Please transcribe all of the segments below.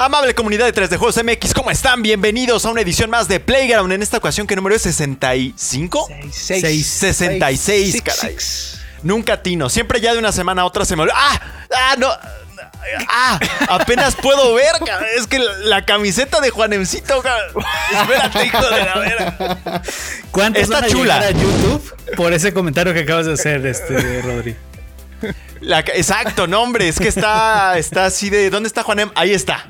Amable comunidad de 3 de Juegos MX, ¿cómo están? Bienvenidos a una edición más de Playground. En esta ocasión, ¿qué número es? ¿65? Seis. Seis. 66, Six, caray. six. Nunca tino. Siempre ya de una semana a otra se me olvida. ¡Ah! ¡Ah, no! ¡Ah! Apenas puedo ver, es que la, camiseta de Juanemcito, Espérate, hijo de la vera. ¿Cuántos Está van a chula. a YouTube por ese comentario que acabas de hacer, este, Rodri? La exacto, no, hombre, es que está, está así de. ¿Dónde está Juanem? Ahí está.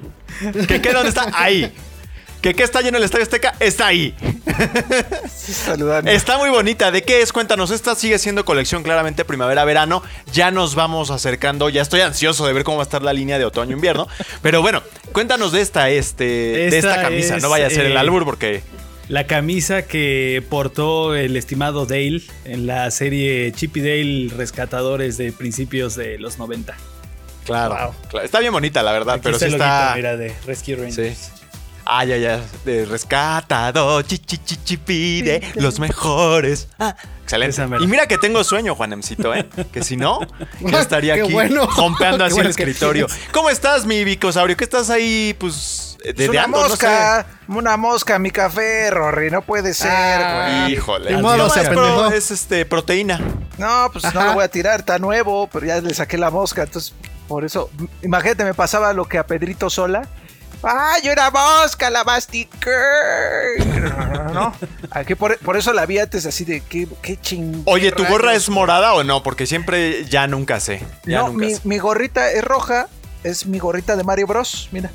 ¿Que qué? ¿Dónde está? Ahí. ¿Que qué está lleno el Estadio Azteca? Está ahí. Saludando. Está muy bonita. ¿De qué es? Cuéntanos. Esta sigue siendo colección claramente primavera-verano. Ya nos vamos acercando. Ya estoy ansioso de ver cómo va a estar la línea de otoño-invierno. Pero bueno, cuéntanos de esta, este, de esta Esta camisa. es, no vaya a ser el eh, albur porque... La camisa que portó el estimado Dale en la serie Chip y Dale Rescatadores de principios de los 90. Claro, Wow. claro. Está bien bonita, la verdad. Aquí pero sí está... mira, de Rescue Rangers. Sí. Ah, ya, ya. De rescatado, chi, chi, chi, chi, pide los mejores. Ah, excelente. Y mira que tengo sueño, Juanemcito, ¿eh? Que si no, yo estaría aquí bueno. así bueno el escritorio. ¿Cómo estás, mi bicosaurio? ¿Qué estás ahí, pues, Es de una mosca, una mosca, mi café, Rory, no puede ser, Ah. güey. Híjole. Ni modo, No, se es, este, proteína. No, pues no lo voy a tirar, está nuevo, pero ya le saqué la mosca, entonces por eso, imagínate, me pasaba lo que a Pedrito Sola. ¡Ay, una mosca, la mastiqué! No, no, no. Aquí por, por eso la vi antes así de qué, qué ching. Oye, ¿tu gorra es morada o no? Porque siempre ya nunca sé. Ya No, nunca mi, sé. mi gorrita es roja, es mi gorrita de Mario Bros. Mira,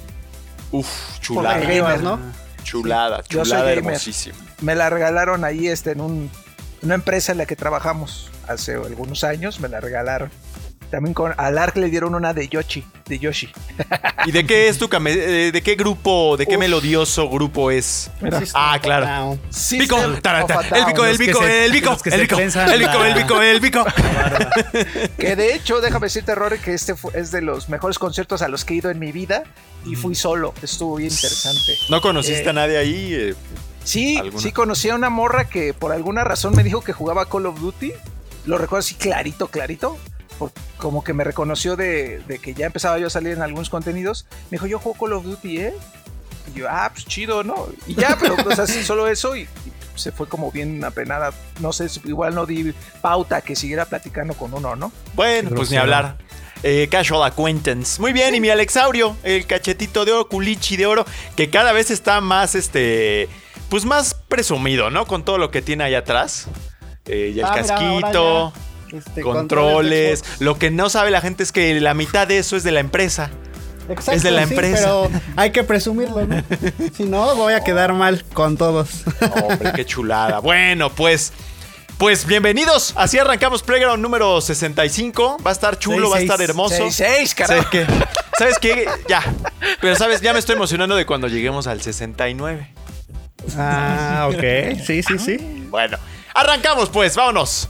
Uf, chulada. el gamer, ¿no? Chulada, chulada hermosísima. me la regalaron ahí este, en un- una empresa en la que trabajamos hace algunos años, me la regalaron. También con al Ark le dieron una de Yoshi, de Yoshi. ¿Y de qué es tu came- eh, ¿De qué grupo, de qué Uf. melodioso grupo es? Mira. Ah, claro. Tarata, el bico, el bico, el bico, el bico, el bico, el bico, el bico. Que de hecho, déjame decirte, Rory, que este fue- es de los mejores conciertos a los que he ido en mi vida y fui solo. Estuvo bien interesante. ¿No conociste Eh, a nadie ahí? eh? Sí, ¿Alguna? sí conocí a una morra que por alguna razón me dijo que jugaba Call of Duty. Lo recuerdo así clarito, clarito. Por- como que me reconoció de, de que ya empezaba yo a salir en algunos contenidos. Me dijo, yo juego Call of Duty, ¿eh? Y yo, ah, pues chido, ¿no? Y ya, pero pues así, solo eso y, y se fue como bien apenada. No sé, igual no di pauta que siguiera platicando con uno, ¿no? Bueno, pues ni hablar. Eh, casual acquaintance. Muy bien, y mi Alexaurio, el cachetito de oro, culichi de oro, que cada vez está más, este, pues más presumido, ¿no? Con todo lo que tiene ahí atrás. Eh, y el Ah, casquito, este, controles. Lo que no sabe la gente es que la mitad de eso es de la empresa. Exacto, es de la sí, empresa. pero hay que presumirlo, ¿no? si no, voy a quedar mal con todos. Hombre, qué chulada. Bueno, pues. Pues bienvenidos. Así arrancamos Playground número 65. Va a estar chulo, va a estar hermoso. 6-6, carajo. ¿Sabes qué? ¿Sabes qué? Ya. Pero sabes, ya me estoy emocionando de cuando lleguemos al 69. Ah, ok. Sí, sí, sí. Bueno, arrancamos pues, vámonos.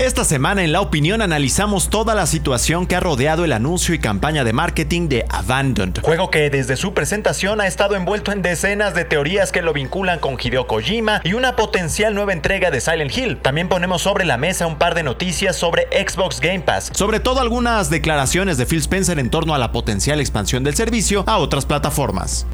Esta semana en La Opinión analizamos toda la situación que ha rodeado el anuncio y campaña de marketing de Abandoned, juego que desde su presentación ha estado envuelto en decenas de teorías que lo vinculan con Hideo Kojima y una potencial nueva entrega de Silent Hill. También ponemos sobre la mesa un par de noticias sobre Xbox Game Pass, sobre todo algunas declaraciones de Phil Spencer en torno a la potencial expansión del servicio a otras plataformas.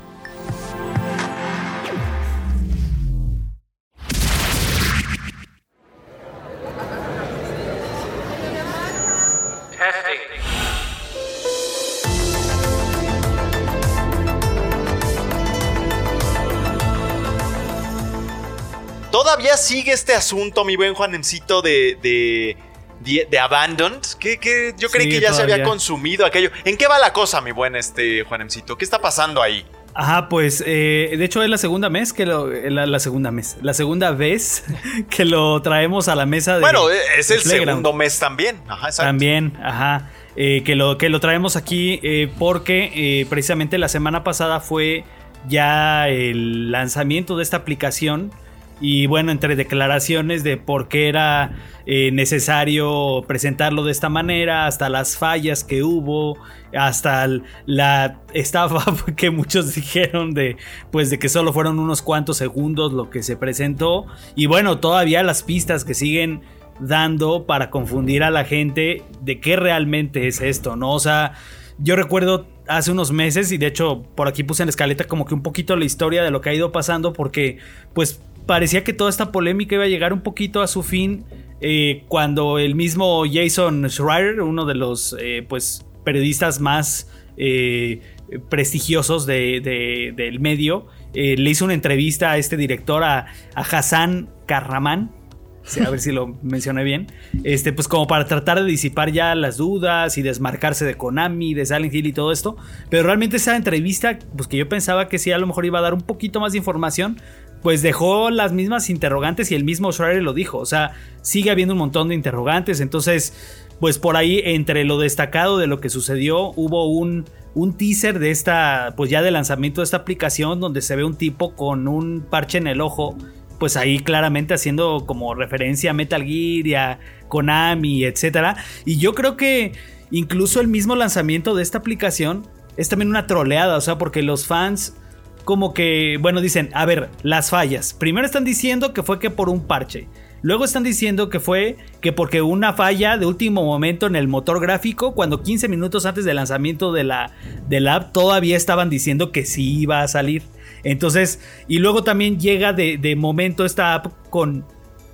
Todavía sigue este asunto, mi buen Juanemcito, de, de, de, de Abandoned, que, que yo creí Sí, que ya se había consumido aquello. ¿En qué va la cosa, mi buen este Juanemcito? ¿Qué está pasando ahí? Ajá, pues eh, de hecho es la segunda mes que lo. eh, La, la segunda mes. La segunda vez que lo traemos a la mesa de. bueno, es de el segundo mes también. Ajá, exacto. También, ajá. Eh, que, lo, que lo traemos aquí eh, porque eh, precisamente la semana pasada fue ya el lanzamiento de esta aplicación. Y bueno, entre declaraciones de por qué era eh, necesario presentarlo de esta manera, hasta las fallas que hubo, hasta la estafa que muchos dijeron de pues de que solo fueron unos cuantos segundos lo que se presentó y bueno, todavía las pistas que siguen dando para confundir a la gente de qué realmente es esto, ¿no? O sea, yo recuerdo hace unos meses y de hecho por aquí puse en la escaleta como que un poquito la historia de lo que ha ido pasando porque pues parecía que toda esta polémica iba a llegar un poquito a su fin eh, cuando el mismo Jason Schreier, uno de los eh, pues periodistas más eh, prestigiosos de- de- del medio, eh, le hizo una entrevista a este director, a, a Hassan Karraman, a ver si lo mencioné bien. Este, pues como para tratar de disipar ya las dudas y desmarcarse de Konami, de Silent Hill y todo esto. Pero realmente esa entrevista, pues que yo pensaba que sí, a lo mejor iba a dar un poquito más de información, pues dejó las mismas interrogantes y el mismo Schreier lo dijo. O sea, sigue habiendo un montón de interrogantes. Entonces, pues por ahí, entre lo destacado de lo que sucedió, hubo un, un teaser de esta, pues ya de lanzamiento de esta aplicación, donde se ve un tipo con un parche en el ojo pues ahí claramente haciendo como referencia a Metal Gear y a Konami, etcétera. Y yo creo que incluso el mismo lanzamiento de esta aplicación es también una troleada, o sea, porque los fans como que, bueno, dicen, a ver, las fallas. Primero están diciendo que fue que por un parche. Luego están diciendo que fue que porque una falla de último momento en el motor gráfico, cuando 15 minutos antes del lanzamiento de la, de la app todavía estaban diciendo que sí iba a salir. Entonces, y luego también llega de, de momento esta app con,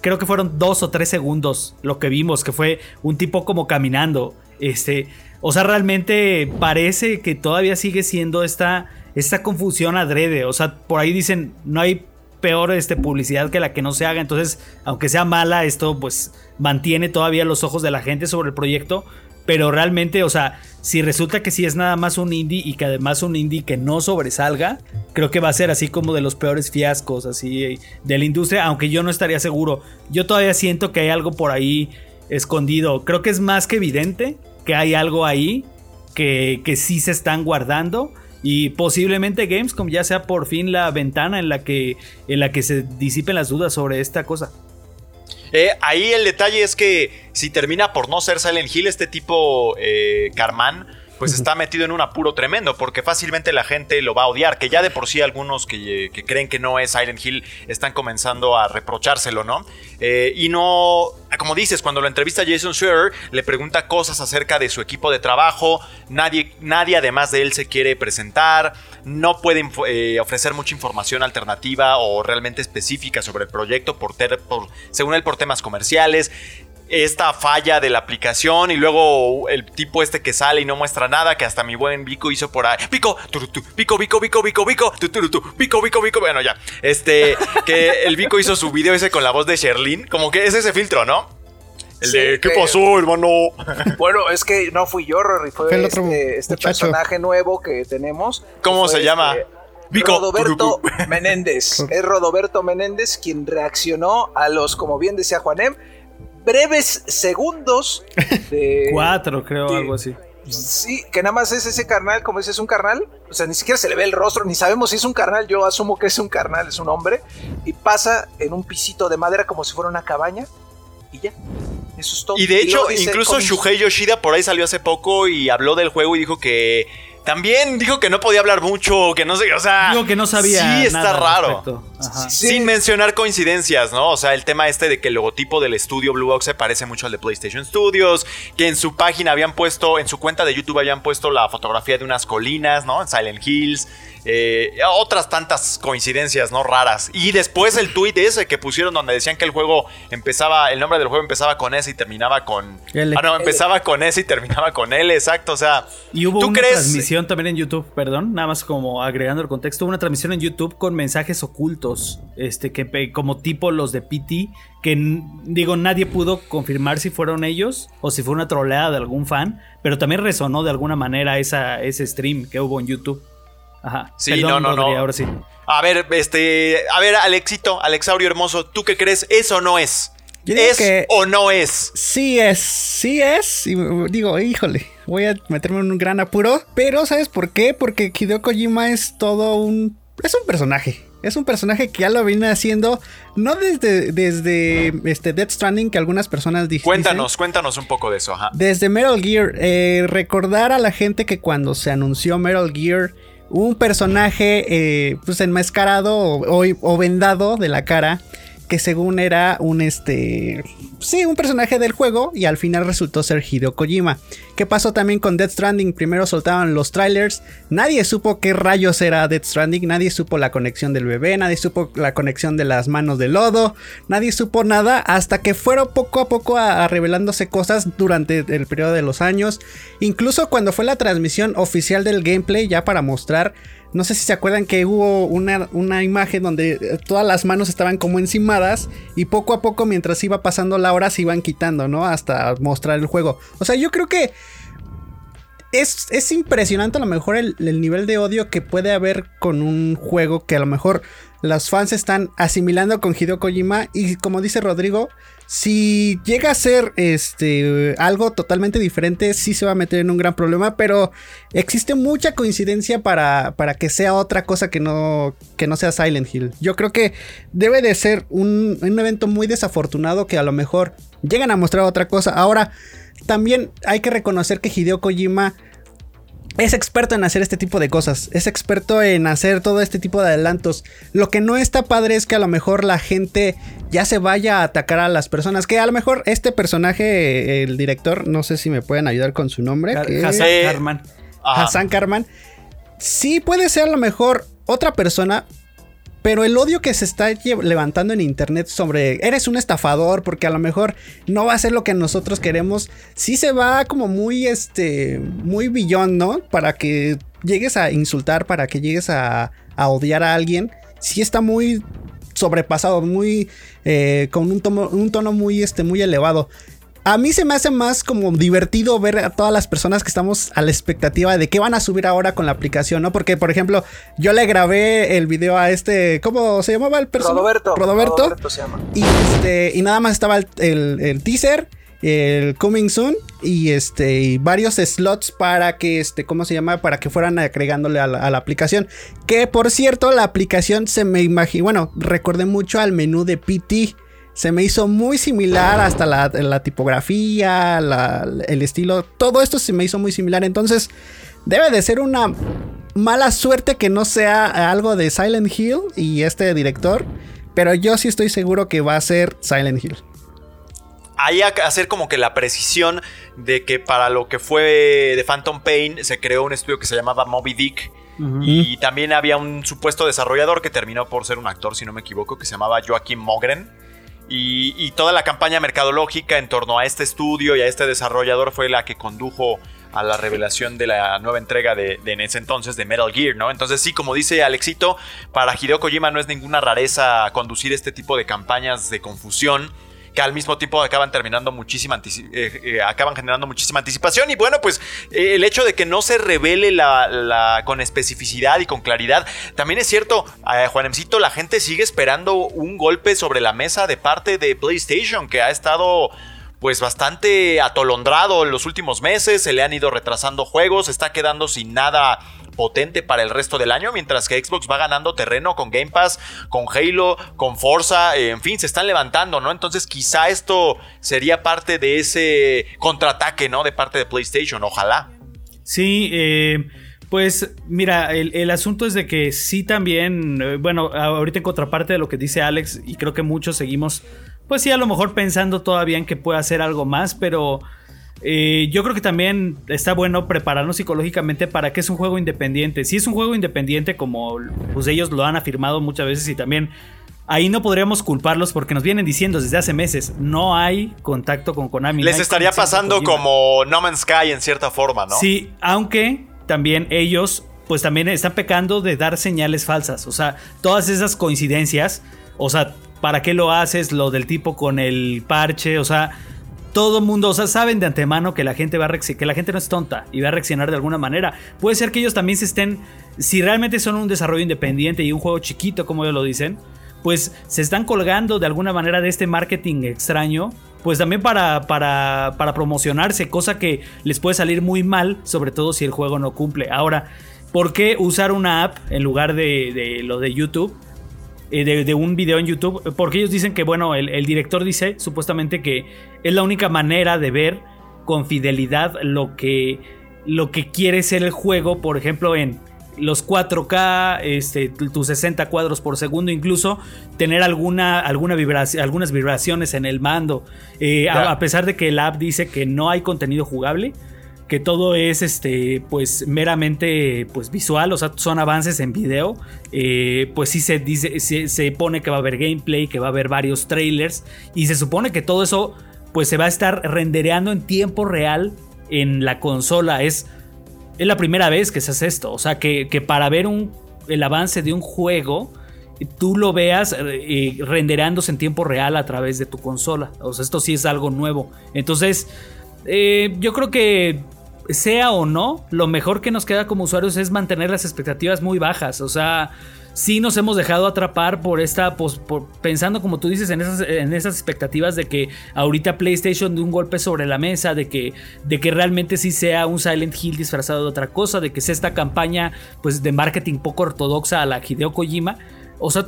creo que fueron dos o tres segundos lo que vimos, que fue un tipo como caminando. Este, o sea, realmente parece que todavía sigue siendo esta, esta confusión adrede. O sea, por ahí dicen, no hay peor este, publicidad que la que no se haga. Entonces, aunque sea mala, esto pues mantiene todavía los ojos de la gente sobre el proyecto. Pero realmente, o sea, si resulta que sí es nada más un indie y que además un indie que no sobresalga, creo que va a ser así como de los peores fiascos así de la industria, aunque yo no estaría seguro. Yo todavía siento que hay algo por ahí escondido. Creo que es más que evidente que hay algo ahí que, que sí se están guardando. Y posiblemente Gamescom ya sea por fin la ventana en la que, en la que se disipen las dudas sobre esta cosa. Eh, ahí el detalle es que si termina por no ser Silent Hill, este tipo eh, Carman, pues está metido en un apuro tremendo, porque fácilmente la gente lo va a odiar, que ya de por sí algunos que, que creen que no es Silent Hill están comenzando a reprochárselo, ¿no? Eh, y no, como dices, cuando lo entrevista Jason Schreier, le pregunta cosas acerca de su equipo de trabajo, nadie, nadie además de él se quiere presentar, no pueden eh, ofrecer mucha información alternativa o realmente específica sobre el proyecto, por, ter, por según él, por temas comerciales esta falla de la aplicación y luego el tipo este que sale y no muestra nada que hasta mi buen Vico hizo por ahí. Pico, turutu, pico, Vico, Vico, Vico, Vico, turutu, pico, Vico, Vico. Bueno, ya. Este, que el Vico hizo su video ese con la voz de Sherlyn. Como que es ese filtro, ¿no? El Sí, de, ¿qué que- pasó, hermano? Bueno, es que no fui yo, Rory, fue, Fue el otro este, este personaje nuevo que tenemos. ¿Cómo se llama? este, Vico, Rodoberto. Menéndez. Es Rodoberto Menéndez quien reaccionó a los, como bien decía Juanem, breves segundos de. Cuatro, creo, algo así. Sí, que nada más es ese carnal, como dices, es un carnal. O sea, ni siquiera se le ve el rostro, ni sabemos si es un carnal. Yo asumo que es un carnal, es un hombre. Y pasa en un pisito de madera como si fuera una cabaña. Y ya. Eso es todo. Y de hecho, dice, incluso "Con- Shuhei Yoshida por ahí salió hace poco y habló del juego y dijo que también dijo que no podía hablar mucho, que no sé, o sea, Digo que no sabía. Sí, está nada raro. respecto. Ajá. Sí. Sin mencionar coincidencias, ¿no? O sea, el tema este de que el logotipo del estudio Blue Box se parece mucho al de PlayStation Studios, que en su página habían puesto, en su cuenta de YouTube habían puesto la fotografía de unas colinas, ¿no? En Silent Hills. Eh, otras tantas coincidencias, ¿no? Raras. Y después el tweet ese que pusieron donde decían que el juego empezaba, el nombre del juego empezaba con S y terminaba con... L. Ah, no, empezaba con S y terminaba con L, exacto, o sea... Y hubo ¿tú una crees? transmisión también en YouTube, perdón, nada más como agregando el contexto, hubo una transmisión en YouTube con mensajes ocultos, este, que como tipo los de PT, que digo, nadie pudo confirmar si fueron ellos o si fue una troleada de algún fan, pero también resonó de alguna manera esa, ese stream que hubo en YouTube. Ajá. Sí, Perdón, no, no, Rodri, no. ahora sí. A ver, este... A ver, Alexito, Alexaurio Hermoso, ¿tú qué crees? ¿Es o no es? Yo digo ¿Es que- o no es? Sí es, sí es. Y digo, híjole, voy a meterme en un gran apuro. Pero ¿sabes por qué? Porque Hideo Kojima es todo un... Es un personaje. Es un personaje que ya lo viene haciendo, no desde, desde este Death Stranding, que algunas personas dij- dicen. Cuéntanos, cuéntanos un poco de eso, ajá. Desde Metal Gear, eh, recordar a la gente que cuando se anunció Metal Gear, un personaje eh, pues enmascarado o, vendado de la cara, que según era un este. Sí, un personaje del juego y al final resultó ser Hideo Kojima. ¿Qué pasó también con Death Stranding? Primero soltaban los trailers, nadie supo qué rayos era Death Stranding, nadie supo la conexión del bebé, nadie supo la conexión de las manos de lodo, nadie supo nada hasta que fueron poco a poco a, revelándose cosas durante el periodo de los años. Incluso cuando fue la transmisión oficial del gameplay, ya para mostrar, no sé si se acuerdan que hubo una, una imagen donde eh, todas las manos estaban como encimadas y poco a poco mientras iba pasando la hora se iban quitando, ¿no? Hasta mostrar el juego. O sea, yo creo que es, es impresionante a lo mejor el, el nivel de odio que puede haber con un juego que a lo mejor los fans están asimilando con Hideo Kojima y como dice Rodrigo, si llega a ser este algo totalmente diferente, sí se va a meter en un gran problema, pero existe mucha coincidencia para, para que sea otra cosa que no, que no sea Silent Hill. Yo creo que debe de ser un, un evento muy desafortunado que a lo mejor llegan a mostrar otra cosa. Ahora, también hay que reconocer que Hideo Kojima es experto en hacer este tipo de cosas. Es experto en hacer todo este tipo de adelantos. Lo que no está padre es que a lo mejor la gente ya se vaya a atacar a las personas. Que a lo mejor este personaje, el director, no sé si me pueden ayudar con su nombre. Que- Hassan Eh. Ajá. Hassan Karman. Sí puede ser a lo mejor otra persona. Pero el odio que se está levantando en internet sobre eres un estafador porque a lo mejor no va a ser lo que nosotros queremos, sí se va como muy este muy billón, ¿no? Para que llegues a insultar, para que llegues a, a odiar a alguien, sí está muy sobrepasado, muy eh, con un tono, un tono muy este muy elevado. A mí se me hace más como divertido ver a todas las personas que estamos a la expectativa de qué van a subir ahora con la aplicación, ¿no? Porque, por ejemplo, yo le grabé el video a este, ¿cómo se llamaba el personaje? Rodoberto. Rodoberto. Rodoberto se llama. Y, este, y nada más estaba el, el- el teaser, el coming soon y este y varios slots para que este, ¿cómo se llama? Para que fueran agregándole a la, a la aplicación. Que por cierto, la aplicación se me imagina, bueno, recordé mucho al menú de PT. Se me hizo muy similar hasta la, la tipografía, la- el estilo, todo esto se me hizo muy similar. Entonces, debe de ser una mala suerte que no sea algo de Silent Hill y este director. Pero yo sí estoy seguro que va a ser Silent Hill. Ahí a- hacer como que la precisión de que para lo que fue de Phantom Pain se creó un estudio que se llamaba Moby Dick. Y también había un supuesto desarrollador que terminó por ser un actor, si no me equivoco, que se llamaba Joaquim Mogren. Y, toda la campaña mercadológica en torno a este estudio y a este desarrollador fue la que condujo a la revelación de la nueva entrega de, de en ese entonces de Metal Gear, ¿no? Entonces sí, como dice Alexito, para Hideo Kojima no es ninguna rareza conducir este tipo de campañas de confusión que al mismo tiempo acaban terminando muchísima eh, eh, acaban generando muchísima anticipación. Y bueno pues eh, el hecho de que no se revele la, la- con especificidad y con claridad también es cierto Juanemcito la gente sigue esperando un golpe sobre la mesa de parte de PlayStation que ha estado pues bastante atolondrado en los últimos meses, se le han ido retrasando juegos, está quedando sin nada potente para el resto del año, mientras que Xbox va ganando terreno con Game Pass, con Halo, con Forza, eh, en fin, se están levantando, ¿no? Entonces quizá esto sería parte de ese contraataque, ¿no? De parte de PlayStation, ojalá. Sí, eh, pues mira, el, el asunto es de que sí también, eh, bueno, ahorita en contraparte de lo que dice Alex, y creo que muchos seguimos, pues sí, a lo mejor pensando todavía en que puede hacer algo más, pero eh, yo creo que también está bueno prepararnos psicológicamente para que es un juego independiente. Si es un juego independiente, como pues, ellos lo han afirmado muchas veces y también ahí no podríamos culparlos porque nos vienen diciendo desde hace meses, no hay contacto con Konami. Les estaría pasando como No Man's Sky en cierta forma, ¿no? Sí, aunque también ellos pues también están pecando de dar señales falsas. O sea, todas esas coincidencias, o sea, ¿para qué lo haces? Lo del tipo con el parche, o sea, todo mundo, o sea, saben de antemano que la gente va a que la gente no es tonta y va a reaccionar de alguna manera. Puede ser que ellos también se estén, si realmente son un desarrollo independiente y un juego chiquito, como ellos lo dicen, pues se están colgando de alguna manera de este marketing extraño, pues también para, para, para promocionarse, cosa que les puede salir muy mal, sobre todo si el juego no cumple. Ahora, ¿por qué usar una app en lugar de, lo de YouTube? Eh, de, un video en YouTube, porque ellos dicen que, bueno, el, el, director dice supuestamente que es la única manera de ver con fidelidad lo que, lo que quiere ser el juego, por ejemplo, en los 4K, este, tus 60 cuadros por segundo, incluso tener alguna, alguna vibración, algunas vibraciones en el mando. Eh, a, pesar de que el app dice que no hay contenido jugable, que todo es este, pues meramente pues, visual, o sea, son avances en video, eh, pues sí se, dice, se, se pone que va a haber gameplay, que va a haber varios trailers, y se supone que todo eso pues se va a estar rendereando en tiempo real en la consola. Es es la primera vez que se hace esto. O sea, que, para ver un, el avance de un juego, tú lo veas eh, renderándose en tiempo real a través de tu consola. O sea, esto sí es algo nuevo. Entonces, eh, yo creo que sea o no, lo mejor que nos queda como usuarios es mantener las expectativas muy bajas. O sea, sí nos hemos dejado atrapar por esta, pues, pensando como tú dices en esas, en esas expectativas de que ahorita PlayStation de un golpe sobre la mesa, de que, de que realmente sí sea un Silent Hill disfrazado de otra cosa, de que sea esta campaña pues de marketing poco ortodoxa a la Hideo Kojima. O sea,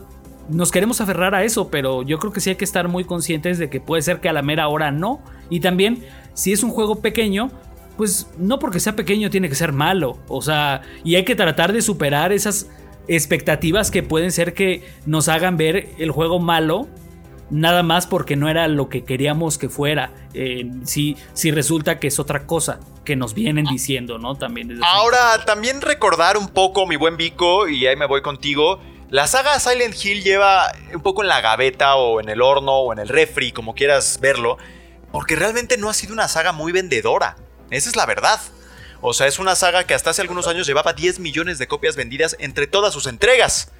nos queremos aferrar a eso, pero yo creo que sí hay que estar muy conscientes de que puede ser que a la mera hora no. Y también, si es un juego pequeño, pues no porque sea pequeño tiene que ser malo. O sea, y hay que tratar de superar esas expectativas que pueden ser que nos hagan ver el juego malo nada más porque no era lo que queríamos que fuera. Si, si, resulta que es otra cosa que nos vienen diciendo, ¿no? También. Ahora, también recordar un poco, mi buen Vico, y ahí me voy contigo. La saga Silent Hill lleva un poco en la gaveta o en el horno o en el refri, como quieras verlo, porque realmente no ha sido una saga muy vendedora. Esa es la verdad. O sea, es una saga que hasta hace algunos años llevaba 10 millones de copias vendidas entre todas sus entregas.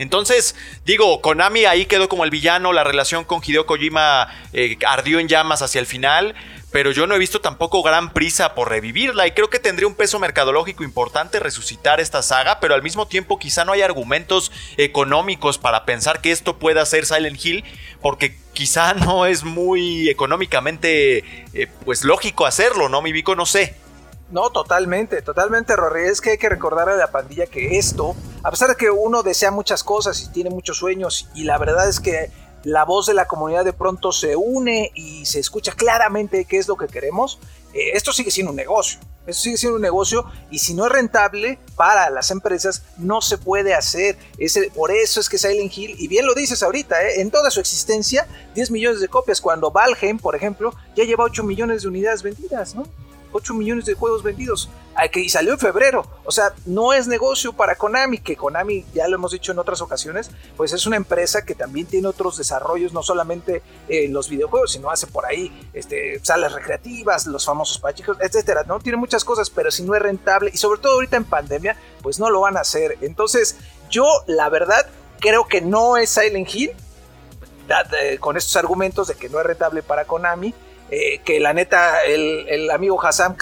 Entonces, digo, Konami ahí quedó como el villano, la relación con Hideo Kojima eh, ardió en llamas hacia el final, pero yo no he visto tampoco gran prisa por revivirla y creo que tendría un peso mercadológico importante resucitar esta saga, pero al mismo tiempo quizá no hay argumentos económicos para pensar que esto pueda ser Silent Hill, porque quizá no es muy económicamente eh, pues lógico hacerlo, ¿no? Mi Vico, no sé. No, totalmente, totalmente, Rory. Es que hay que recordar a la pandilla que esto, a pesar de que uno desea muchas cosas y tiene muchos sueños, y la verdad es que la voz de la comunidad de pronto se une y se escucha claramente qué es lo que queremos, eh, esto sigue siendo un negocio. Esto sigue siendo un negocio y si no es rentable para las empresas, no se puede hacer. Por eso es que Silent Hill, y bien lo dices ahorita, eh, en toda su existencia, 10 millones de copias, cuando Valheim, por ejemplo, ya lleva 8 millones de unidades vendidas, ¿no? 8 millones de juegos vendidos. Y salió en febrero. O sea, no es negocio para Konami, que Konami, ya lo hemos dicho en otras ocasiones, pues es una empresa que también tiene otros desarrollos, no solamente en los videojuegos, sino hace por ahí este, salas recreativas, los famosos pachicos, etcétera. ¿no? Tiene muchas cosas, pero si no es rentable, y sobre todo ahorita en pandemia, pues no lo van a hacer. Entonces, yo, la verdad, creo que no es Silent Hill, con estos argumentos de que no es rentable para Konami eh, que la neta el, amigo Hassan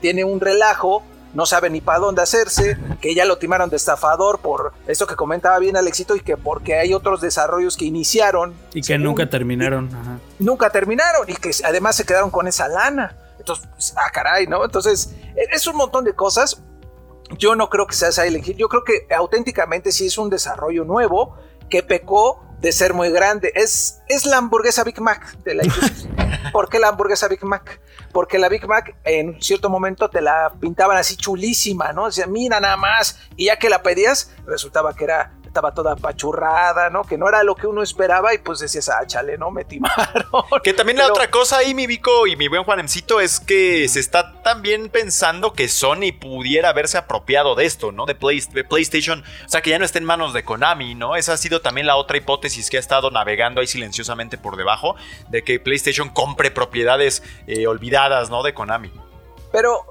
tiene un relajo, no sabe ni para dónde hacerse, que ya lo timaron de estafador por esto que comentaba bien Alexito y que porque hay otros desarrollos que iniciaron. Y que nunca terminaron. Nunca terminaron y que además se quedaron con esa lana. Entonces, pues, ah, caray, ¿no? Entonces, e, es un montón de cosas. Yo no creo que sea Silent Hill. Yo creo que auténticamente sí es un desarrollo nuevo que pecó de ser muy grande. Es, es la hamburguesa Big Mac de la ¿Por qué la hamburguesa Big Mac? Porque la Big Mac en cierto momento te la pintaban así chulísima, ¿no? Decían, mira nada más. Y ya que la pedías, resultaba que era estaba toda apachurrada, ¿no? Que no era lo que uno esperaba y pues decías, ah, chale, ¿no? Me timaron. Que también la otra cosa ahí, mi Vico y mi buen Juanemcito, es que se está también pensando que Sony pudiera haberse apropiado de esto, ¿no? De, PlayStation, o sea, que ya no esté en manos de Konami, ¿no? Esa ha sido también la otra hipótesis que ha estado navegando ahí silenciosamente por debajo, de que PlayStation compre propiedades eh, olvidadas, ¿no? De Konami. Pero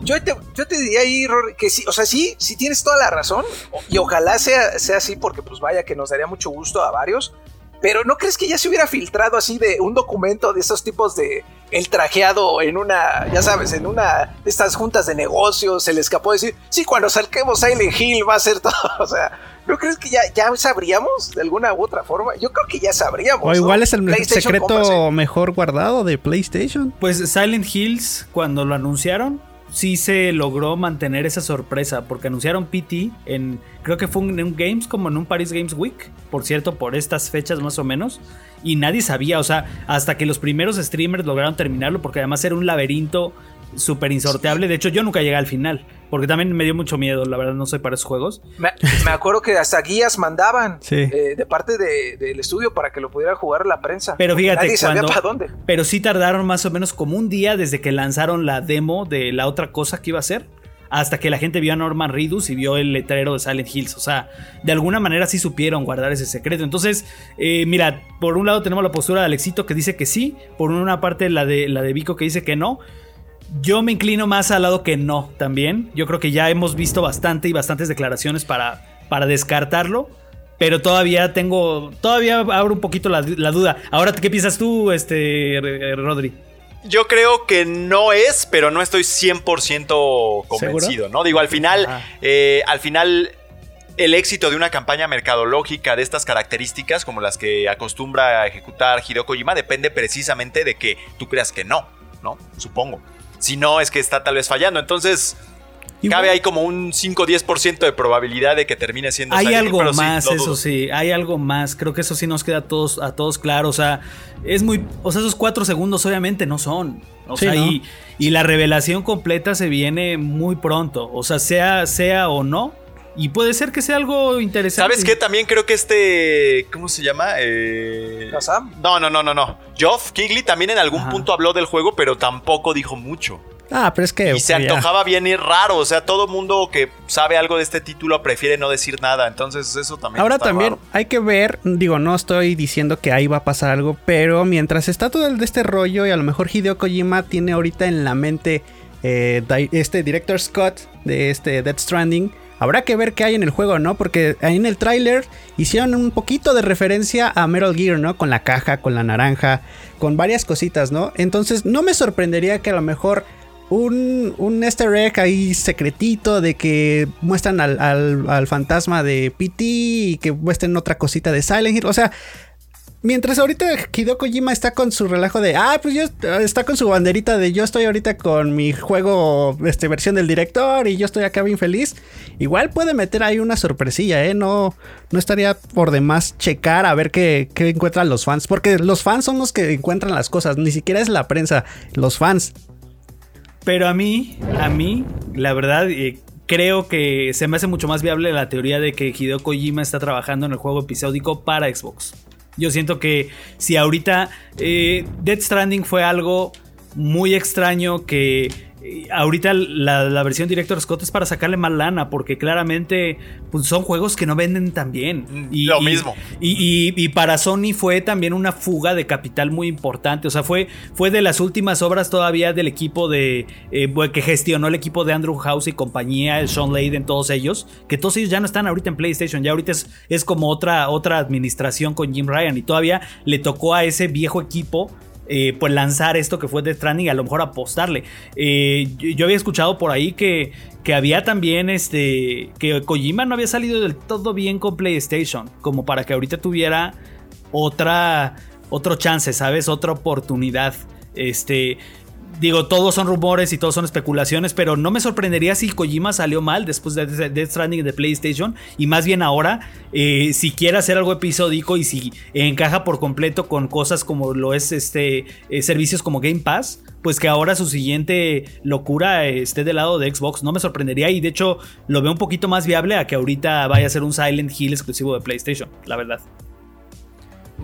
yo te, yo te diría ahí, que sí, o sea, sí, sí tienes toda la razón, y ojalá sea, sea así, porque pues vaya que nos daría mucho gusto a varios, pero ¿no crees que ya se hubiera filtrado así de un documento de esos tipos de el trajeado en una, ya sabes, en una de estas juntas de negocios, se le escapó decir, sí, cuando salquemos Silent Hill va a ser todo, o sea, ¿no crees que ya, ya sabríamos de alguna u otra forma? Yo creo que ya sabríamos. O igual es el secreto mejor guardado de PlayStation. Pues Silent Hills, cuando lo anunciaron, sí se logró mantener esa sorpresa porque anunciaron PT en creo que fue en un Games como en un Paris Games Week, por cierto, por estas fechas más o menos, y nadie sabía, o sea, hasta que los primeros streamers lograron terminarlo porque además era un laberinto súper insorteable. De hecho, yo nunca llegué al final. Porque también me dio mucho miedo, la verdad, no soy para esos juegos. Me, acuerdo que hasta guías mandaban eh, de parte del estudio para que lo pudiera jugar la prensa. Pero fíjate, nadie sabía para dónde. Pero sí tardaron más o menos como un día desde que lanzaron la demo de la otra cosa que iba a ser hasta que la gente vio a Norman Reedus y vio el letrero de Silent Hills. O sea, de alguna manera sí supieron guardar ese secreto. Entonces, eh, mira, por un lado tenemos la postura de Alexito que dice que sí, por una parte la de, la de Vico que dice que no. Yo me inclino más al lado que no también. Yo creo que ya hemos visto bastante y bastantes declaraciones para, para descartarlo. Pero todavía tengo. Todavía abro un poquito la, duda. Ahora, ¿qué piensas tú, este, Rodri? Yo creo que no es, pero no estoy 100% convencido, ¿no? Digo, al final, eh, al final, el éxito de una campaña mercadológica de estas características, como las que acostumbra a ejecutar Hideo Kojima, depende precisamente de que tú creas que no, ¿no? Supongo. Si no, es que está tal vez fallando. Entonces, cabe ahí como un 5-10% de probabilidad de que termine siendo Hay algo más, eso sí, hay algo más. Creo que eso sí nos queda a todos, a todos claro. O sea, es muy. O sea, esos cuatro segundos obviamente no son. O sea, y, y, la revelación completa se viene muy pronto. O sea, sea, sea o no, y puede ser que sea algo interesante. ¿Sabes qué? También creo que este. ¿Cómo se llama? Eh... No, no, no, no, no. Geoff Kigley también en algún punto habló del juego, pero tampoco dijo mucho. Ah, pero es que. Y se antojaba bien y raro. O sea, todo mundo que sabe algo de este título prefiere no decir nada. Entonces, eso también. Ahora también hay que ver. Digo, no estoy diciendo que ahí va a pasar algo. Pero mientras está todo el de este rollo, y a lo mejor Hideo Kojima tiene ahorita en la mente eh, este director Scott de este Death Stranding Habrá que ver qué hay en el juego, ¿no? Porque ahí en el tráiler hicieron un poquito de referencia a Metal Gear, ¿no? Con la caja, con la naranja, con varias cositas, ¿no? Entonces no me sorprendería que a lo mejor un, un easter egg ahí secretito de que muestran al, al fantasma de PT y que muestren otra cosita de Silent Hill. O sea, Mientras ahorita Hideo Kojima está con su relajo de, ah, pues yo está con su banderita de yo estoy ahorita con mi juego, este, versión del director y yo estoy acá bien feliz. Igual puede meter ahí una sorpresilla, ¿eh? No, no estaría por demás checar a ver qué, qué encuentran los fans. Porque los fans son los que encuentran las cosas, ni siquiera es la prensa, los fans. Pero a mí, a mí, la verdad, eh, creo que se me hace mucho más viable la teoría de que Hideo Kojima está trabajando en el juego episódico para Xbox. Yo siento que si ahorita eh, Dead Stranding fue algo muy extraño que ahorita la, versión Director Scott es para sacarle más lana, porque claramente pues, son juegos que no venden tan bien. Mm, y, Lo mismo. Y, para Sony fue también una fuga de capital muy importante. O sea, fue, fue de las últimas obras todavía del equipo de eh, que gestionó el equipo de Andrew House y compañía, Sean Layden, todos ellos, que todos ellos ya no están ahorita en PlayStation, ya ahorita es, es como otra, otra administración con Jim Ryan y todavía le tocó a ese viejo equipo eh, pues lanzar esto que fue de Stranding y a lo mejor apostarle. Eh, yo, había escuchado por ahí que, que había también este que Kojima no había salido del todo bien con PlayStation, como para que ahorita tuviera otra otro chance, ¿sabes? Otra oportunidad. Este Digo, todos son rumores y todos son especulaciones, pero no me sorprendería si Kojima salió mal después de Death Stranding de PlayStation y más bien ahora, eh, si quiere hacer algo episódico y si encaja por completo con cosas como lo es este eh, servicios como Game Pass, pues que ahora su siguiente locura esté del lado de Xbox. No me sorprendería y de hecho lo veo un poquito más viable a que ahorita vaya a ser un Silent Hill exclusivo de PlayStation, la verdad.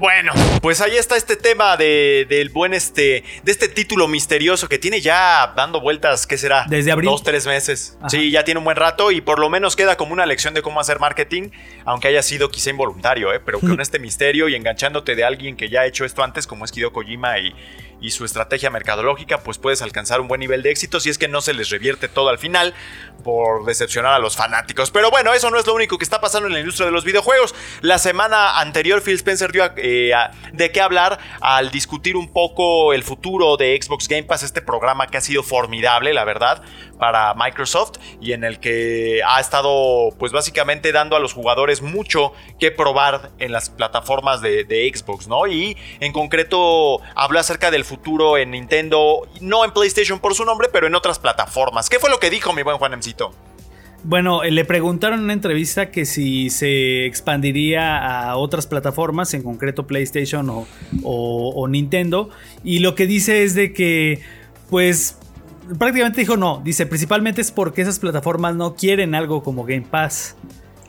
Bueno, pues ahí está este tema de, del buen este, de este título misterioso que tiene ya dando vueltas, ¿qué será? Desde abril. Dos, tres meses. Sí, ya tiene un buen rato y por lo menos queda como una lección de cómo hacer marketing, aunque haya sido quizá involuntario, ¿eh? pero con este misterio y enganchándote de alguien que ya ha hecho esto antes, como es Hideo Kojima y, y su estrategia mercadológica, pues puedes alcanzar un buen nivel de éxito si es que no se les revierte todo al final por decepcionar a los fanáticos. Pero bueno, eso no es lo único que está pasando en la industria de los videojuegos. La semana anterior Phil Spencer dio eh, de qué hablar al discutir un poco el futuro de Xbox Game Pass, este programa que ha sido formidable, la verdad, para Microsoft y en el que ha estado pues básicamente dando a los jugadores mucho que probar en las plataformas de, Xbox, ¿no? Y en concreto habló acerca del futuro en Nintendo, no en PlayStation por su nombre, pero en otras plataformas. ¿Qué fue lo que dijo mi buen Juan Emcito? Bueno, le preguntaron en una entrevista que si se expandiría a otras plataformas, en concreto PlayStation o, o, Nintendo, y lo que dice es de que, pues, prácticamente dijo no, dice principalmente es porque esas plataformas no quieren algo como Game Pass.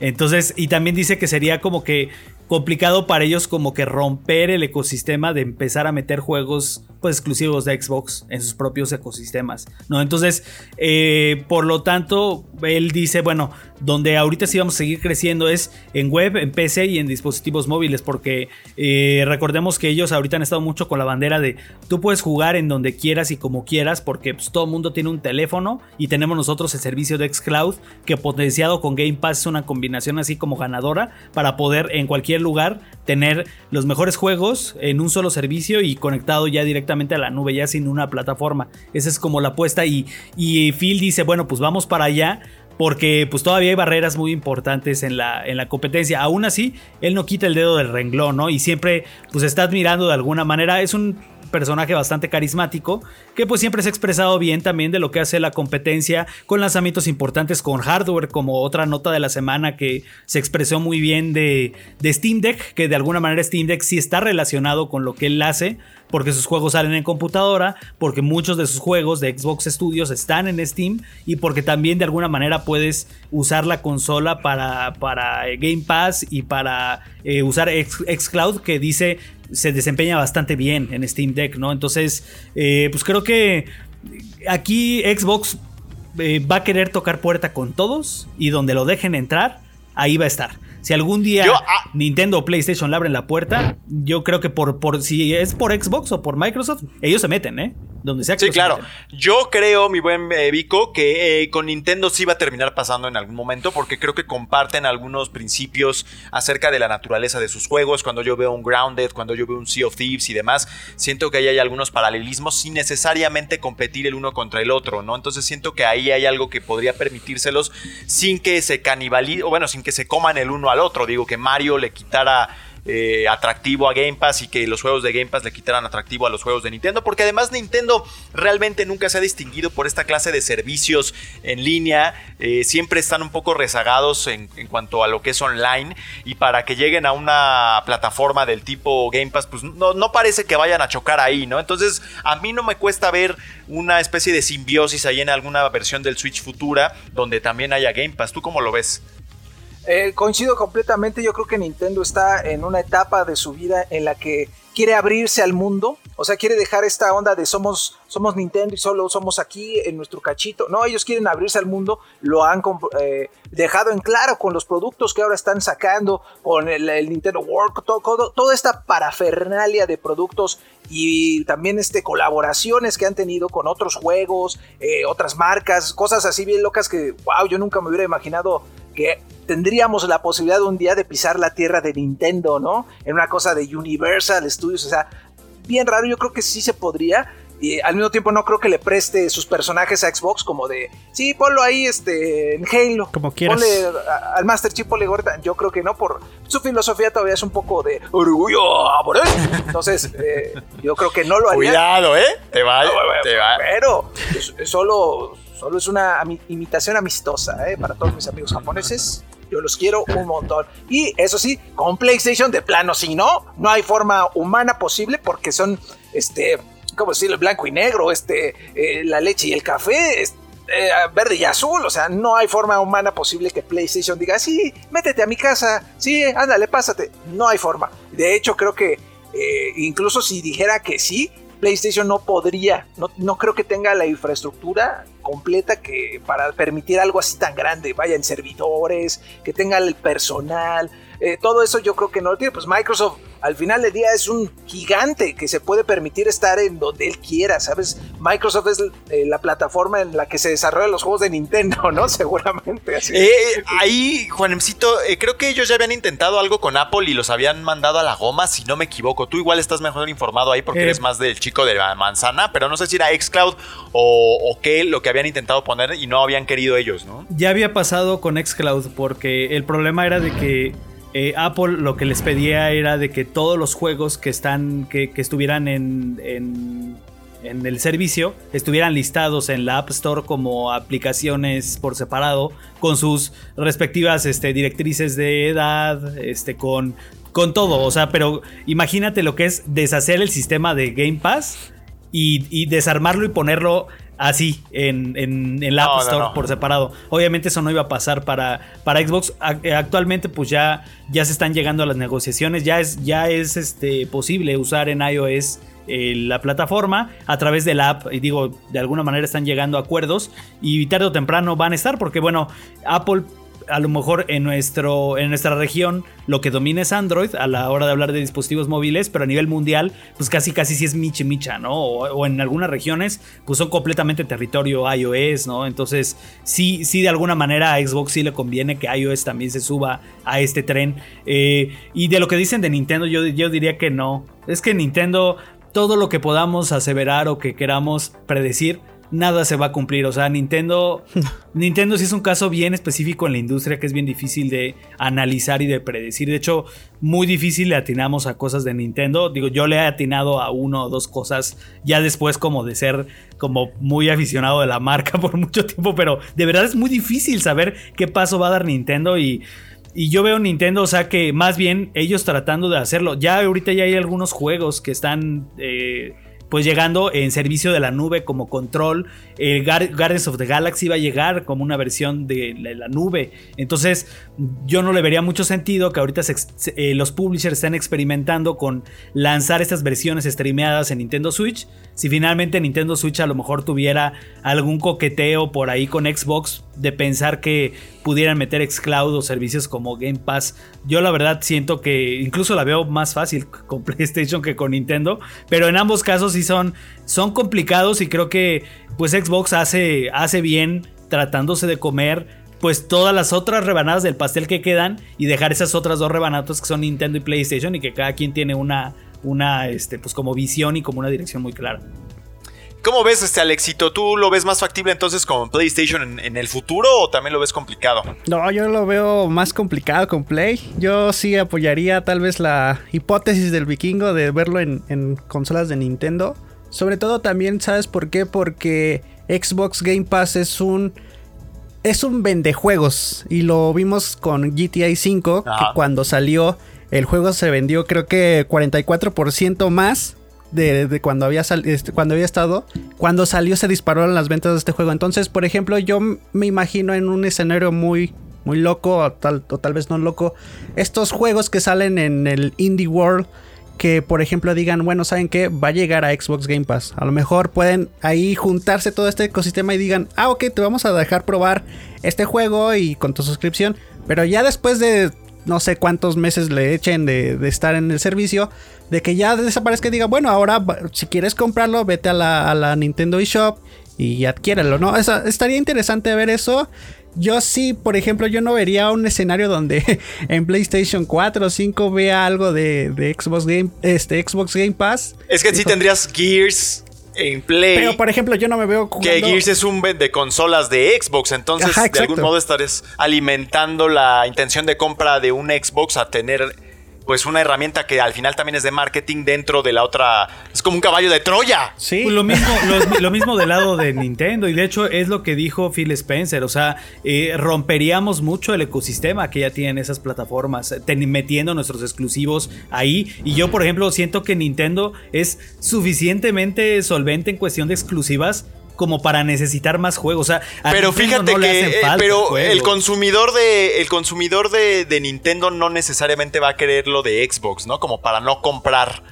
Entonces, y también dice que sería como que complicado para ellos como que romper el ecosistema de empezar a meter juegos pues exclusivos de Xbox en sus propios ecosistemas, ¿no? Entonces, eh, por lo tanto, él dice, bueno, donde ahorita sí vamos a seguir creciendo es en web, en PC y en dispositivos móviles, porque eh, recordemos que ellos ahorita han estado mucho con la bandera de tú puedes jugar en donde quieras y como quieras, porque pues, todo el mundo tiene un teléfono y tenemos nosotros el servicio de Xcloud que potenciado con Game Pass es una combinación así como ganadora para poder en cualquier lugar tener los mejores juegos en un solo servicio y conectado ya directamente a la nube, ya sin una plataforma. Esa es como la apuesta y, y Phil dice, bueno, pues vamos para allá porque pues todavía hay barreras muy importantes en la, en la competencia. Aún así, él no quita el dedo del renglón, ¿no? Y siempre pues está admirando de alguna manera. Es un personaje bastante carismático, que pues siempre se ha expresado bien también de lo que hace la competencia con lanzamientos importantes con hardware, como otra nota de la semana que se expresó muy bien de, de Steam Deck, que de alguna manera Steam Deck sí está relacionado con lo que él hace, porque sus juegos salen en computadora, porque muchos de sus juegos de Xbox Studios están en Steam y porque también de alguna manera puedes usar la consola para, para Game Pass y para eh, usar Xcloud que dice se desempeña bastante bien en Steam Deck, ¿no? Entonces, eh, pues creo que aquí Xbox eh, va a querer tocar puerta con todos y donde lo dejen entrar, ahí va a estar. Si algún día ah. Nintendo o PlayStation le abren la puerta, yo creo que por, por si es por Xbox o por Microsoft, ellos se meten, ¿eh? Donde sea que Sí, claro. Yo creo, mi buen eh, Vico, que eh, con Nintendo sí va a terminar pasando en algún momento, porque creo que comparten algunos principios acerca de la naturaleza de sus juegos. Cuando yo veo un Grounded, cuando yo veo un Sea of Thieves y demás, siento que ahí hay algunos paralelismos sin necesariamente competir el uno contra el otro, ¿no? Entonces siento que ahí hay algo que podría permitírselos sin que se canibalicen, o bueno, sin que se coman el uno al otro. Digo, que Mario le quitara eh, atractivo a Game Pass y que los juegos de Game Pass le quitaran atractivo a los juegos de Nintendo, porque además Nintendo realmente nunca se ha distinguido por esta clase de servicios en línea, eh, siempre están un poco rezagados en, cuanto a lo que es online y para que lleguen a una plataforma del tipo Game Pass, pues no, no parece que vayan a chocar ahí, ¿no? Entonces a mí no me cuesta ver una especie de simbiosis ahí en alguna versión del Switch futura donde también haya Game Pass, ¿tú cómo lo ves? Eh, coincido completamente, yo creo que Nintendo está en una etapa de su vida en la que quiere abrirse al mundo, o sea, quiere dejar esta onda de somos, somos Nintendo y solo somos aquí en nuestro cachito. No, ellos quieren abrirse al mundo, lo han eh, dejado en claro con los productos que ahora están sacando, con el, Nintendo World, toda esta parafernalia de productos y también este, colaboraciones que han tenido con otros juegos, eh, otras marcas, cosas así bien locas que, wow, yo nunca me hubiera imaginado que tendríamos la posibilidad un día de pisar la tierra de Nintendo, ¿no? En una cosa de Universal Studios, o sea, bien raro, yo creo que sí se podría. y al mismo tiempo no creo que le preste sus personajes a Xbox como de, sí, ponlo ahí este, en Halo. Como quieras. Ponle a- al Master Chief, ponle Gordon. Yo creo que no, por su filosofía todavía es un poco de orgullo. por él. Entonces, eh, yo creo que no lo haría. Cuidado, ¿eh? Te va, te va. Pero solo, solo es una imitación amistosa ¿eh? para todos mis amigos japoneses. Yo los quiero un montón. Y eso sí, con PlayStation de plano, si no, no hay forma humana posible porque son, este, ¿cómo decirlo? Blanco y negro, este, eh, la leche y el café, es- eh, verde y azul. O sea, no hay forma humana posible que PlayStation diga, sí, métete a mi casa, sí, ándale, pásate. No hay forma. De hecho, creo que eh, incluso si dijera que sí, PlayStation no podría, no, no creo que tenga la infraestructura completa que para permitir algo así tan grande, vaya en servidores, que tenga el personal, eh, todo eso yo creo que no lo tiene. Pues Microsoft al final del día es un gigante que se puede permitir estar en donde él quiera, ¿sabes? Microsoft es eh, la plataforma en la que se desarrollan los juegos de Nintendo, ¿no? Seguramente. Así. Eh, ahí, Juanemcito, eh, creo que ellos ya habían intentado algo con Apple y los habían mandado a la goma, si no me equivoco. Tú igual estás mejor informado ahí porque Eh, eres más del chico de la manzana, pero no sé si era Xcloud o, o qué lo que habían intentado poner y no habían querido ellos, ¿no? Ya había pasado con Xcloud porque el problema era de que eh, Apple lo que les pedía era de que todos los juegos que están que, estuvieran en, en, en el servicio estuvieran listados en la App Store como aplicaciones por separado con sus respectivas este, directrices de edad, este, con, con todo. O sea, pero imagínate lo que es deshacer el sistema de Game Pass y desarmarlo y ponerlo así en, en, en la No, App Store no. por separado. Obviamente eso no iba a pasar para, para Xbox. Eh, Actualmente pues ya, ya se están llegando a las negociaciones. Ya es, ya es este, posible usar en iOS eh, la plataforma a través de la app. Y digo, de alguna manera están llegando a acuerdos. Y tarde o temprano van a estar. Porque bueno, Apple a lo mejor en, nuestro, en nuestra región lo que domina es Android a la hora de hablar de dispositivos móviles, pero a nivel mundial, pues casi casi sí es miche micha, ¿no? O, o en algunas regiones, pues son completamente territorio iOS, ¿no? Entonces, sí, sí, de alguna manera a Xbox sí le conviene que iOS también se suba a este tren. Eh, y de lo que dicen de Nintendo, yo, yo diría que no. Es que Nintendo, todo lo que podamos aseverar o que queramos predecir, nada se va a cumplir. O sea, Nintendo. Nintendo sí es un caso bien específico en la industria que es bien difícil de analizar y de predecir. De hecho, muy difícil le atinamos a cosas de Nintendo. Digo, yo le he atinado a uno o dos cosas ya después como de ser como muy aficionado de la marca por mucho tiempo. Pero de verdad es muy difícil saber qué paso va a dar Nintendo y. Y yo veo Nintendo, o sea que más bien ellos tratando de hacerlo. Ya ahorita ya hay algunos juegos que están eh, pues llegando en servicio de la nube como control. El Guardians of the Galaxy va a llegar como una versión de la, nube. Entonces yo no le vería mucho sentido que ahorita eh, los publishers estén experimentando con lanzar estas versiones streameadas en Nintendo Switch. Si finalmente Nintendo Switch a lo mejor tuviera algún coqueteo por ahí con Xbox de pensar que pudieran meter xCloud o servicios como Game Pass. Yo la verdad siento que incluso la veo más fácil con PlayStation que con Nintendo, pero en ambos casos sí son, son complicados y creo que pues Xbox hace, hace bien tratándose de comer pues todas las otras rebanadas del pastel que quedan y dejar esas otras dos rebanadas que son Nintendo y PlayStation y que cada quien tiene una, una este, pues como visión y como una dirección muy clara. ¿Cómo ves este Alexito? ¿Tú lo ves más factible entonces con PlayStation en, en el futuro o también lo ves complicado? No, yo lo veo más complicado con Play. Yo sí apoyaría tal vez la hipótesis del vikingo de verlo en, en consolas de Nintendo. Sobre todo también, ¿sabes por qué? Porque Xbox Game Pass es un... Es un vendejuegos. Y lo vimos con GTA V, que cuando salió el juego se vendió creo que 44% más de, cuando, había este, cuando había estado. Cuando salió se dispararon las ventas de este juego. Entonces, por ejemplo, yo me imagino en un escenario muy, muy loco, o tal, o tal vez no loco, estos juegos que salen en el Indie World. Que por ejemplo digan, bueno, ¿saben qué? Va a llegar a Xbox Game Pass. A lo mejor pueden ahí juntarse todo este ecosistema y digan, ah, ok, te vamos a dejar probar este juego y con tu suscripción. Pero ya después de no sé cuántos meses le echen de, de estar en el servicio, de que ya desaparezca y diga, bueno, ahora si quieres comprarlo, vete a la, a la Nintendo eShop y adquiérelo, ¿no? Esa- estaría interesante ver eso. Yo sí, por ejemplo, yo no vería un escenario donde en PlayStation 4 o 5 vea algo de, de Xbox Game, este, Xbox Game Pass. Es que sí tendrías Gears, en Play. Pero por ejemplo, yo no me veo jugando... Que Gears es un de consolas de Xbox, entonces Ajá, de algún modo estarías alimentando la intención de compra de un Xbox a tener pues una herramienta que al final también es de marketing dentro de la otra. Es como un caballo de Troya. Sí. Pues lo mismo, lo, lo mismo del lado de Nintendo y de hecho es lo que dijo Phil Spencer, o sea, eh, romperíamos mucho el ecosistema que ya tienen esas plataformas, eh, ten- metiendo nuestros exclusivos ahí y yo por ejemplo siento que Nintendo es suficientemente solvente en cuestión de exclusivas como para necesitar más juegos, o sea, a Pero Nintendo fíjate no le que hacen eh, falta pero juegos. el consumidor de el consumidor de, de Nintendo no necesariamente va a querer lo de Xbox, ¿no? Como para no comprar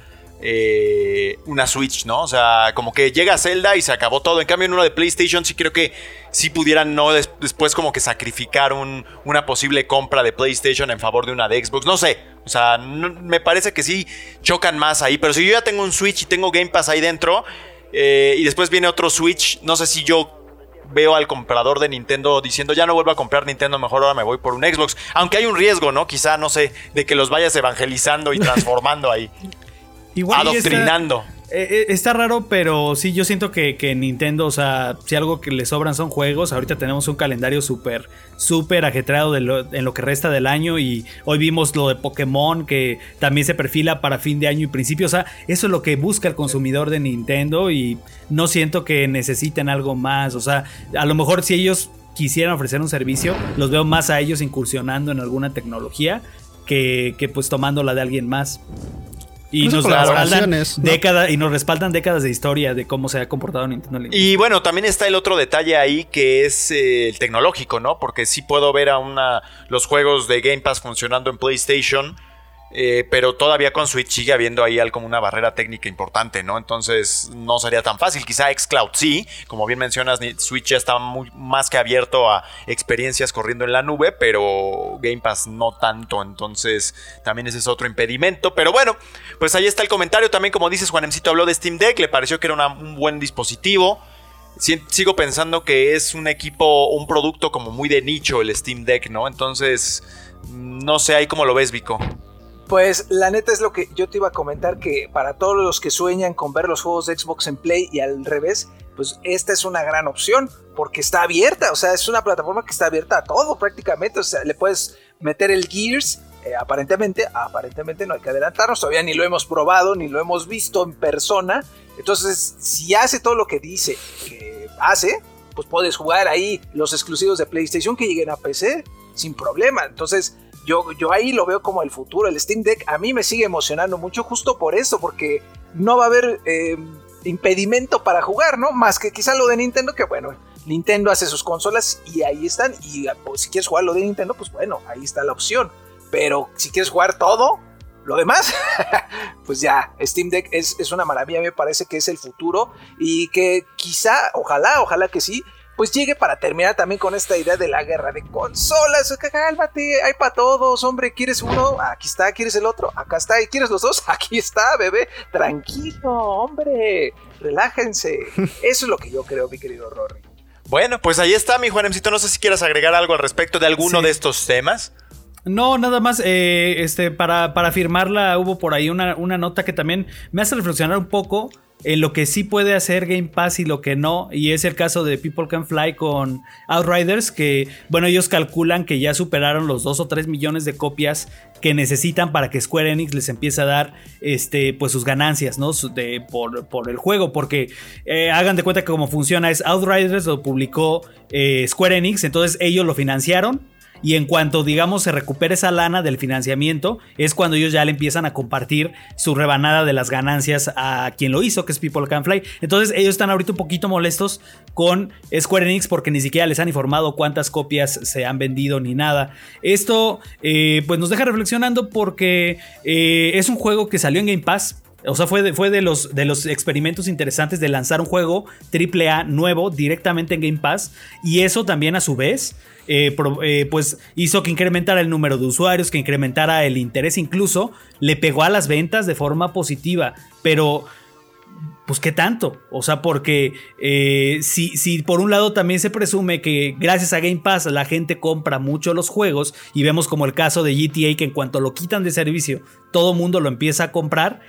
eh, una Switch, ¿no? O sea, como que llega Zelda y se acabó todo. En cambio, en uno de PlayStation sí creo que sí pudieran no des- después como que sacrificar un- una posible compra de PlayStation en favor de una de Xbox. No sé. O sea, no- me parece que sí chocan más ahí. Pero si yo ya tengo un Switch y tengo Game Pass ahí dentro eh, y después viene otro Switch, no sé si yo veo al comprador de Nintendo diciendo ya no vuelvo a comprar Nintendo, mejor ahora me voy por un Xbox. Aunque hay un riesgo, ¿no? Quizá, no sé, de que los vayas evangelizando y transformando ahí, Igual y está- adoctrinando. Eh, eh, está raro, pero sí, yo siento que, que Nintendo, o sea, si algo que le sobran son juegos, ahorita tenemos un calendario súper, súper ajetreado en lo que resta del año y hoy vimos lo de Pokémon que también se perfila para fin de año y principio, o sea, eso es lo que busca el consumidor de Nintendo y no siento que necesiten algo más, o sea, a lo mejor si ellos quisieran ofrecer un servicio, los veo más a ellos incursionando en alguna tecnología que, que pues tomándola de alguien más. Y Incluso nos respaldan décadas y nos respaldan décadas de historia de cómo se ha comportado Nintendo. Y bueno, también está el otro detalle ahí que es eh, el tecnológico, ¿no? Porque sí puedo ver a una los juegos de Game Pass funcionando en PlayStation, eh, pero todavía con Switch sigue habiendo ahí como una barrera técnica importante, ¿no? Entonces no sería tan fácil. Quizá Xcloud sí, como bien mencionas, Switch ya está muy, más que abierto a experiencias corriendo en la nube, pero Game Pass no tanto. Entonces también ese es otro impedimento. Pero bueno, pues ahí está el comentario. También, como dices, Juanemcito habló de Steam Deck, le pareció que era un buen dispositivo. Si- Sigo pensando que es un equipo, un producto como muy de nicho el Steam Deck, ¿no? Entonces, no sé ahí cómo lo ves, Vico. Pues la neta es lo que yo te iba a comentar que para todos los que sueñan con ver los juegos de Xbox en Play y al revés, pues esta es una gran opción porque está abierta, o sea, es una plataforma que está abierta a todo prácticamente, o sea, le puedes meter el Gears, eh, aparentemente, aparentemente no hay que adelantarnos, todavía ni lo hemos probado, ni lo hemos visto en persona, entonces si hace todo lo que dice que hace, pues puedes jugar ahí los exclusivos de PlayStation que lleguen a PC sin problema, entonces yo, yo ahí lo veo como el futuro. El Steam Deck a mí me sigue emocionando mucho justo por eso, porque no va a haber eh, impedimento para jugar, ¿no? Más que quizá lo de Nintendo, que bueno, Nintendo hace sus consolas y ahí están. Y pues, si quieres jugar lo de Nintendo, pues bueno, ahí está la opción. Pero si quieres jugar todo, lo demás, pues ya, Steam Deck es, es una maravilla, me parece que es el futuro y que quizá, ojalá, ojalá que sí, pues llegue para terminar también con esta idea de la guerra de consolas. Cálmate, hay para todos, hombre. ¿Quieres uno? Aquí está. ¿Quieres el otro? Acá está. ¿Y quieres los dos? Aquí está, bebé. Tranquilo, hombre. Relájense. Eso es lo que yo creo, mi querido Rory. Bueno, pues ahí está, mi Juanemcito. No sé si quieras agregar algo al respecto de alguno Sí. de estos temas. No, nada más, eh, este, para, para firmarla hubo por ahí una, una nota que también me hace reflexionar un poco en lo que sí puede hacer Game Pass y lo que no, y es el caso de People Can Fly con Outriders, que, bueno, ellos calculan que ya superaron los 2 o 3 millones de copias que necesitan para que Square Enix les empiece a dar, este, pues sus ganancias, ¿no? De- por, por el juego, porque eh, hagan de cuenta que cómo funciona es Outriders lo publicó eh, Square Enix, entonces ellos lo financiaron, y en cuanto, digamos, se recupere esa lana del financiamiento, es cuando ellos ya le empiezan a compartir su rebanada de las ganancias a quien lo hizo, que es People Can Fly. Entonces, ellos están ahorita un poquito molestos con Square Enix porque ni siquiera les han informado cuántas copias se han vendido ni nada. Esto, eh, pues, nos deja reflexionando porque eh, es un juego que salió en Game Pass. O sea, fue, de, fue de, los, de los experimentos interesantes de lanzar un juego AAA nuevo directamente en Game Pass. Y eso también a su vez, eh, eh, pues hizo que incrementara el número de usuarios, que incrementara el interés incluso. Le pegó a las ventas de forma positiva. Pero pues qué tanto. O sea, porque eh, si, si por un lado también se presume que gracias a Game Pass la gente compra mucho los juegos y vemos como el caso de GTA que en cuanto lo quitan de servicio todo mundo lo empieza a comprar.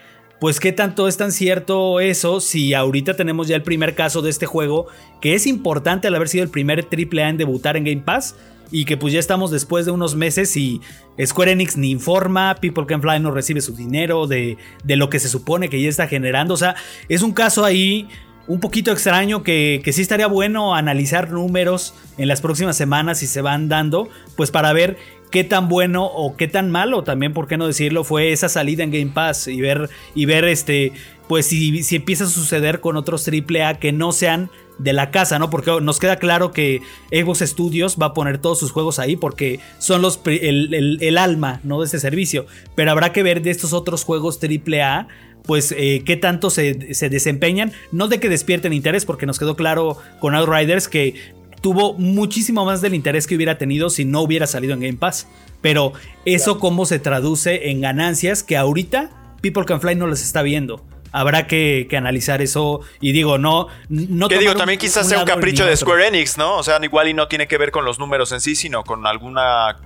Pues qué tanto es tan cierto eso si ahorita tenemos ya el primer caso de este juego, que es importante al haber sido el primer AAA en debutar en Game Pass. Y que pues ya estamos después de unos meses y Square Enix ni informa, People Can Fly no recibe su dinero de, de lo que se supone que ya está generando. O sea, es un caso ahí un poquito extraño que, que, sí estaría bueno analizar números en las próximas semanas si se van dando, pues para ver qué tan bueno o qué tan malo, también por qué no decirlo, fue esa salida en Game Pass y ver, y ver este, pues si, si empieza a suceder con otros AAA que no sean de la casa, ¿no? Porque nos queda claro que Xbox Studios va a poner todos sus juegos ahí porque son los el, el, alma, ¿no? De ese servicio. Pero habrá que ver de estos otros juegos AAA pues eh, qué tanto se, se, desempeñan. No de que despierten interés, porque nos quedó claro con Outriders que tuvo muchísimo más del interés que hubiera tenido si no hubiera salido en Game Pass. Pero eso cómo se traduce en ganancias que ahorita People Can Fly no les está viendo. Habrá que, analizar eso y digo, no... no que digo, también quizás sea un capricho de Square Enix, ¿no? O sea, igual y no tiene que ver con los números en sí, sino con alguna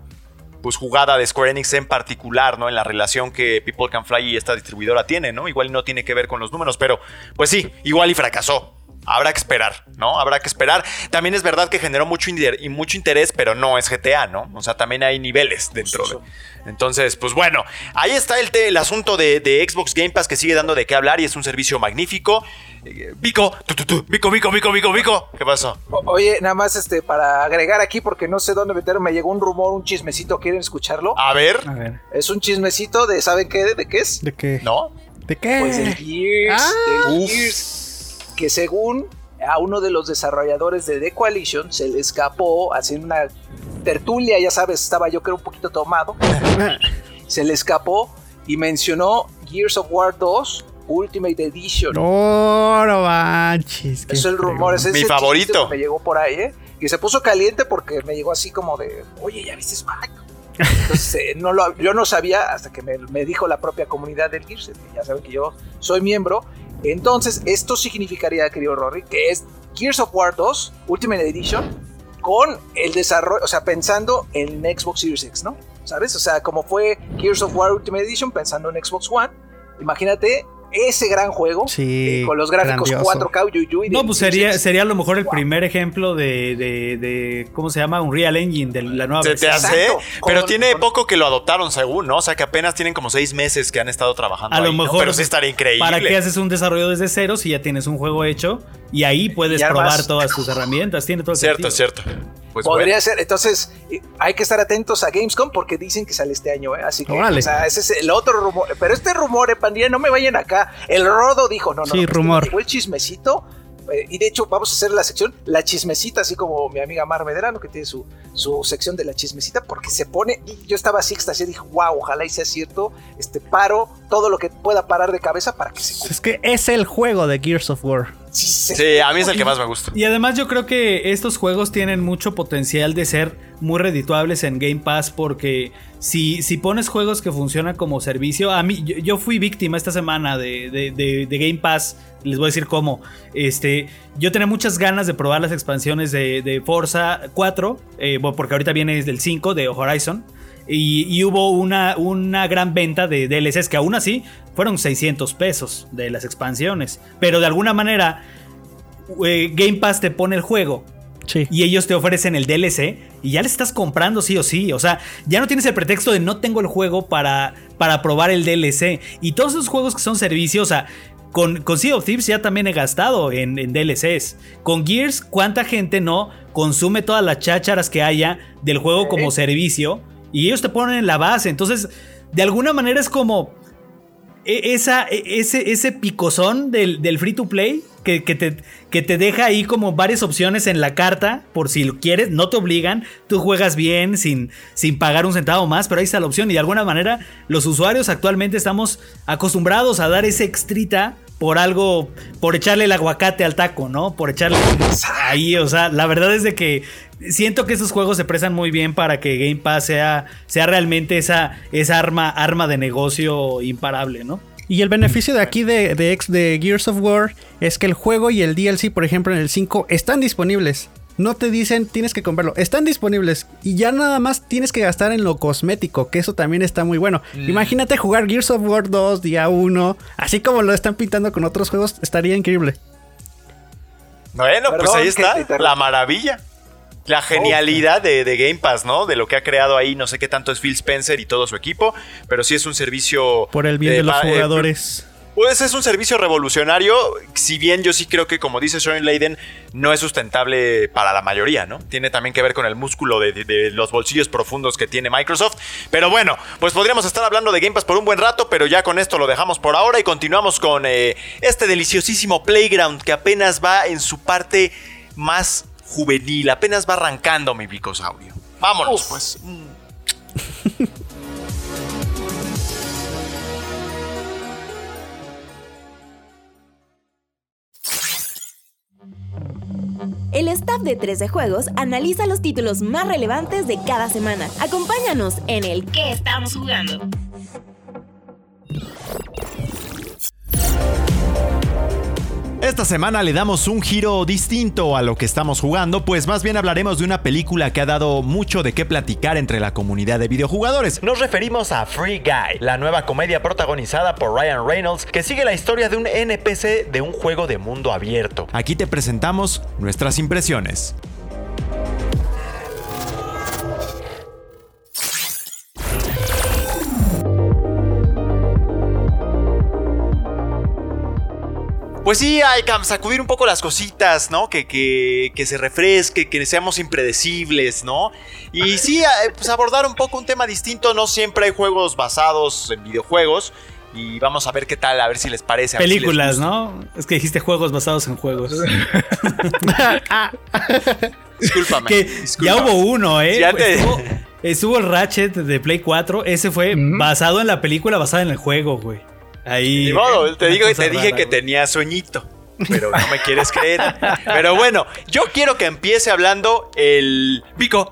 pues jugada de Square Enix en particular, ¿no? En la relación que People Can Fly y esta distribuidora tiene, ¿no? Igual no tiene que ver con los números, pero pues sí, igual y fracasó habrá que esperar, ¿no? Habrá que esperar. También es verdad que generó mucho, y mucho interés, pero no es GTA, ¿no? O sea, también hay niveles dentro de... Entonces, pues bueno, ahí está el, el asunto de, Xbox Game Pass que sigue dando de qué hablar y es un servicio magnífico. Eh, Vico, tu, tu, tu, Vico, Vico, Vico, Vico, Vico. ¿Qué pasó? oye, nada más este, para agregar aquí, porque no sé dónde meter, me llegó un rumor, un chismecito, ¿quieren escucharlo? A ver. A ver. Es un chismecito de, ¿saben qué? ¿De qué es? ¿De qué? ¿No? ¿De qué? Pues del Gears, Ah. del Gears. Que según a uno de los desarrolladores de The Coalition se le escapó haciendo una tertulia, ya sabes, estaba yo creo un poquito tomado. se le escapó y mencionó Gears of War 2 Ultimate Edition. No, no manches. es el rumor, ese es Mi el favorito. que me llegó por ahí, ¿eh? Y se puso caliente porque me llegó así como de, oye, ¿ya viste Smack? Entonces, eh, no lo, yo no sabía hasta que me, me dijo la propia comunidad del Gears, ya saben que yo soy miembro. Entonces, esto significaría, querido Rory, que es Gears of War 2 Ultimate Edition con el desarrollo, o sea, pensando en Xbox Series X, ¿no? ¿Sabes? O sea, como fue Gears of War Ultimate Edition pensando en Xbox One, imagínate ese gran juego Sí, eh, con los gráficos grandioso. 4K uyuyuy No, pues sería, sería a lo mejor el Wow. primer ejemplo de, de, de- ¿cómo se llama? Unreal Engine, de la nueva Se te versión. hace, Exacto. pero Con- tiene con- poco que lo adoptaron según, ¿no? O sea que apenas tienen como seis meses que han estado trabajando. A lo mejor. Pero sí estaría increíble. ¿Para qué haces un desarrollo desde cero si ya tienes un juego hecho? Y ahí puedes Y armas- probar todas tus herramientas. Tiene todo el Cierto, sentido. cierto. Pues Podría bueno. ser, entonces eh, hay que estar atentos a Gamescom porque dicen que sale este año, ¿eh? así que, Órale. o sea, ese es el otro rumor. Pero este rumor, eh, pandilla, no me vayan acá. El Rodo dijo, no, no, Sí, no, este rumor. el chismecito. eh, y de hecho, vamos a hacer la sección, la chismecita, así como mi amiga Mar Medrano, que tiene su, su sección de la chismecita, porque se pone. y Yo estaba así extasiado y dije, wow, ojalá y sea cierto. Este paro todo lo que pueda parar de cabeza para que se cumpla. Es que es el juego de Gears of War. Sí, a mí es el que más me gusta. Y además yo creo que estos juegos tienen mucho potencial de ser muy redituables en Game Pass porque si, si pones juegos que funcionan como servicio, a mí yo, yo fui víctima esta semana de, de- de- de Game Pass, les voy a decir cómo. Este, yo tenía muchas ganas de probar las expansiones de, de Forza 4, eh, bueno, porque ahorita viene del 5 de Horizon. Y, y hubo una, una gran venta de DLCs que aún así fueron 600 pesos de las expansiones. Pero de alguna manera eh, Game Pass te pone el juego Sí. y ellos te ofrecen el DLC y ya le estás comprando sí o sí. O sea, ya no tienes el pretexto de no tengo el juego para, para probar el DLC. Y todos esos juegos que son servicios, o sea, con, con Sea of Thieves ya también he gastado en, en DLCs. Con Gears, ¿cuánta gente no consume todas las chácharas que haya del juego como servicio? Y ellos te ponen en la base. Entonces, de alguna manera es como e- esa, e- ese, ese picozón del, del free to play que, que te, que te deja ahí como varias opciones en la carta por si lo quieres, no te obligan, tú juegas bien sin, sin pagar un centavo más, pero ahí está la opción y de alguna manera los usuarios actualmente estamos acostumbrados a dar ese extrita por algo, por echarle el aguacate al taco, ¿no? Por echarle ahí, o sea, la verdad es de que siento que estos juegos se prestan muy bien para que Game Pass sea, sea realmente esa, esa arma, arma de negocio imparable, ¿no? Y el beneficio de aquí de, de, Gears of War es que el juego y el DLC, por ejemplo, en el 5, están disponibles. no te dicen tienes que comprarlo. Están disponibles y ya nada más tienes que gastar en lo cosmético, que eso también está muy bueno. Mm. Imagínate jugar Gears of War 2 día 1, así como lo están pintando con otros juegos, estaría increíble. Bueno, pues Perdón ahí que está la maravilla. La genialidad de, de Game Pass, ¿no? De lo que ha creado ahí, no sé qué tanto es Phil Spencer y todo su equipo, pero sí es un servicio... Por el bien de los eh, jugadores. Pues es un servicio revolucionario, si bien yo sí creo que, como dice Sharon Layden, no es sustentable para la mayoría, ¿no? Tiene también que ver con el músculo de, de- de los bolsillos profundos que tiene Microsoft. Pero bueno, pues podríamos estar hablando de Game Pass por un buen rato, pero ya con esto lo dejamos por ahora y continuamos con eh, este deliciosísimo Playground que apenas va en su parte más juvenil, apenas va arrancando mi picosaurio. Vámonos, pues. Mm. El staff de 13 Juegos analiza los títulos más relevantes de cada semana. Acompáñanos en el ¿Qué estamos jugando? Esta semana le damos un giro distinto a lo que estamos jugando, pues más bien hablaremos de una película que ha dado mucho de qué platicar entre la comunidad de videojugadores. Nos referimos a Free Guy, la nueva comedia protagonizada por Ryan Reynolds, que sigue la historia de un NPC de un juego de mundo abierto. Aquí te presentamos nuestras impresiones. Pues sí, hay que sacudir un poco las cositas, ¿no? Que, que, que se refresque, que seamos impredecibles, ¿no? Y sí, eh, pues abordar un poco un tema distinto. No siempre hay juegos basados en videojuegos. Y vamos a ver qué tal, a ver si les parece. a ver si les Películas. ¿no? Es que dijiste juegos basados en juegos. Discúlpame. que discúlpame. ya hubo uno, ¿eh? Ya te- Estuvo, estuvo el Ratchet de Play 4. Ese fue basado en la película, basada en el juego, güey. Ahí. Ni modo, te, una digo, te dije rara, que güey. tenía sueñito. Pero no me quieres creer. Pero bueno, yo quiero que empiece hablando el tu,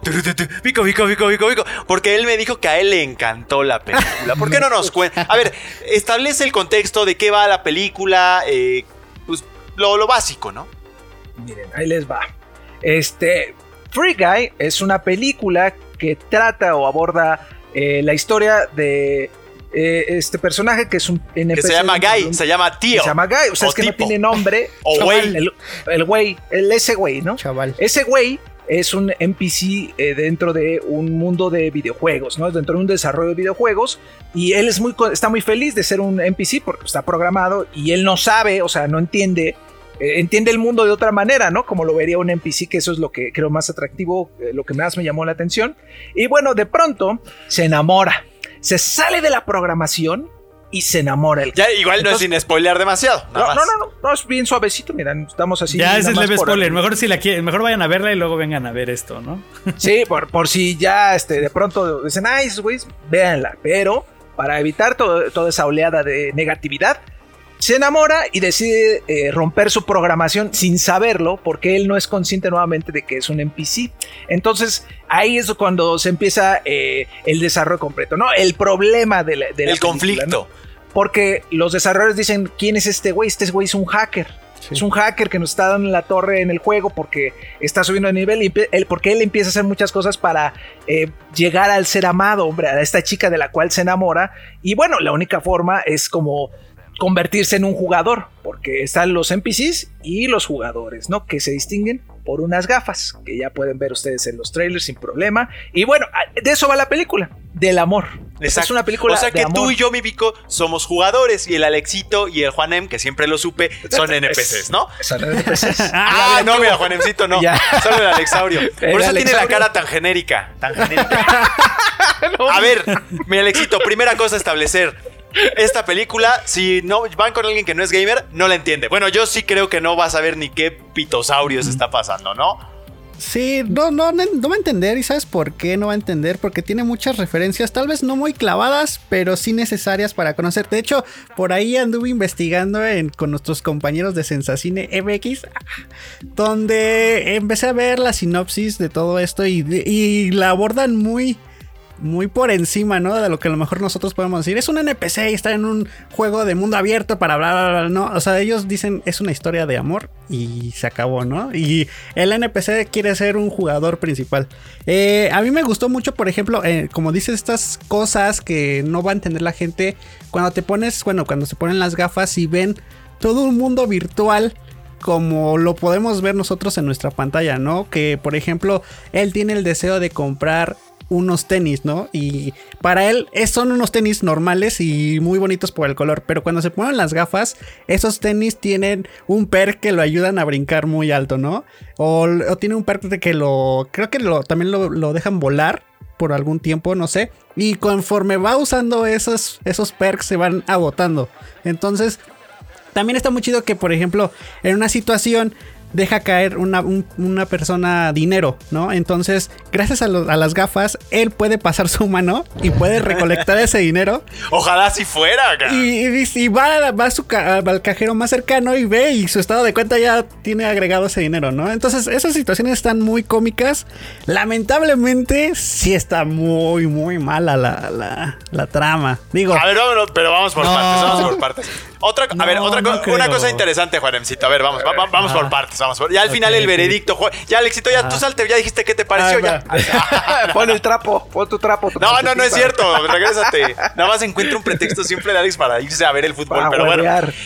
Pico, Pico, Pico, Pico, Pico. Porque él me dijo que a él le encantó la película. ¿Por qué no nos cuenta? A ver, establece el contexto de qué va la película. eh, pues lo, lo básico, ¿no? Miren, ahí les va. Este, Free Guy es una película que trata o aborda eh, la historia de eh, este personaje que es un NPC. Que se llama Guy, un- se llama Tío. Se llama Guy, o sea, O es que no tiene nombre. O güey. El, güey, el ese güey, ¿no? Chaval. Ese güey es un NPC eh, dentro de un mundo de videojuegos, ¿no? Dentro de un desarrollo de videojuegos. Y él es muy, está muy feliz de ser un NPC porque está programado y él no sabe, o sea, no entiende. eh, entiende el mundo de otra manera, ¿no? Como lo vería un NPC, que eso es lo que creo más atractivo, eh, lo que más me llamó la atención. Y bueno, de pronto se enamora. Se sale de la programación y se enamora el Ya, igual no es sin spoilear demasiado. no, no, no, no, no, es bien suavecito, mira, estamos así. ya es leve spoiler. Mejor si la quieren, mejor vayan a verla y luego vengan a ver esto, ¿no? Sí, por, por si ya este, de pronto dicen, ay, güeyes, véanla. Pero para evitar todo- toda esa oleada de negatividad, se enamora y decide eh, romper su programación sin saberlo, porque él no es consciente nuevamente de que es un NPC. Entonces, ahí es cuando se empieza eh, el desarrollo completo, ¿no? El problema de la, de conflicto. ¿no? Porque los desarrolladores dicen, ¿quién es este güey? Este güey es un hacker. Es un hacker que nos está dando la torre en el juego porque está subiendo de nivel y él, porque él empieza a hacer muchas cosas para eh, llegar al ser amado, hombre, a esta chica de la cual se enamora. Y bueno, la única forma es como convertirse en un jugador, porque están los NPCs y los jugadores, ¿no? Que se distinguen por unas gafas, que ya pueden ver ustedes en los trailers sin problema. Y bueno, a- de eso va la película, del amor. Esta Es una película O sea de que amor. tú y yo, mi Vico, somos jugadores y el Alexito y el Juanem, que siempre lo supe, son NPCs, ¿no? Son NPCs. Ah, no, mira, Juanemcito no. Ya. Solo el Alexaurio. Por El eso tiene la cara tan genérica. Tan genérica. A ver, mi Alexito, primera cosa a establecer. Esta película, si no van con alguien que no es gamer, no la entiende. Bueno, yo sí creo que no va a saber ni qué pitosaurios está pasando, ¿no? Sí, no, no, no, va a entender. ¿Y sabes por qué no va a entender? Porque tiene muchas referencias, tal vez no muy clavadas, pero sí necesarias para conocer. De hecho, por ahí anduve investigando con nuestros compañeros de Sensacine MX, donde empecé a ver la sinopsis de todo esto y la abordan muy, muy por encima, ¿no? De lo que a lo mejor nosotros podemos decir. Es un NPC y está en un juego de mundo abierto para hablar, bla, bla, no. O sea, ellos dicen es una historia de amor y se acabó, ¿no? Y el NPC quiere ser un jugador principal. Eh, a mí me gustó mucho, por ejemplo, eh, como dices, estas cosas que no va a entender la gente. Cuando te pones, bueno, cuando se ponen las gafas y ven todo un mundo virtual como lo podemos ver nosotros en nuestra pantalla, ¿no? Que por ejemplo, él tiene el deseo de comprar unos tenis, ¿no? Y para él son unos tenis normales y muy bonitos por el color, pero cuando se ponen las gafas, esos tenis tienen un perk que lo ayudan a brincar muy alto, ¿no? O, tiene un perk de que lo, creo que lo, también lo, dejan volar por algún tiempo, no sé. Y conforme va usando esos, esos perks se van agotando. Entonces, también está muy chido que, por ejemplo, en una situación deja caer una, una persona dinero, ¿no? Entonces, gracias a, las gafas, él puede pasar su mano y puede recolectar ese dinero. Ojalá si fuera. Y, va, va su al cajero más cercano y ve y su estado de cuenta ya tiene agregado ese dinero, ¿no? Entonces, esas situaciones están muy cómicas. Lamentablemente, sí está muy, muy mala la, la, trama. Digo. A ver, vámonos, pero vamos por partes, vamos por partes. Otra, a ver, otra una cosa interesante, Juanemcito. A ver, vamos, vamos por partes. Vamos ya al final el veredicto. Ya, Alexito, ya tú salte, ya dijiste qué te pareció. ya. pon el trapo, pon tu trapo. no, no, no es cierto. Regrésate. Nada más encuentro un pretexto siempre de Alex para irse a ver el fútbol. pero bueno.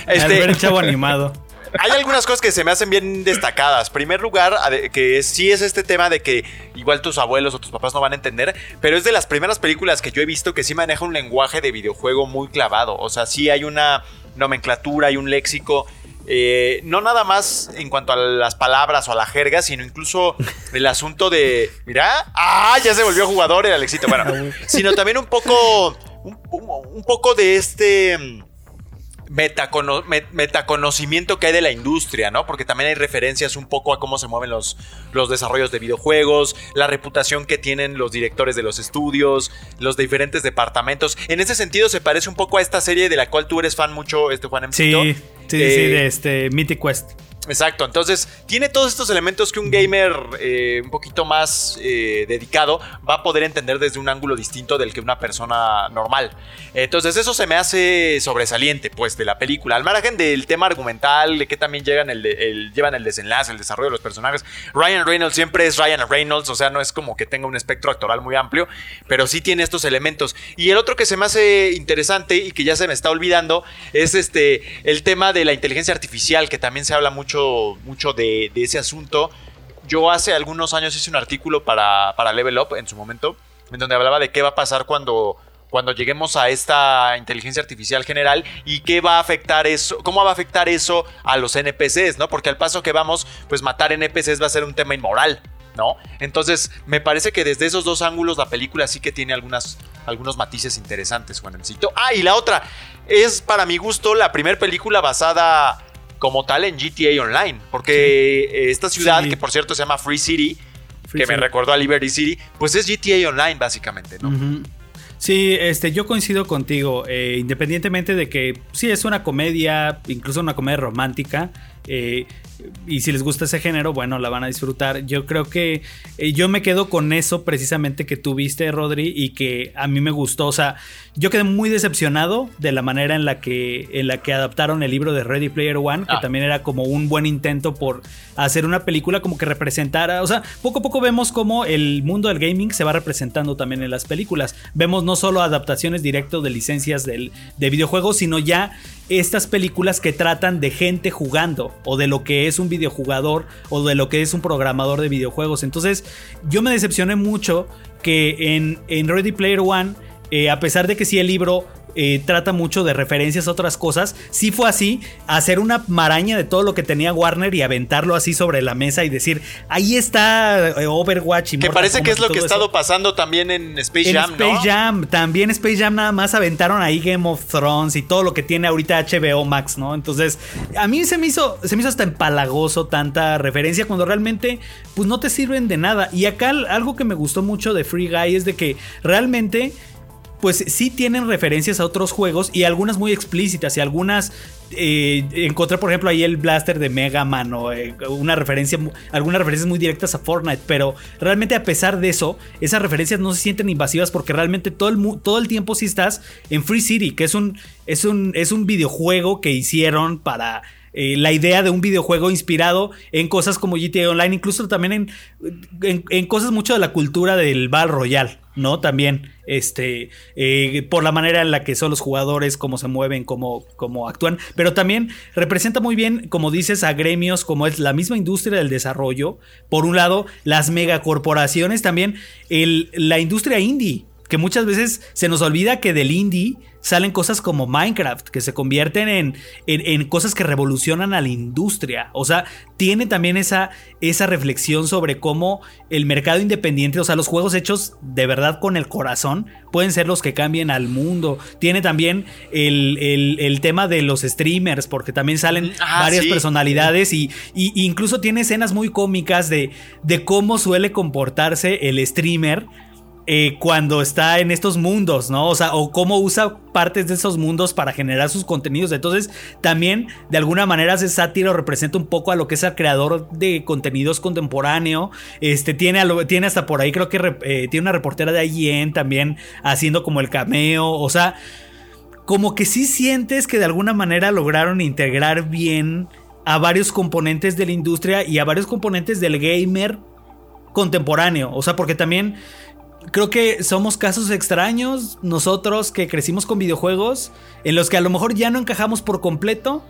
Este, el chavo animado. Hay algunas cosas que se me hacen bien destacadas. Primer lugar, que sí es este tema de que igual tus abuelos o tus papás no van a entender, pero es de las primeras películas que yo he visto que sí maneja un lenguaje de videojuego muy clavado. O sea, sí hay una nomenclatura y un léxico. Eh, no nada más en cuanto a las palabras o a la jerga, sino incluso el asunto de, mira, ah, ya se volvió jugador el Alexito, bueno, sino también un poco, un poco de este metaconocimiento que hay de la industria, ¿no? Porque también hay referencias un poco a cómo se mueven los, los desarrollos de videojuegos, la reputación que tienen los directores de los estudios, los diferentes departamentos. En ese sentido se parece un poco a esta serie de la cual tú eres fan mucho, este Juan Sí, sí, sí, de este Mythic Quest. Exacto, entonces tiene todos estos elementos que un gamer eh, un poquito más eh, dedicado va a poder entender desde un ángulo distinto del que una persona normal. Entonces eso se me hace sobresaliente pues de la película. Al margen del tema argumental, de que también llegan el, llevan el desenlace, el desarrollo de los personajes. Ryan Reynolds siempre es Ryan Reynolds, o sea, no es como que tenga un espectro actoral muy amplio, pero sí tiene estos elementos. Y el otro que se me hace interesante y que ya se me está olvidando es este el tema de la inteligencia artificial, que también se habla mucho mucho, de, ese asunto. Yo hace algunos años hice un artículo para, para Level Up en su momento, en donde hablaba de qué va a pasar cuando, cuando lleguemos a esta inteligencia artificial general y qué va a afectar eso, cómo va a afectar eso a los NPCs, ¿no? Porque al paso que vamos, pues matar NPCs va a ser un tema inmoral, ¿no? Entonces, me parece que desde esos dos ángulos la película sí que tiene algunas, algunos matices interesantes, Juanemcito. Ah, y la otra, es para mi gusto la primera película basada como tal en GTA Online. Porque esta ciudad, que por cierto se llama Free City, que me recordó a Liberty City, pues es GTA Online básicamente, ¿no? Sí, este, yo coincido contigo, eh, independientemente de que sí es una comedia, incluso una comedia romántica, eh, y si les gusta ese género, bueno, la van a disfrutar. Yo creo que eh, yo me quedo con eso precisamente que tuviste, Rodri, y que a mí me gustó. O sea, yo quedé muy decepcionado de la manera en la que, en la que adaptaron el libro de Ready Player One, que ah. también era como un buen intento por hacer una película como que representara. O sea, poco a poco vemos cómo el mundo del gaming se va representando también en las películas. Vemos no solo adaptaciones directas de licencias del, de videojuegos, sino ya estas películas que tratan de gente jugando o de lo que es un videojugador o de lo que es un programador de videojuegos. Entonces yo me decepcioné mucho que en, en Ready Player One, eh, a pesar de que sí el libro eh, trata mucho de referencias a otras cosas. Si fue así, hacer una maraña de todo lo que tenía Warner y aventarlo así sobre la mesa y decir, ahí está eh, Overwatch y Que parece que es lo que ha estado pasando también en Space Jam. En Space Jam, también Space Jam nada más aventaron ahí Game of Thrones y todo lo que tiene ahorita HBO Max, ¿no? Entonces, a mí se me hizo, se me hizo hasta empalagoso tanta referencia cuando realmente, pues no te sirven de nada. Y acá algo que me gustó mucho de Free Guy es de que realmente pues sí tienen referencias a otros juegos y algunas muy explícitas y algunas eh, encontré por ejemplo ahí el blaster de Mega Man o eh, una referencia algunas referencias muy directas a Fortnite pero realmente a pesar de eso esas referencias no se sienten invasivas porque realmente todo el, todo el tiempo sí estás en Free City que es un, es un, es un videojuego que hicieron para eh, la idea de un videojuego inspirado en cosas como GTA Online, incluso también en, en, cosas mucho de la cultura del Battle Royale, ¿no? También, este, eh, por la manera en la que son los jugadores, cómo se mueven, cómo, cómo actúan, pero también representa muy bien, como dices, a gremios como es la misma industria del desarrollo, por un lado, las megacorporaciones, también la industria indie, que muchas veces se nos olvida que del indie salen cosas como Minecraft, que se convierten en, en, cosas que revolucionan a la industria. O sea, tiene también esa, esa reflexión sobre cómo el mercado independiente, o sea, los juegos hechos de verdad con el corazón, pueden ser los que cambien al mundo. Tiene también el, tema de los streamers, porque también salen ah, varias personalidades y, y, incluso tiene escenas muy cómicas de, de cómo suele comportarse el streamer eh, cuando está en estos mundos, ¿no? O sea, o cómo usa partes de esos mundos para generar sus contenidos. Entonces, también de alguna manera ese sátiro representa un poco a lo que es el creador de contenidos contemporáneo. Este tiene, tiene hasta por ahí, creo que eh, tiene una reportera de IGN también haciendo como el cameo. O sea, como que sí sientes que de alguna manera lograron integrar bien a varios componentes de la industria y a varios componentes del gamer contemporáneo. O sea, porque también creo que somos casos extraños nosotros que crecimos con videojuegos en los que a lo mejor ya no encajamos por completo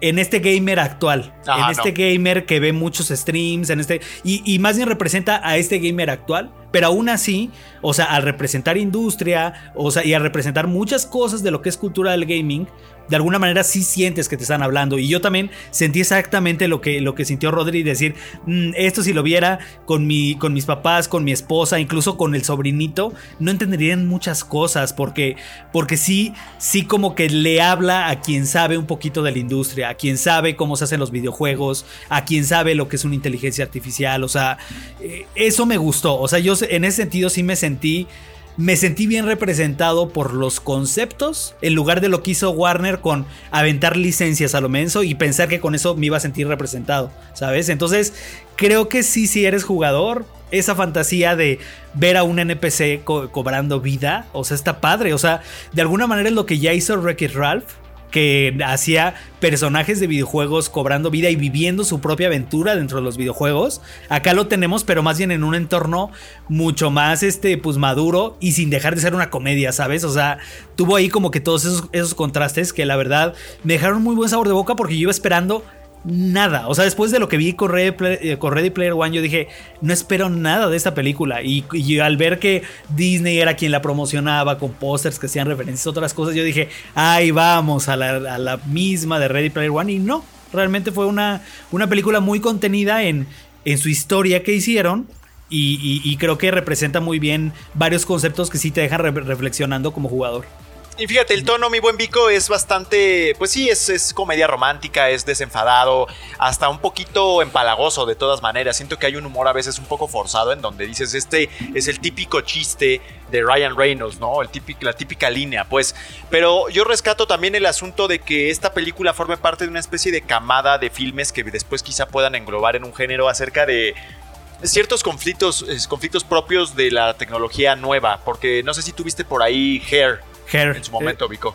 en este gamer actual, en este gamer que ve muchos streams, en este y, y, más bien representa a este gamer actual, pero aún así, o sea, al representar industria, o sea, y al representar muchas cosas de lo que es cultura del gaming, de alguna manera sí sientes que te están hablando. Y yo también sentí exactamente lo que, lo que sintió Rodri, decir, mm, esto si lo viera con, mi, con mis papás, con mi esposa, incluso con el sobrinito, no entenderían muchas cosas, porque, porque sí, sí como que le habla a quien sabe un poquito de la industria, a quien sabe cómo se hacen los videojuegos, a quien sabe lo que es una inteligencia artificial, o sea, eh, eso me gustó, o sea, yo en ese sentido sí me sentí me sentí bien representado por los conceptos en lugar de lo que hizo Warner con aventar licencias a lo menso y pensar que con eso me iba a sentir representado, ¿sabes? Entonces, creo que sí, si eres jugador, esa fantasía de ver a un NPC cobrando vida, o sea, está padre, o sea, de alguna manera es lo que ya hizo Wreck-It Ralph que hacía personajes de videojuegos cobrando vida y viviendo su propia aventura dentro de los videojuegos. Acá lo tenemos, pero más bien en un entorno mucho más este, pues maduro y sin dejar de ser una comedia, ¿sabes? O sea, tuvo ahí como que todos esos, esos contrastes que la verdad me dejaron muy buen sabor de boca porque yo iba esperando nada. O sea, después de lo que vi con Ready, eh, Player One, yo dije, no espero nada de esta película. Y, al ver que Disney era quien la promocionaba con pósters que hacían referencias a otras cosas, yo dije, ay, vamos a la, misma de Ready Player One. Y no, realmente fue una, una película muy contenida en, en su historia que hicieron. Y, creo que representa muy bien varios conceptos que sí te dejan reflexionando como jugador. Y fíjate, el tono, mi buen Vico, es bastante, pues sí, es, es, comedia romántica, es desenfadado, hasta un poquito empalagoso de todas maneras. Siento que hay un humor a veces un poco forzado en donde dices, este es el típico chiste de Ryan Reynolds, ¿no? El la típica línea, pues. Pero yo rescato también el asunto de que esta película forme parte de una especie de camada de filmes que después quizá puedan englobar en un género acerca de ciertos conflictos, conflictos propios de la tecnología nueva, porque no sé si tuviste por ahí Hair en su momento, Vico.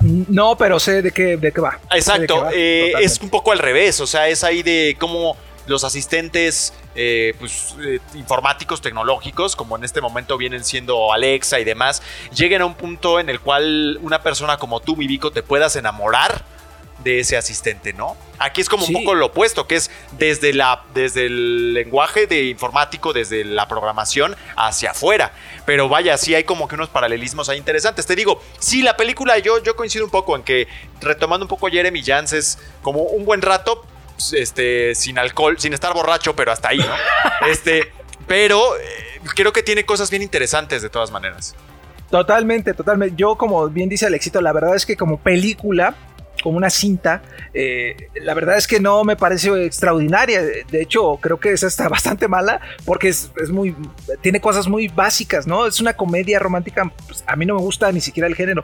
No, pero sé de qué, de qué va. Exacto, eh, es un poco al revés, o sea, es ahí de cómo los asistentes eh, pues, eh, informáticos, tecnológicos, como en este momento vienen siendo Alexa y demás, lleguen a un punto en el cual una persona como tú, mi Vico, te puedas enamorar de ese asistente, ¿no? Aquí es como un poco lo opuesto, que es desde, la, desde el lenguaje de informático, desde la programación hacia afuera. Pero vaya, sí hay como que unos paralelismos ahí interesantes. Te digo, sí, la película yo, yo coincido un poco en que, retomando un poco Jeremy Jans, es como un buen rato, este, sin alcohol, sin estar borracho, pero hasta ahí, ¿no? este, pero eh, creo que tiene cosas bien interesantes de todas maneras. Totalmente, totalmente. Yo, como bien dice Alexito, la verdad es que como película como una cinta. Eh, la verdad es que no me parece extraordinaria. De hecho, creo que es hasta bastante mala porque es, muy. tiene cosas muy básicas, ¿no? Es una comedia romántica. Pues, a mí no me gusta ni siquiera el género.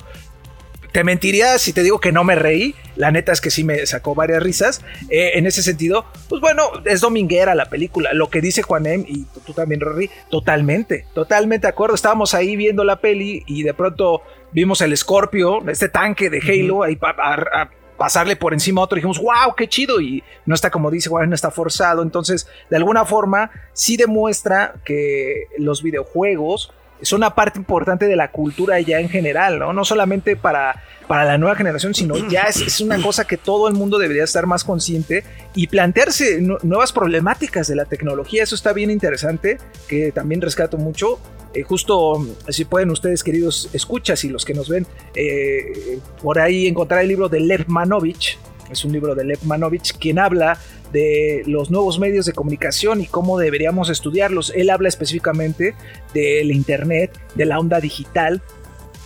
Te mentiría si te digo que no me reí. La neta es que sí me sacó varias risas. Eh, en ese sentido, pues bueno, es dominguera la película. Lo que dice Juanem y tú, también, Rory, totalmente, totalmente de acuerdo. Estábamos ahí viendo la peli y de pronto vimos el Scorpio, este tanque de Halo, ahí a, pasarle por encima a otro. Y dijimos, wow, qué chido. Y no está como dice, no está forzado. Entonces, de alguna forma, sí demuestra que los videojuegos es una parte importante de la cultura ya en general, ¿no? No solamente para, para la nueva generación, sino ya es, una cosa que todo el mundo debería estar más consciente y plantearse nuevas problemáticas de la tecnología. Eso está bien interesante, que también rescato mucho. Eh, justo, si pueden ustedes, queridos escuchas y los que nos ven, eh, por ahí encontrar el libro de Lev Manovich, es un libro de Lev Manovich, quien habla de los nuevos medios de comunicación y cómo deberíamos estudiarlos. Él habla específicamente del Internet, de la onda digital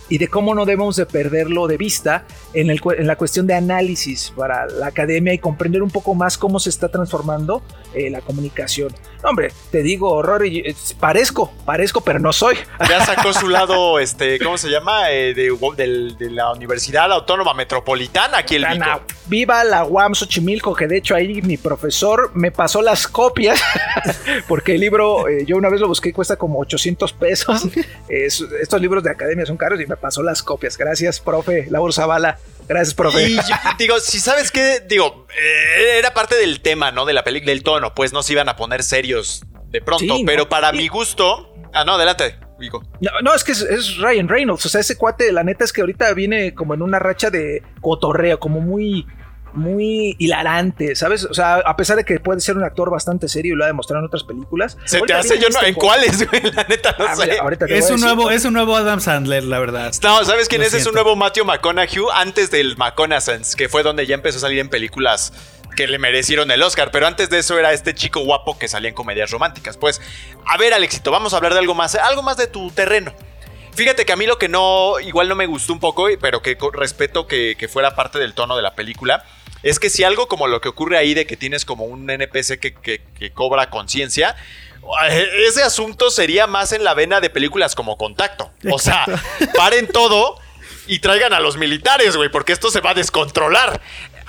y de cómo no debemos de perderlo de vista en, el, en la cuestión de análisis para la academia y comprender un poco más cómo se está transformando eh, la comunicación. hombre, te digo, Rory, eh, parezco, parezco, pero no soy. Ya sacó su lado, este, ¿cómo se llama? Eh, de, la Universidad Autónoma Metropolitana, aquí el Vico. Viva la UAM Xochimilco, que de hecho ahí mi profesor me pasó las copias, porque el libro, yo una vez lo busqué cuesta como 800 pesos. estos libros de academia son caros y me pasó las copias. Gracias, profe Laura Zavala. Gracias, profe. Y digo, si sabes que, digo, eh, era parte del tema, ¿no? De la película, del tono, pues no se iban a poner serios de pronto, pero para mi gusto. Ah, no, adelante. No, no, es que es, Ryan Reynolds. O sea, ese cuate, la neta es que ahorita viene como en una racha de cotorreo, como muy muy hilarante, ¿sabes? O sea, a pesar de que puede ser un actor bastante serio y lo ha demostrado en otras películas. Se te hace yo no, ¿en cuáles, güey? La neta no ah, sé. es un nuevo, es un nuevo Adam Sandler, la verdad. No, ¿sabes quién es? Es un nuevo Matthew McConaughey antes del McConaughey, que fue donde ya empezó a salir en películas que le merecieron el Oscar, pero antes de eso era este chico guapo que salía en comedias románticas. Pues, a ver, Alexito, vamos a hablar de algo más, algo más de tu terreno. Fíjate que a mí lo que no, igual no me gustó un poco, pero que respeto que, que fuera parte del tono de la película, es que si algo como lo que ocurre ahí de que tienes como un NPC que, cobra conciencia, eh, ese asunto sería más en la vena de películas como Contacto. O sea, paren todo y traigan a los militares, güey, porque esto se va a descontrolar.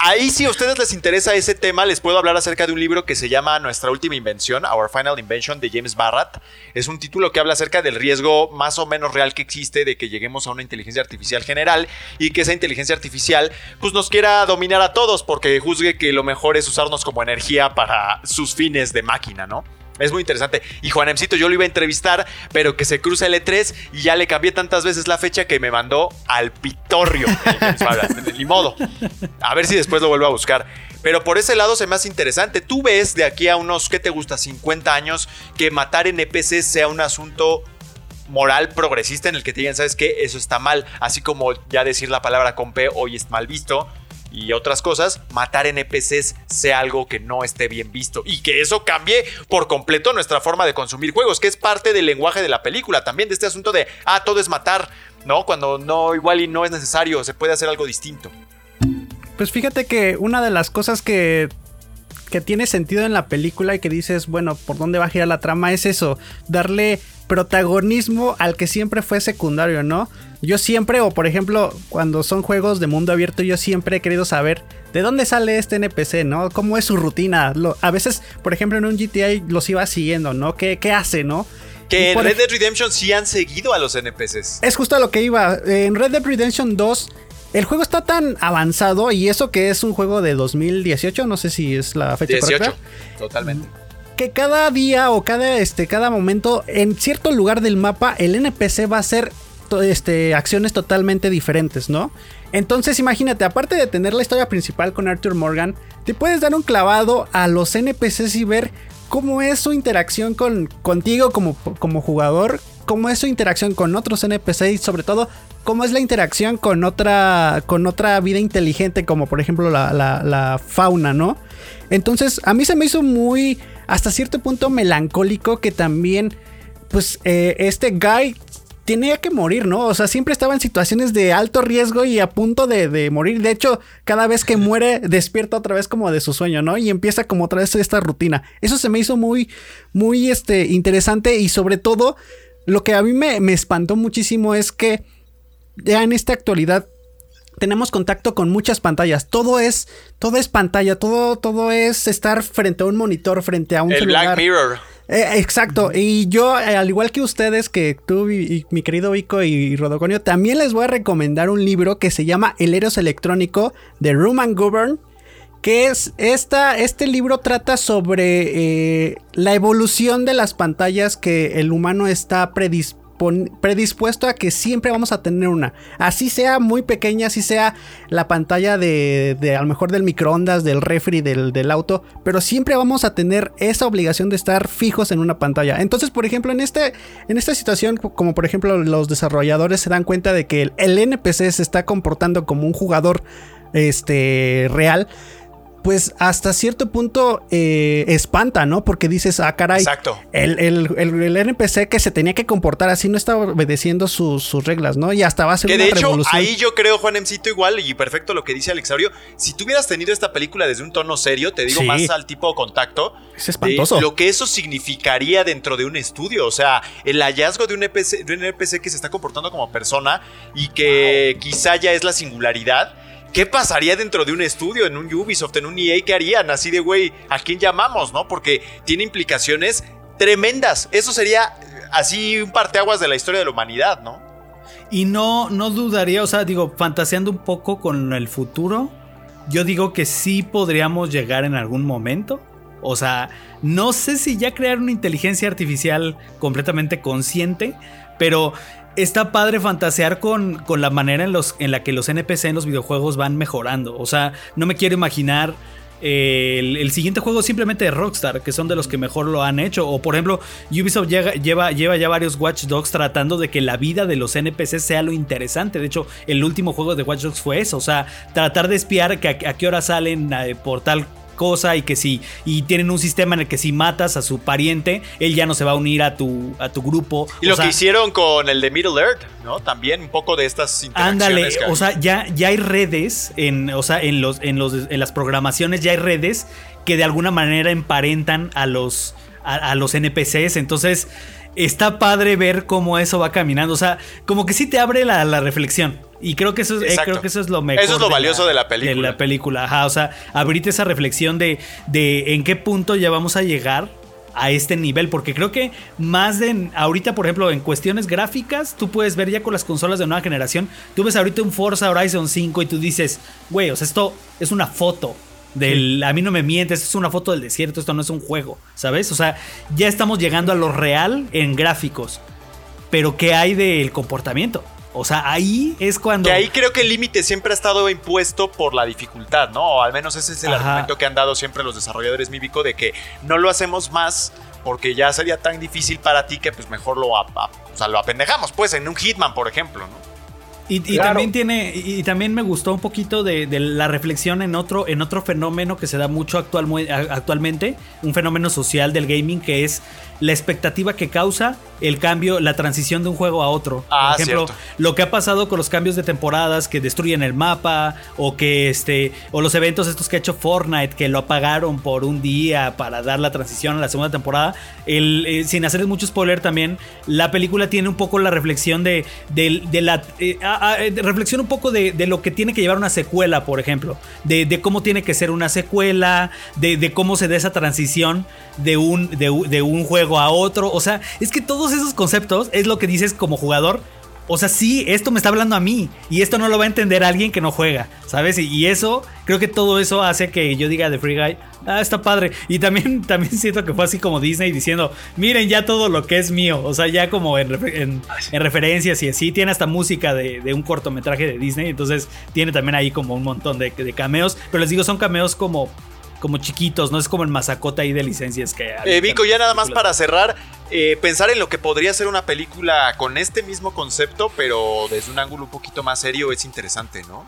Ahí si a ustedes les interesa ese tema, les puedo hablar acerca de un libro que se llama Nuestra última invención, Our Final Invention de James Barratt. Es un título que habla acerca del riesgo más o menos real que existe de que lleguemos a una inteligencia artificial general y que esa inteligencia artificial pues nos quiera dominar a todos porque juzgue que lo mejor es usarnos como energía para sus fines de máquina, ¿no? Es muy interesante. Y Juanemcito yo lo iba a entrevistar, pero que se cruza el E3 y ya le cambié tantas veces la fecha que me mandó al pitorrio. Ni modo. A ver si después lo vuelvo a buscar. Pero por ese lado se me hace interesante. Tú ves de aquí a unos, ¿qué te gusta? 50 años, que matar NPCs sea un asunto moral progresista en el que te digan, ¿sabes qué? Eso está mal. Así como ya decir la palabra con P hoy es mal visto y otras cosas, matar NPCs sea algo que no esté bien visto y que eso cambie por completo nuestra forma de consumir juegos, que es parte del lenguaje de la película, también de este asunto de, ah, todo es matar, ¿no? Cuando no, igual y no es necesario, se puede hacer algo distinto. Pues fíjate que una de las cosas que que tiene sentido en la película y que dices, bueno, ¿por dónde va a girar la trama? Es eso, darle protagonismo al que siempre fue secundario, ¿no? Yo siempre, o por ejemplo, cuando son juegos de mundo abierto, yo siempre he querido saber de dónde sale este NPC, ¿no? ¿Cómo es su rutina? a veces, por ejemplo, en un GTA los iba siguiendo, ¿no? ¿Qué, qué hace, no? Que en Red Dead Redemption sí han seguido a los NPCs. Es justo a lo que iba. En Red Dead Redemption 2 el juego está tan avanzado y eso que es un juego de 2018, no sé si es la fecha 18, totalmente. Que cada día o cada, este, cada momento en cierto lugar del mapa el NPC va a ser este, acciones totalmente diferentes, ¿no? Entonces imagínate, aparte de tener la historia principal con Arthur Morgan, te puedes dar un clavado a los NPCs y ver cómo es su interacción con, contigo como, como jugador, cómo es su interacción con otros NPCs y sobre todo cómo es la interacción con otra, con otra vida inteligente como por ejemplo la, la fauna, ¿no? Entonces a mí se me hizo muy, hasta cierto punto melancólico que también, pues eh, este guy tenía que morir, ¿no? O sea, siempre estaba en situaciones de alto riesgo y a punto de, morir. De hecho, cada vez que muere, despierta otra vez como de su sueño, ¿no? Y empieza como otra vez esta rutina. Eso se me hizo muy, muy este, interesante y sobre todo, lo que a mí me, me espantó muchísimo es que ya en esta actualidad tenemos contacto con muchas pantallas. Todo es, todo es pantalla, todo, todo es estar frente a un monitor, frente a un El Black Mirror. Eh, exacto. Y yo, eh, al igual que ustedes, que tú y, mi querido Vico y Rodoconio, también les voy a recomendar un libro que se llama El Eros Electrónico de Roman Govern. Que es esta, este libro trata sobre eh, la evolución de las pantallas que el humano está predispuesto predispuesto a que siempre vamos a tener una. Así sea muy pequeña, así sea la pantalla de, a lo mejor del microondas, del refri, del, del, auto, pero siempre vamos a tener esa obligación de estar fijos en una pantalla. Entonces, por ejemplo, en, este, en esta situación, como por ejemplo los desarrolladores se dan cuenta de que el, el NPC se está comportando como un jugador este, real pues hasta cierto punto eh, espanta, ¿no? Porque dices, ah, caray, Exacto. El, el, NPC que se tenía que comportar así no estaba obedeciendo sus, reglas, ¿no? Y hasta va a ser que una de hecho, revolución. Ahí yo creo, Juan Emcito, igual, y perfecto lo que dice Alexaurio, si tú hubieras tenido esta película desde un tono serio, te digo más al tipo de contacto, es espantoso. lo que eso significaría dentro de un estudio, o sea, el hallazgo de un NPC, de un NPC que se está comportando como persona y que quizá ya es la singularidad ¿Qué pasaría dentro de un estudio, en un Ubisoft, en un EA? ¿Qué harían? Así de, güey, ¿a quién llamamos, no? Porque tiene implicaciones tremendas. Eso sería así un parteaguas de la historia de la humanidad, ¿no? Y no, no dudaría, o sea, digo, fantaseando un poco con el futuro, yo digo que sí podríamos llegar en algún momento. O sea, no sé si ya crear una inteligencia artificial completamente consciente, pero está padre fantasear con, con la manera en, los, en la que los NPC en los videojuegos van mejorando. O sea, no me quiero imaginar eh, el, siguiente juego simplemente de Rockstar, que son de los que mejor lo han hecho. O por ejemplo, Ubisoft lleva, lleva ya varios Watch Dogs tratando de que la vida de los NPCs sea lo interesante. De hecho, el último juego de Watch Dogs fue eso. O sea, tratar de espiar que a, a qué hora salen eh, por tal cosa y que si y tienen un sistema en el que si matas a su pariente, él ya no se va a unir a tu, a tu grupo. Y lo que hicieron con el de Middle Earth, ¿no? También un poco de estas Ándale, o sea, ya, ya hay redes en, o sea, en los, en los en las programaciones ya hay redes que de alguna manera emparentan a los a los NPCs, entonces está padre ver cómo eso va caminando. O sea, como que sí te abre la, reflexión. Y creo que, eso, eh, creo que eso es lo mejor. Eso es lo valioso de la película. De la película, ajá. O sea, abrirte esa reflexión de, de en qué punto ya vamos a llegar a este nivel. Porque creo que más de. Ahorita, por ejemplo, en cuestiones gráficas, tú puedes ver ya con las consolas de nueva generación. Tú ves ahorita un Forza Horizon 5 y tú dices, güey, o sea, esto es una foto. Del, A mí no me mientes, es una foto del desierto, esto no es un juego, ¿sabes? O sea, ya estamos llegando a lo real en gráficos. Pero ¿qué hay del comportamiento? O sea, ahí es cuando. Que ahí creo que el límite siempre ha estado impuesto por la dificultad, ¿no? O al menos ese es el argumento que han dado siempre los desarrolladores Míbico de que no lo hacemos más porque ya sería tan difícil para ti que pues mejor lo, o sea, lo apendejamos, pues en un Hitman, por ejemplo, ¿no? Y, también tiene, y, también me gustó un poquito de, la reflexión en otro, en otro fenómeno que se da mucho actual, actualmente, un fenómeno social del gaming que es la expectativa que causa el cambio, la transición de un juego a otro. Ah, por ejemplo, lo que ha pasado con los cambios de temporadas que destruyen el mapa o que este o los eventos estos que ha hecho Fortnite que lo apagaron por un día para dar la transición a la segunda temporada. El, eh, sin hacerles mucho spoiler también, la película tiene un poco la reflexión de, de, la eh, eh, reflexión un poco de, lo que tiene que llevar una secuela, por ejemplo, de, cómo tiene que ser una secuela, de, cómo se da esa transición de un, de un juego a otro. O sea, es que todos esos conceptos es lo que dices como jugador. O sea, sí, esto me está hablando a mí. Y esto no lo va a entender alguien que no juega. ¿Sabes? Y, eso, creo que todo eso hace que yo diga de Free Guy, ah, está padre. Y también, también siento que fue así como Disney diciendo, miren ya todo lo que es mío. O sea, ya como en, referencias y así. Tiene hasta música de, un cortometraje de Disney. Entonces tiene también ahí como un montón de, de cameos. Pero les digo, son cameos como como chiquitos, no es como el masacota ahí de licencias que hay. Eh, Vico, ya nada más para cerrar, eh, pensar en lo que podría ser una película con este mismo concepto, pero desde un ángulo un poquito más serio es interesante, ¿no?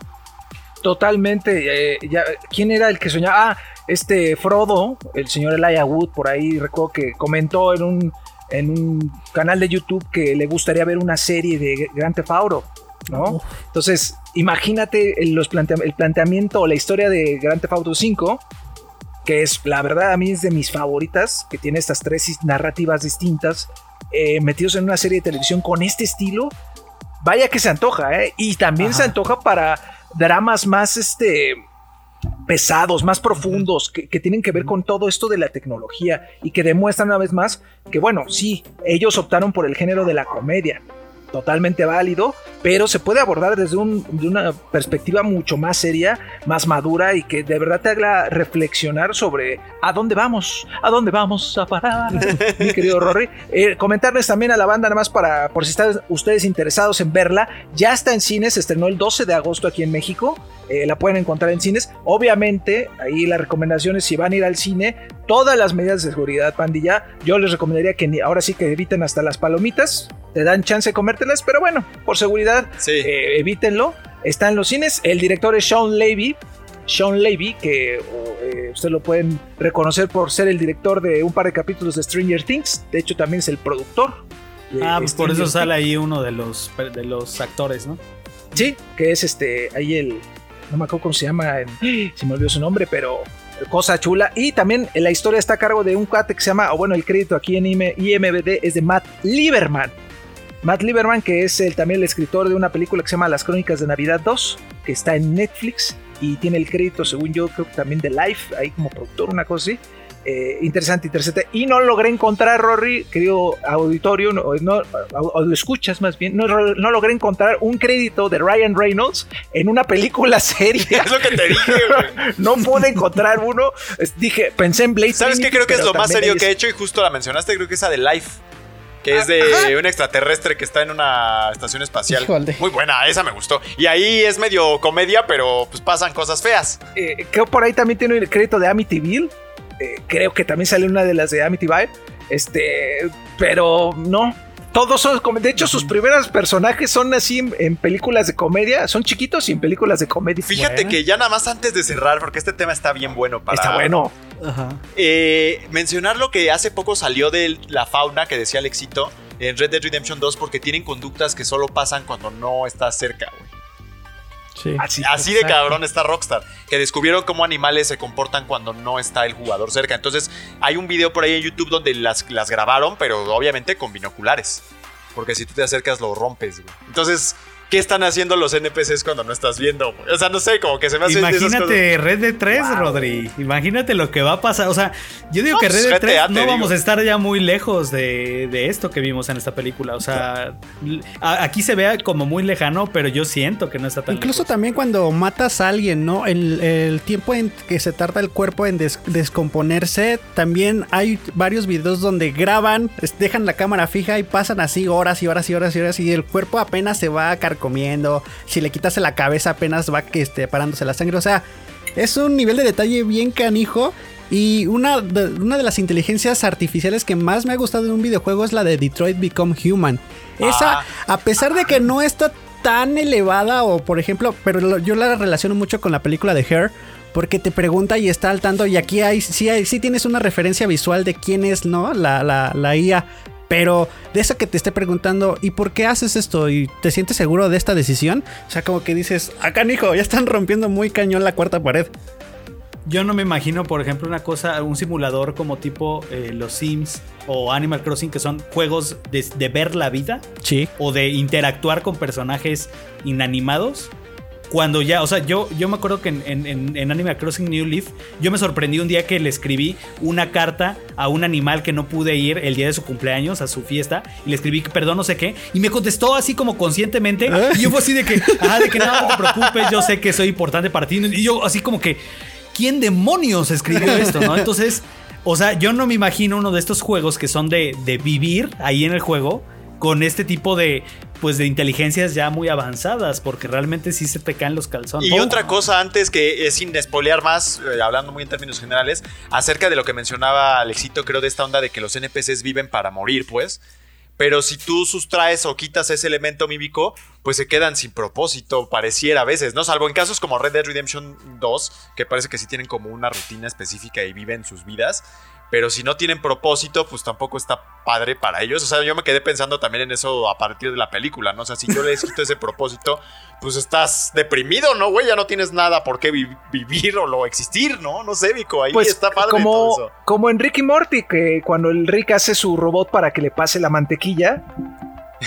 Totalmente. Eh, ya, ¿Quién era el que soñaba? Ah, este Frodo, el señor Elijah Wood, por ahí recuerdo que comentó en un, en un canal de YouTube que le gustaría ver una serie de Grand Theft Auto, ¿no? Entonces, imagínate el, los plantea- el planteamiento o la historia de Grand Theft Auto 5, que es, la verdad, a mí es de mis favoritas, que tiene estas tres narrativas distintas, eh, metidos en una serie de televisión con este estilo. Vaya que se antoja, ¿eh? Y también se antoja para dramas más, este, pesados, más profundos, que, que tienen que ver con todo esto de la tecnología y que demuestran una vez más que, bueno, sí, ellos optaron por el género de la comedia, totalmente válido, pero se puede abordar desde un- de una perspectiva mucho más seria, más madura y que de verdad te haga reflexionar sobre a dónde vamos, a dónde vamos a parar, mi querido Rory. Eh, comentarles también a la banda, nada más para, por si están ustedes interesados en verla, ya está en cines, se estrenó el 12 de agosto aquí en México, eh, la pueden encontrar en cines. Obviamente, ahí la recomendación es si van a ir al cine, todas las medidas de seguridad, pandilla. Yo les recomendaría que ni- ahora sí que eviten hasta las palomitas, te dan chance de comértelas, pero bueno, por seguridad, Sí. eh, evítenlo. Está en los cines. El director es Sean Levy. Sean Levy, que eh, ustedes lo pueden reconocer por ser el director de un par de capítulos de Stranger Things. De hecho, también es el productor. de Ah, pues por eso sale ahí uno de los, de los actores, ¿no? Sí, que es este, ahí el, no me acuerdo cómo se llama, en- se me olvidó su nombre, pero cosa chula. Y también la historia está a cargo de un cuate que se llama, o bueno, el crédito aquí en IM- IMBD es de Matt Lieberman. Matt Lieberman, que es el, también el escritor de una película que se llama Las Crónicas de Navidad 2, que está en Netflix y tiene el crédito, según yo, creo que también de Life, ahí como productor, una cosa así. Eh, interesante, interesante. Y no logré encontrar, Rory, querido auditorio, no, no, o- o lo escuchas más bien, no, no logré encontrar un crédito de Ryan Reynolds en una película seria. Es lo que te dije, güey. no pude encontrar uno. Dije, pensé en Blade. ¿Sabes qué? Creo que es lo más serio que he hecho y justo la mencionaste, creo que esa de Life. Que es de Ajá. un extraterrestre que está en una estación espacial. Híjole. Muy buena, esa me gustó. Y ahí es medio comedia, pero pues pasan cosas feas. Eh, creo por ahí también tiene el crédito de Amityville. Eh, creo que también sale una de las de Amityville. Este, pero no. Todos son, como- de hecho, sus primeros personajes son así en, en películas de comedia. Son chiquitos y en películas de comedia. Fíjate Bueno, que ya nada más antes de cerrar, porque este tema está bien bueno para. Está bueno. Ajá. Eh, mencionar lo que hace poco salió de la fauna que decía Alexito en Red Dead Redemption 2 porque tienen conductas que solo pasan cuando no estás cerca, güey. Sí. Así, Así de cabrón está Rockstar, que descubrieron cómo animales se comportan cuando no está el jugador cerca. Entonces, hay un video por ahí en YouTube donde las, las grabaron, pero obviamente con binoculares. Porque si tú te acercas lo rompes, güey. Entonces, ¿qué están haciendo los NPCs cuando no estás viendo? O sea, no sé, como que se me hace. Imagínate Red Dead 3, Rodri. Imagínate lo que va a pasar. O sea, yo digo No, que Red Dead 3 GTA te no digo. vamos a estar ya muy lejos de, de esto que vimos en esta película. O sea, a- aquí se vea como muy lejano, pero yo siento que no está tan Incluso lejos. también cuando matas a alguien, ¿no? El, el tiempo en que se tarda el cuerpo en des- descomponerse, también hay varios videos donde graban, dejan la cámara fija y pasan así horas y horas y horas y horas y el cuerpo apenas se va carcomiendo. Si le quitas la cabeza apenas va que esté parándose la sangre. O sea, es un nivel de detalle bien canijo. Y una de, una de las inteligencias artificiales que más me ha gustado en un videojuego es la de Detroit Become Human. Esa, Ah. a pesar de que no está tan elevada o por ejemplo, pero yo la relaciono mucho con la película de Her porque te pregunta y está al tanto y aquí hay sí, hay, sí tienes una referencia visual de quién es, ¿no? La, la, la IA. Pero de eso que te esté preguntando, ¿y por qué haces esto? ¿Y te sientes seguro de esta decisión? O sea, como que dices, acá, hijo, ya están rompiendo muy cañón la cuarta pared. Yo no me imagino, por ejemplo, una cosa, un simulador como tipo eh, los Sims o Animal Crossing, que son juegos de, de ver la vida Sí. o de interactuar con personajes inanimados. Cuando ya, o sea, yo, yo me acuerdo que en, en- Animal Crossing New Leaf, yo me sorprendí un día que le escribí una carta a un animal que no pude ir el día de su cumpleaños, a su fiesta, y le escribí que perdón, no sé qué, y me contestó así como conscientemente, y yo fue así de que, ah, de que no, no te preocupes, yo sé que soy importante para ti, y yo así como que, ¿quién demonios escribió esto, no? Entonces, o sea, yo no me imagino uno de estos juegos que son de, de vivir ahí en el juego con este tipo de pues de inteligencias ya muy avanzadas porque realmente sí se te caen los calzones. Y otra cosa antes que es sin spoilear más, eh, hablando muy en términos generales, acerca de lo que mencionaba Alexito, creo de esta onda de que los NPCs viven para morir, pues. Pero si tú sustraes o quitas ese elemento mímico, pues se quedan sin propósito, pareciera a veces, ¿no? Salvo en casos como Red Dead Redemption 2, que parece que sí tienen como una rutina específica y viven sus vidas. Pero si no tienen propósito, pues tampoco está padre para ellos. O sea, yo me quedé pensando también en eso a partir de la película, ¿no? O sea, si yo les quito ese propósito, pues estás deprimido, ¿no, güey? Ya no tienes nada por qué vi- vivir o lo existir, ¿no? No sé, Vico, ahí Pues está padre todo como, eso. como en Rick y Morty, que cuando el Rick hace su robot para que le pase la mantequilla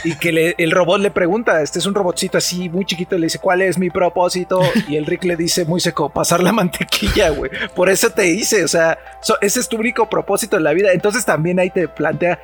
y que el robot le pregunta, este es un robotcito así muy chiquito, le dice, ¿cuál es mi propósito? Y el Rick le dice muy seco, pasar la mantequilla, güey. Por eso te dice, o sea, so- ese es tu único propósito en la vida. Entonces también ahí te plantea,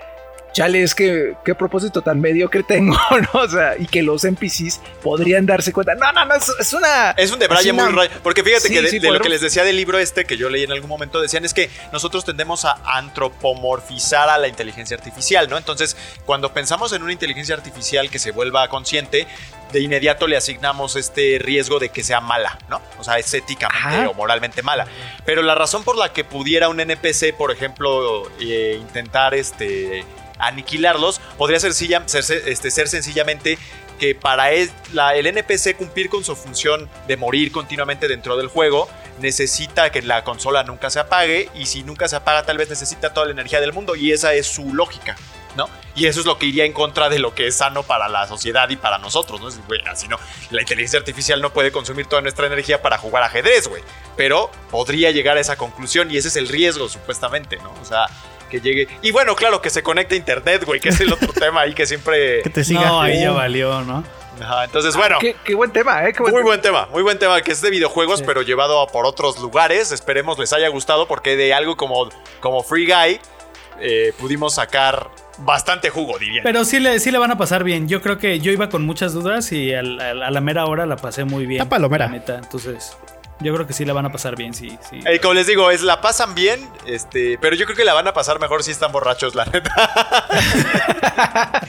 chale, es que qué propósito tan mediocre tengo, ¿no? O sea, y que los NPCs podrían darse cuenta. No, no, no, es, es una... Es un debraye es una- muy rayo. Porque fíjate Sí, que de, sí, de lo que les decía del libro este que yo leí en algún momento, decían es que nosotros tendemos a antropomorfizar a la inteligencia artificial, ¿no? Entonces, cuando pensamos en una inteligencia artificial que se vuelva consciente, de inmediato le asignamos este riesgo de que sea mala, ¿no? O sea, es éticamente Ajá. o moralmente mala. Pero la razón por la que pudiera un NPC, por ejemplo, eh, intentar este, aniquilarlos, podría este, ser sencillamente que para él- la- el NPC cumplir con su función de morir continuamente dentro del juego, necesita que la consola nunca se apague y si nunca se apaga tal vez necesita toda la energía del mundo y esa es su lógica, ¿no? Y eso es lo que iría en contra de lo que es sano para la sociedad y para nosotros, ¿no? Así no, la inteligencia artificial no puede consumir toda nuestra energía para jugar ajedrez, güey, pero podría llegar a esa conclusión y ese es el riesgo supuestamente, ¿no? O sea, que llegue... Y bueno, claro, que se conecte a internet, güey, que es el otro tema ahí que siempre... Que te siga. No, ahí ya valió, ¿no? Ajá, entonces, bueno... Qué, qué buen tema, ¿eh? Qué buen Muy tema. buen tema, muy buen tema, que es de videojuegos, pero llevado a por otros lugares. Esperemos les haya gustado, porque de algo como, como Free Guy eh, pudimos sacar bastante jugo, diría. Pero sí le, sí le van a pasar bien. Yo creo que yo iba con muchas dudas y al- al- a la mera hora la pasé muy bien. Palomera. la neta. Entonces, yo creo que sí le van a pasar bien, sí. sí. Eh, como les digo, es la pasan bien, este, pero yo creo que la van a pasar mejor si están borrachos, la neta.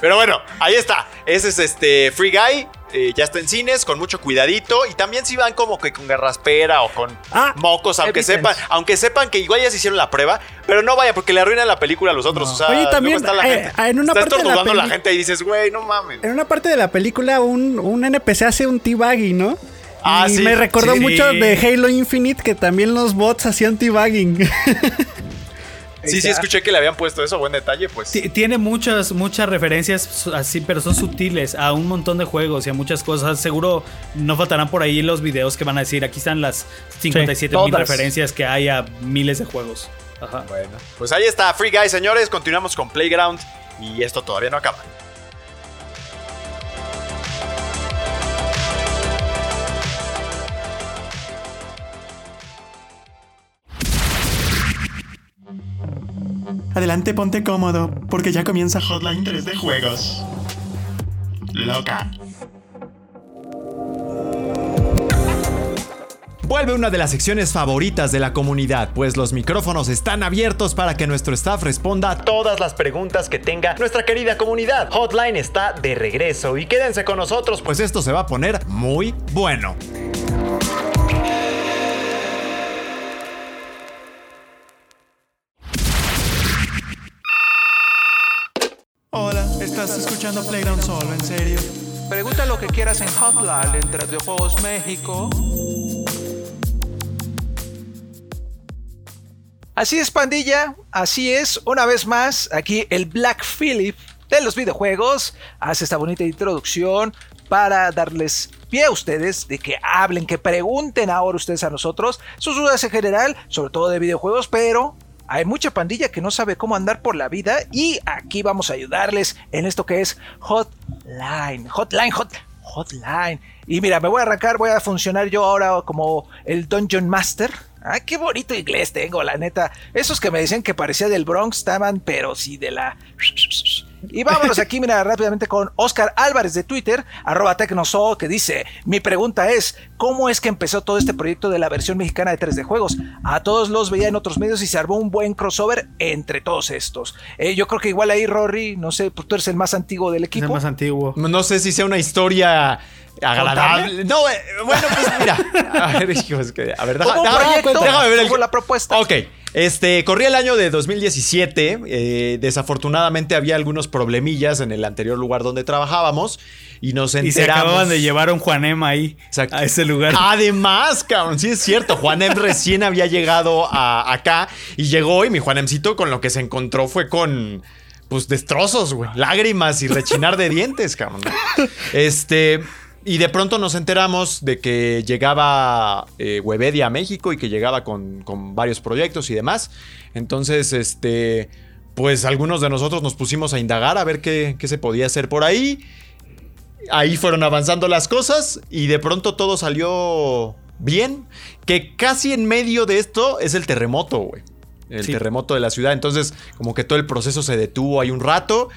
pero bueno, ahí está. Ese es este Free Guy. eh, ya está en cines, con mucho cuidadito. Y también si van como que con garraspera o con Ah, mocos, aunque sepan, aunque sepan que igual ya se hicieron la prueba, pero no vaya, porque le arruinan la película a los otros. O sea, Oye, también, está la eh, gente. en una está parte de la la, gente y dices, güey, no mames. En una parte de la película, un, un NPC hace un teabagging, ¿no? Ah, y sí, me recordó sí. mucho de Halo Infinite que también los bots hacían teabagging. Sí, sí, escuché que le habían puesto eso, buen detalle, pues. Ti- Tiene muchas, muchas referencias así, pero son sutiles a un montón de juegos y a muchas cosas. Seguro no faltarán por ahí los videos que van a decir. Aquí están las 57 mil referencias que hay a miles de juegos. Ajá. Bueno, pues ahí está, Free Guy, señores. Continuamos con Playground y esto todavía no acaba. Adelante, ponte cómodo, porque ya comienza Hotline 3 de juegos. Loca. Vuelve una de las secciones favoritas de la comunidad, pues los micrófonos están abiertos para que nuestro staff responda a todas las preguntas que tenga nuestra querida comunidad. Hotline está de regreso y quédense con nosotros, pues esto se va a poner muy bueno. Escuchando Playground solo? ¿En serio? Pregunta lo que quieras en Hotline entre Videojuegos México. Así es, pandilla. Así es. Una vez más, aquí el Black Phillip de los videojuegos hace esta bonita introducción para darles pie a ustedes de que hablen, que pregunten ahora ustedes a nosotros sus dudas en general, sobre todo de videojuegos, pero hay mucha pandilla que no sabe cómo andar por la vida y aquí vamos a ayudarles en esto que es Hotline. Hotline, hot, Hotline. Y mira, me voy a arrancar, voy a funcionar yo ahora como el Dungeon Master. Ah, qué bonito inglés tengo, la neta. Esos que me decían que parecía del Bronx estaban, pero sí de la. Y vámonos aquí, mira, rápidamente con Oscar Álvarez de Twitter, arroba Tecnoso, que dice: Mi pregunta es: ¿cómo es que empezó todo este proyecto de la versión mexicana de 3D Juegos? A todos los veía en otros medios y se armó un buen crossover entre todos estos. Eh, yo creo que igual ahí, Rory, no sé, tú eres el más antiguo del Es el equipo. más antiguo. No sé si sea una historia agradable. No, eh, bueno, pues mira. A ver, hijos, que- a ver, deja- proyecto, déjame ver el, la propuesta. Ok. Este, corría el año de 2017. eh, desafortunadamente había algunos problemillas en el anterior lugar donde trabajábamos. Y nos Y se enteramos. acababan de llevar a un Juanem ahí, Exacto. a ese lugar. Además, cabrón, sí es cierto. Juanem recién había llegado a- acá y llegó y mi Juanemcito con lo que se encontró fue con, pues, destrozos, güey. Lágrimas y rechinar de dientes, cabrón. Este... Y de pronto nos enteramos de que llegaba eh, Webedia a México y que llegaba con, con varios proyectos y demás. Entonces, este, pues algunos de nosotros nos pusimos a indagar a ver qué, qué se podía hacer por ahí. Ahí fueron avanzando las cosas y de pronto todo salió bien. Que casi en medio de esto es el terremoto, güey. El Sí. terremoto de la ciudad. Entonces, como que todo el proceso se detuvo ahí un rato.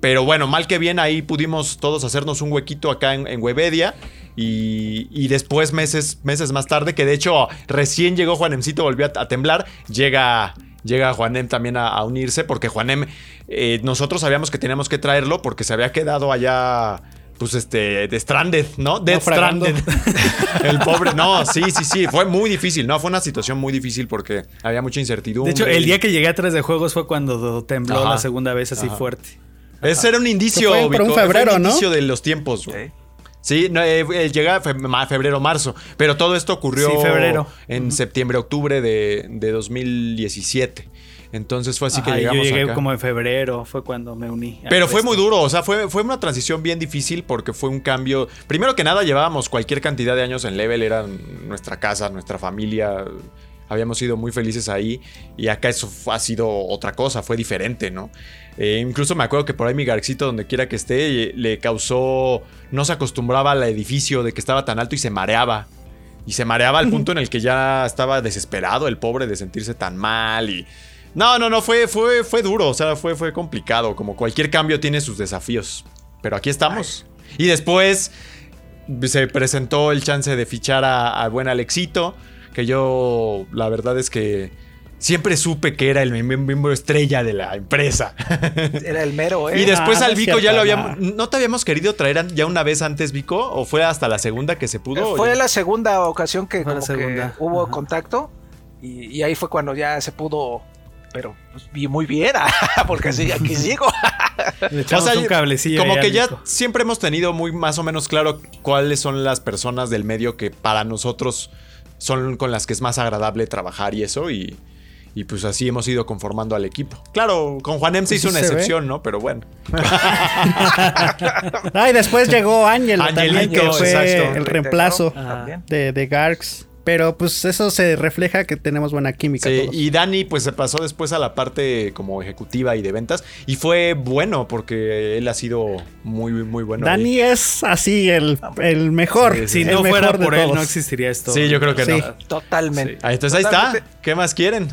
Pero bueno, mal que bien, ahí pudimos todos hacernos un huequito acá en, en Webedia. Y, y después, meses, meses más tarde, que de hecho recién llegó Juanemcito, volvió a, a temblar, llega, llega Juanem también a, a unirse, porque Juanem, eh, nosotros sabíamos que teníamos que traerlo porque se había quedado allá, pues este, de Stranded, ¿no? Dead Naufragando. Stranded. El pobre, no, sí, sí, sí, fue muy difícil, ¿no? Fue una situación muy difícil porque había mucha De incertidumbre. hecho, el día que llegué a 3 de juegos fue cuando tembló Ajá. la segunda vez así Ajá. fuerte. Ese era un indicio, fue por un febrero, fue un ¿no? indicio de los tiempos, güey. Sí. No, eh, eh, llega febrero, marzo. Pero todo esto ocurrió Sí, febrero. en septiembre, octubre de, de 2017. Entonces fue así que y yo llegamos llegué acá. como en febrero, fue cuando me uní. a Pero fue muy duro, o sea, fue, fue una transición bien difícil porque fue un cambio. Primero que nada, llevábamos cualquier cantidad de años en Level, era nuestra casa, nuestra familia. Habíamos sido muy felices ahí y acá eso ha sido otra cosa, fue diferente, ¿no? Eh, incluso me acuerdo que por ahí mi Garxito, donde quiera que esté, eh, le causó. No se acostumbraba al edificio de que estaba tan alto y se mareaba. Y se mareaba al punto en el que ya estaba desesperado el pobre de sentirse tan mal y. No, no, no, fue, fue, fue duro, o sea, fue, fue complicado. Como cualquier cambio tiene sus desafíos. Pero aquí estamos. Y después se presentó el chance de fichar a, a buen Alexito, que yo la verdad es que siempre supe que era el miem- miembro estrella de la empresa. Era el mero, ¿eh? Y después Ah, al no Vico ya lo habíamos... no. ¿No te habíamos querido traer ya una vez antes, Vico? ¿O fue hasta la segunda que se pudo? Fue la segunda ocasión que, como hubo Ajá. contacto y, y ahí fue cuando ya se pudo, pero pues, vi muy bien, porque sí, aquí sigo. Le echamos O sea, un cablecillo. Como que ya siempre hemos tenido muy más o menos claro cuáles son las personas del medio que para nosotros son con las que es más agradable trabajar y eso. Y, y pues así hemos ido conformando al equipo. Claro, con Juanem se Pues hizo sí una se ve. excepción, ¿no? Pero bueno. Ah, y después llegó Ángel también, Angelito, que fue exacto. el reemplazo Ah. De, de Garx. Pero pues eso se refleja que tenemos buena química Sí, todos. y Dani pues se pasó después a la parte como ejecutiva y de ventas. Y fue bueno porque él ha sido muy, muy bueno. ahí. Dani es así el, el mejor. Sí, Si el no fuera mejor por él, todos. no existiría esto. Sí, yo creo que Sí. no. Totalmente. Ahí, entonces ahí está. ¿Qué más quieren?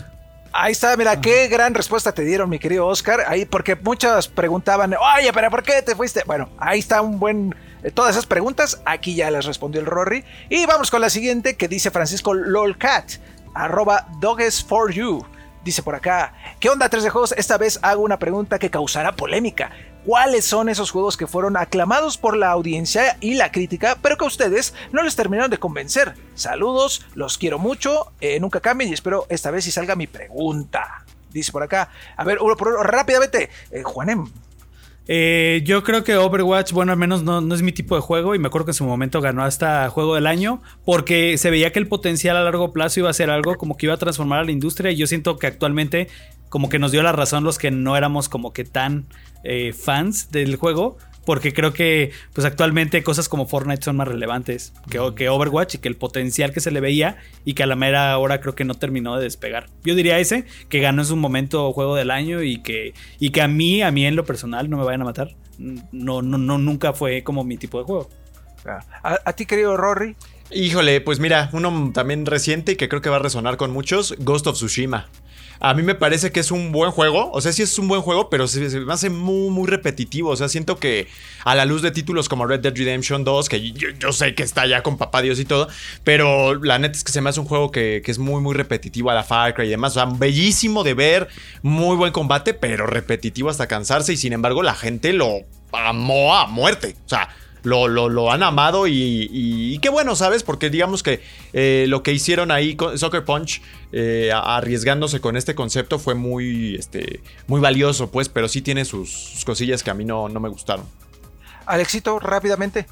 Ahí está, mira, qué gran respuesta te dieron, mi querido Oscar. Ahí, porque muchas preguntaban, oye, pero ¿por qué te fuiste? Bueno, ahí está un buen. Eh, Todas esas preguntas, aquí ya las respondió el Rory. Y vamos con la siguiente que dice Francisco Lolcat, arroba dogs4you. Dice por acá, ¿qué onda 3 de juegos? Esta vez hago una pregunta que causará polémica. ¿Cuáles son esos juegos que fueron aclamados por la audiencia y la crítica, pero que a ustedes no les terminaron de convencer? Saludos, los quiero mucho, eh, nunca cambien y espero esta vez si salga mi pregunta. Dice por acá. A ver, uno por uno, rápidamente. Eh, Juanem. Eh, yo creo que Overwatch, bueno, al menos no, no es mi tipo de juego y me acuerdo que en su momento ganó hasta juego del año porque se veía que el potencial a largo plazo iba a ser algo como que iba a transformar a la industria y yo siento que actualmente como que nos dio la razón los que no éramos como que tan eh, fans del juego porque creo que pues actualmente cosas como Fortnite son más relevantes que, que Overwatch y que el potencial que se le veía y que a la mera hora creo que no terminó de despegar. Yo diría ese, que ganó en su momento juego del año y que, y que a mí, a mí en lo personal, no me vayan a matar. No, no, no, nunca fue como mi tipo de juego. A, a ti, querido Rory. Híjole, pues mira, uno también reciente y que creo que va a resonar con muchos, Ghost of Tsushima. A mí me parece que es un buen juego, o sea, sí es un buen juego, pero se, se me hace muy, muy repetitivo. O sea, siento que a la luz de títulos como Red Dead Redemption 2, que yo, sé que está ya con papá Dios y todo, pero la neta es que se me hace un juego que, que es muy, muy repetitivo a la Far Cry y demás. O sea, bellísimo de ver, muy buen combate, pero repetitivo hasta cansarse y sin embargo la gente lo amó a muerte. O sea, lo, lo, lo han amado y, y- y qué bueno, ¿sabes? Porque digamos que eh, lo que hicieron ahí con Soccer Punch, eh, arriesgándose con este concepto, fue muy, este, muy valioso, pues, pero sí tiene sus, sus cosillas que a mí no, no me gustaron. Alexito, rápidamente.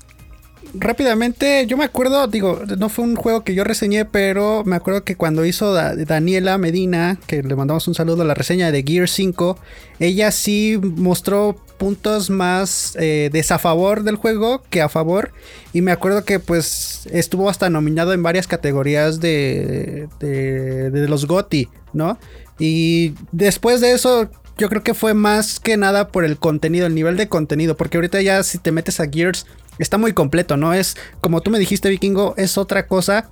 Rápidamente, yo me acuerdo, digo, no fue un juego que yo reseñé, pero me acuerdo que cuando hizo Da- Daniela Medina, que le mandamos un saludo a la reseña de Gear 5, ella sí mostró puntos más eh, desafavor del juego que a favor. Y me acuerdo que pues estuvo hasta nominado en varias categorías de, de, los GOTY, ¿no? Y después de eso, yo creo que fue más que nada por el contenido, el nivel de contenido, porque ahorita ya si te metes a Gears está muy completo, ¿no? Es como tú me dijiste, Vikingo, es otra cosa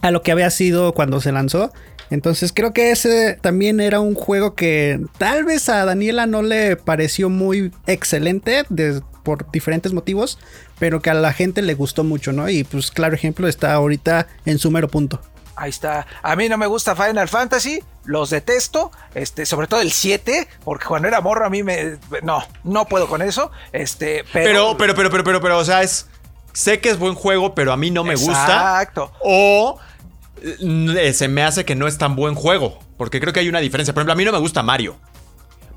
a lo que había sido cuando se lanzó. Entonces creo que ese también era un juego que tal vez a Daniela no le pareció muy excelente de- por diferentes motivos, pero que a la gente le gustó mucho, ¿no? Y pues claro ejemplo está ahorita en su mero punto. Ahí está. A mí no me gusta Final Fantasy, los detesto, este, sobre todo el 7, porque cuando era morro a mí me no, no puedo con eso, este, Pero, pero pero, pero, pero, pero, pero, o sea, es. Sé que es buen juego, pero a mí no me gusta. Exacto. O se me hace que no es tan buen juego. Porque creo que hay una diferencia. Por ejemplo, a mí no me gusta Mario.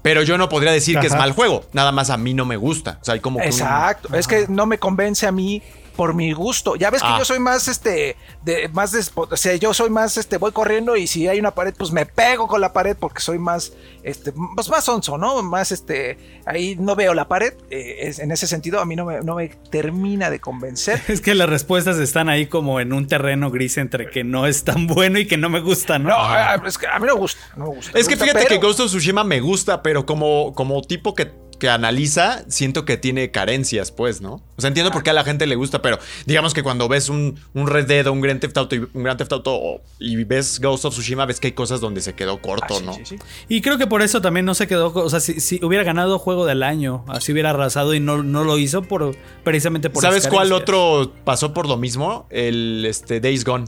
Pero yo no podría decir que es mal juego. Nada más a mí no me gusta. O sea, hay como que un- Exacto, es que no me convence a mí por mi gusto. Ya ves que Ah. yo soy más este de más despo- o sea, yo soy más este voy corriendo y si hay una pared pues me pego con la pared porque soy más este pues más onzo, ¿no? Más este ahí no veo la pared, eh, es- en ese sentido a mí no me, no me termina de convencer. Es que las respuestas están ahí como en un terreno gris entre que no es tan bueno y que no me gusta, ¿no? No, es que a mí no me gusta, no me gusta. Es que gusta, fíjate que Ghost of Tsushima me gusta, pero como, como tipo que, que analiza, siento que tiene carencias, pues, ¿no? O sea, entiendo por qué a la gente le gusta, pero digamos que cuando ves un, un Red Dead o un Grand Theft Auto, y, un Grand Theft Auto y ves Ghost of Tsushima, ves que hay cosas donde se quedó Ah, corto, sí, ¿no? sí, sí. Y creo que por eso también no se quedó. O sea, si, si hubiera ganado juego del año, así hubiera arrasado y no, no lo hizo por precisamente por ¿Sabes cuál otro pasó por lo mismo? El este, Days Gone.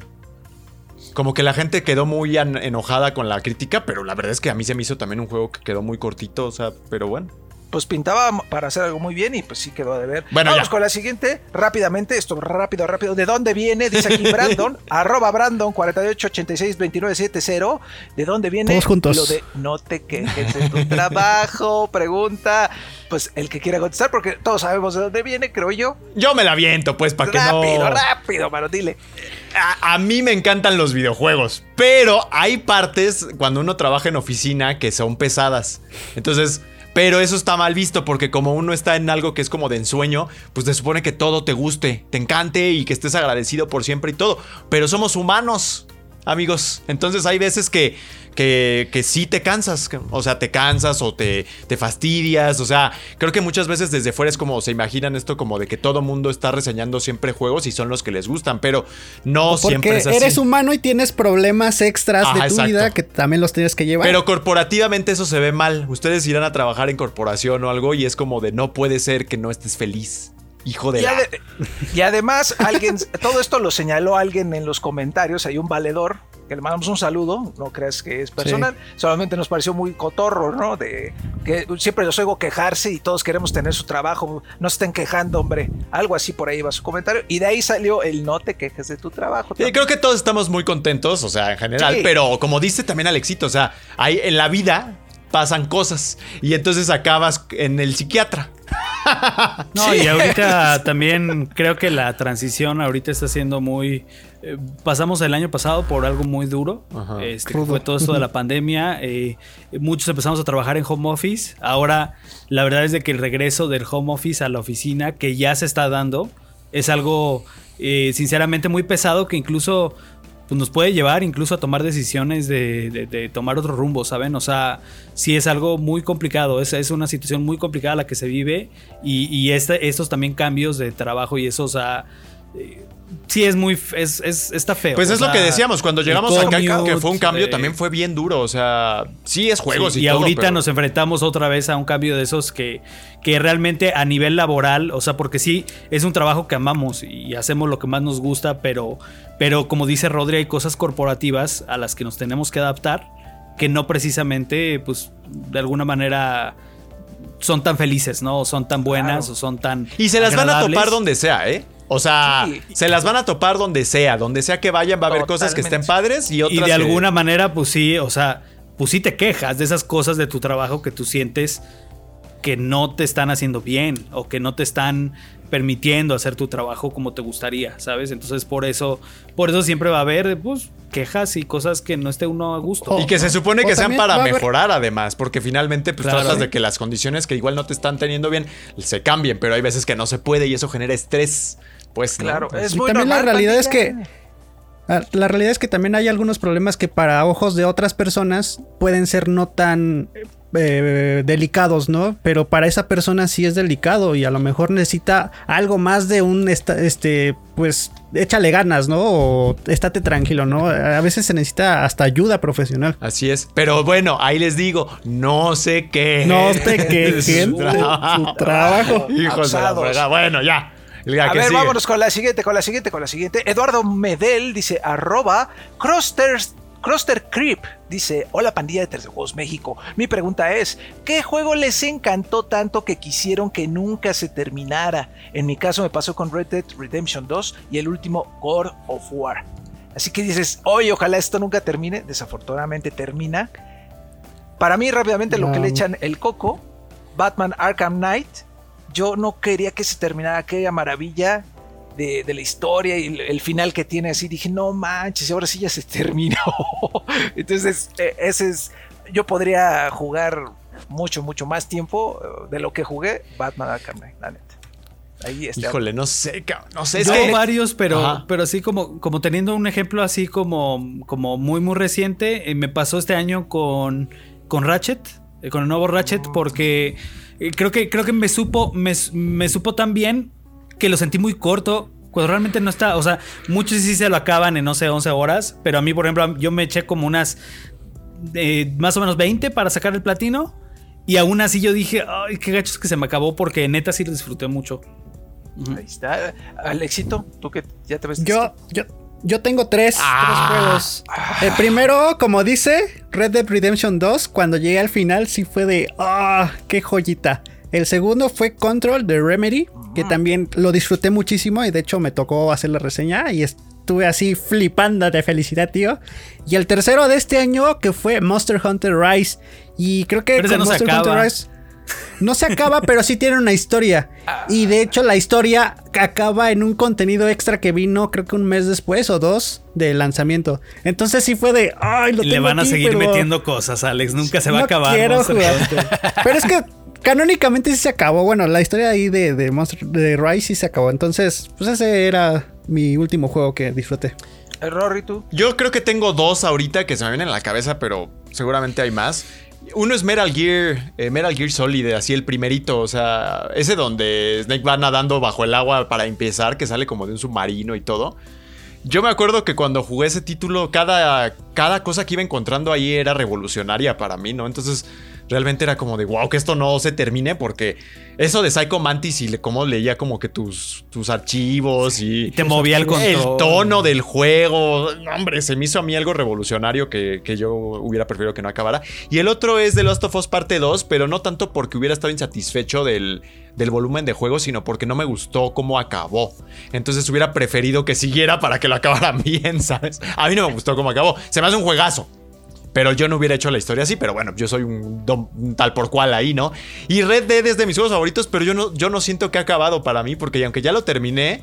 Como que la gente quedó muy enojada con la crítica, pero la verdad es que a mí se me hizo también un juego que quedó muy cortito, o sea, pero bueno. Pues pintaba para hacer algo muy bien y pues sí quedó de ver. Bueno, Vamos ya. con la siguiente, rápidamente, esto rápido, rápido. ¿De dónde viene? Dice aquí Brandon, arroba Brandon 48862970. ¿De dónde viene? Todos juntos. Lo de no te quejes de tu trabajo, pregunta. Pues el que quiera contestar, porque todos sabemos de dónde viene, creo yo. Yo me la viento, pues, para que rápido, no... rápido, mano, dile. A, a mí me encantan los videojuegos, pero hay partes cuando uno trabaja en oficina que son pesadas. Entonces, pero eso está mal visto porque como uno está en algo que es como de ensueño, pues se supone que todo te guste, te encante y que estés agradecido por siempre y todo. Pero somos humanos, amigos. Entonces hay veces que, que, que sí te cansas. O sea, te cansas o te, te fastidias. O sea, creo que muchas veces desde fuera es como se imaginan esto como de que todo mundo está reseñando siempre juegos y son los que les gustan. Pero no siempre Porque es así. eres humano y tienes problemas extras Ajá, de tu exacto. vida que también los tienes que llevar. Pero corporativamente eso se ve mal. Ustedes irán a trabajar en corporación o algo y es como de no puede ser que no estés feliz. Hijo de Y, la... y además, alguien, todo esto lo señaló alguien en los comentarios. Hay un valedor que le mandamos un saludo. No creas que es personal. Solamente nos pareció muy cotorro, ¿no? De que siempre los oigo quejarse y todos queremos tener su trabajo. No se estén quejando, hombre. Algo así por ahí va su comentario. Y de ahí salió el no te quejes de tu trabajo. Sí, creo que todos estamos muy contentos, o sea, en general, Sí. pero como dice también Alexito, o sea, hay, en la vida pasan cosas y entonces acabas en el psiquiatra. No, y ahorita también creo que la transición ahorita está siendo muy... eh, pasamos el año pasado por algo muy duro. Ajá. Este, fue todo esto de la pandemia. eh, muchos empezamos a trabajar en home office. Ahora, la verdad es de que el regreso del home office a la oficina, que ya se está dando, es algo eh, sinceramente muy pesado que incluso pues, nos puede llevar incluso a tomar decisiones de, de- de tomar otro rumbo, ¿saben? O sea, sí es algo muy complicado, es, es una situación muy complicada la que se vive y, y este- estos también cambios de trabajo y eso, o sea, sí es muy, es, es- está feo. Pues o es lo que decíamos, cuando llegamos acá, que fue un cambio, eh, también fue bien duro, o sea, sí es juegos Sí, y, y todo, ahorita pero- nos enfrentamos otra vez a un cambio de esos que, que realmente a nivel laboral, o sea, porque sí, es un trabajo que amamos y hacemos lo que más nos gusta, pero, pero como dice Rodri, hay cosas corporativas a las que nos tenemos que adaptar, que no precisamente, pues, de alguna manera son tan felices, ¿no? O son tan buenas, Claro. o son tan. Y se las van a topar donde sea, ¿eh? O sea, Sí. se las van a topar donde sea. Donde sea que vayan va a haber cosas que estén padres y otras Y de que- alguna manera, pues sí, o sea, pues sí te quejas de esas cosas de tu trabajo que tú sientes que no te están haciendo bien o que no te están permitiendo hacer tu trabajo como te gustaría, ¿sabes? Entonces por eso, por eso siempre va a haber, pues, quejas y cosas que no esté uno a gusto. Y que se supone O que sean para mejorar además, porque finalmente pues Claro. tratas de que las condiciones que igual no te están teniendo bien se cambien, pero hay veces que no se puede y eso genera estrés. Pues. Claro, es Y muy también la realidad es que. Ah, La realidad es que también hay algunos problemas que para ojos de otras personas pueden ser no tan eh, delicados, ¿no? Pero para esa persona sí es delicado y a lo mejor necesita algo más de un, esta- este, pues, échale ganas, ¿no? O estate tranquilo, ¿no? A veces se necesita hasta ayuda profesional. Así es. Pero bueno, ahí les digo, no sé qué. No te quejes, Su su trabajo. Hijos de la. Bueno, ya. La A ver, sigue. vámonos con la siguiente, con la siguiente, con la siguiente. Eduardo Medel dice, arroba, Croster, Croster Creep. Dice, hola pandilla de Tercer Juegos México. Mi pregunta es, ¿qué juego les encantó tanto que quisieron que nunca se terminara? En mi caso me pasó con Red Dead Redemption 2 y el último God of War. Así que dices, oye, ojalá esto nunca termine. Desafortunadamente termina. Para mí, rápidamente, lo que le echan el coco, Batman Arkham Knight. Yo no quería que se terminara aquella maravilla de, de la historia y el, el final que tiene así. Dije, no manches, ahora sí ya se terminó. Entonces, eh, ese es. Yo podría jugar mucho, mucho más tiempo eh, de lo que jugué Batman Arkham Knight, la neta. Ahí está. Híjole, no sé, cabrón, no sé. Es Yo que varios, pero, Ajá. pero así como, como teniendo un ejemplo así como, como muy, muy reciente, eh, me pasó este año con, con Ratchet, eh, con el nuevo Ratchet, porque eh, creo que, creo que me supo, me, me supo tan bien que lo sentí muy corto. Cuando realmente no está, o sea, muchos sí se lo acaban en, no sé, 11 horas, pero a mí, por ejemplo, yo me eché como unas eh, más o menos 20 para sacar el platino. Y aún así yo dije, ay, qué gachos que se me acabó porque neta sí lo disfruté mucho. Ahí está. Alexito, tú que ya te ves. Yo, yo, yo tengo tres, Ah. tres juegos. El primero, como dice, Red Dead Redemption 2, cuando llegué al final sí fue de, ah, qué joyita. El segundo fue Control de Remedy, que también lo disfruté muchísimo y de hecho me tocó hacer la reseña y estuve así flipando de felicidad, tío. Y el tercero de este año que fue Monster Hunter Rise. Y creo que Pero con no Monster. Hunter Rise no se acaba, pero sí tiene una historia. Y de hecho, la historia acaba en un contenido extra que vino, creo que un mes después o dos del lanzamiento. Entonces sí fue de. Ay, lo Le tengo van a aquí, seguir pero metiendo cosas, Alex. Nunca se va a acabar. Quiero jugar. Pero es que canónicamente sí se acabó. Bueno, la historia ahí de, de Monster de Rise sí se acabó. Entonces, pues ese era mi último juego que disfruté. Eh, Rory, tú. Yo creo que tengo dos ahorita que se me vienen a la cabeza, pero seguramente hay más. Uno es Metal Gear, eh, Metal Gear Solid, así el primerito, o sea, ese donde Snake va nadando bajo el agua para empezar, que sale como de un submarino y todo. Yo me acuerdo que cuando jugué ese título, cada, cada cosa que iba encontrando ahí era revolucionaria para mí, ¿no? Entonces, realmente era como de, wow, que esto no se termine, porque eso de Psycho Mantis y le, cómo leía como que tus, tus archivos y... Y te movía el control. El tono del juego. No, hombre, se me hizo a mí algo revolucionario que, que yo hubiera preferido que no acabara. Y el otro es The Last of Us Parte 2, pero no tanto porque hubiera estado insatisfecho del, del volumen de juego, sino porque no me gustó cómo acabó. Entonces hubiera preferido que siguiera para que lo acabaran bien, ¿sabes? A mí no me gustó cómo acabó. Se me hace un juegazo. Pero yo no hubiera hecho la historia así, pero bueno, yo soy un, don- un tal por cual ahí, ¿no? Y Red Dead es de mis juegos favoritos, pero yo no, yo no siento que ha acabado para mí, porque aunque ya lo terminé,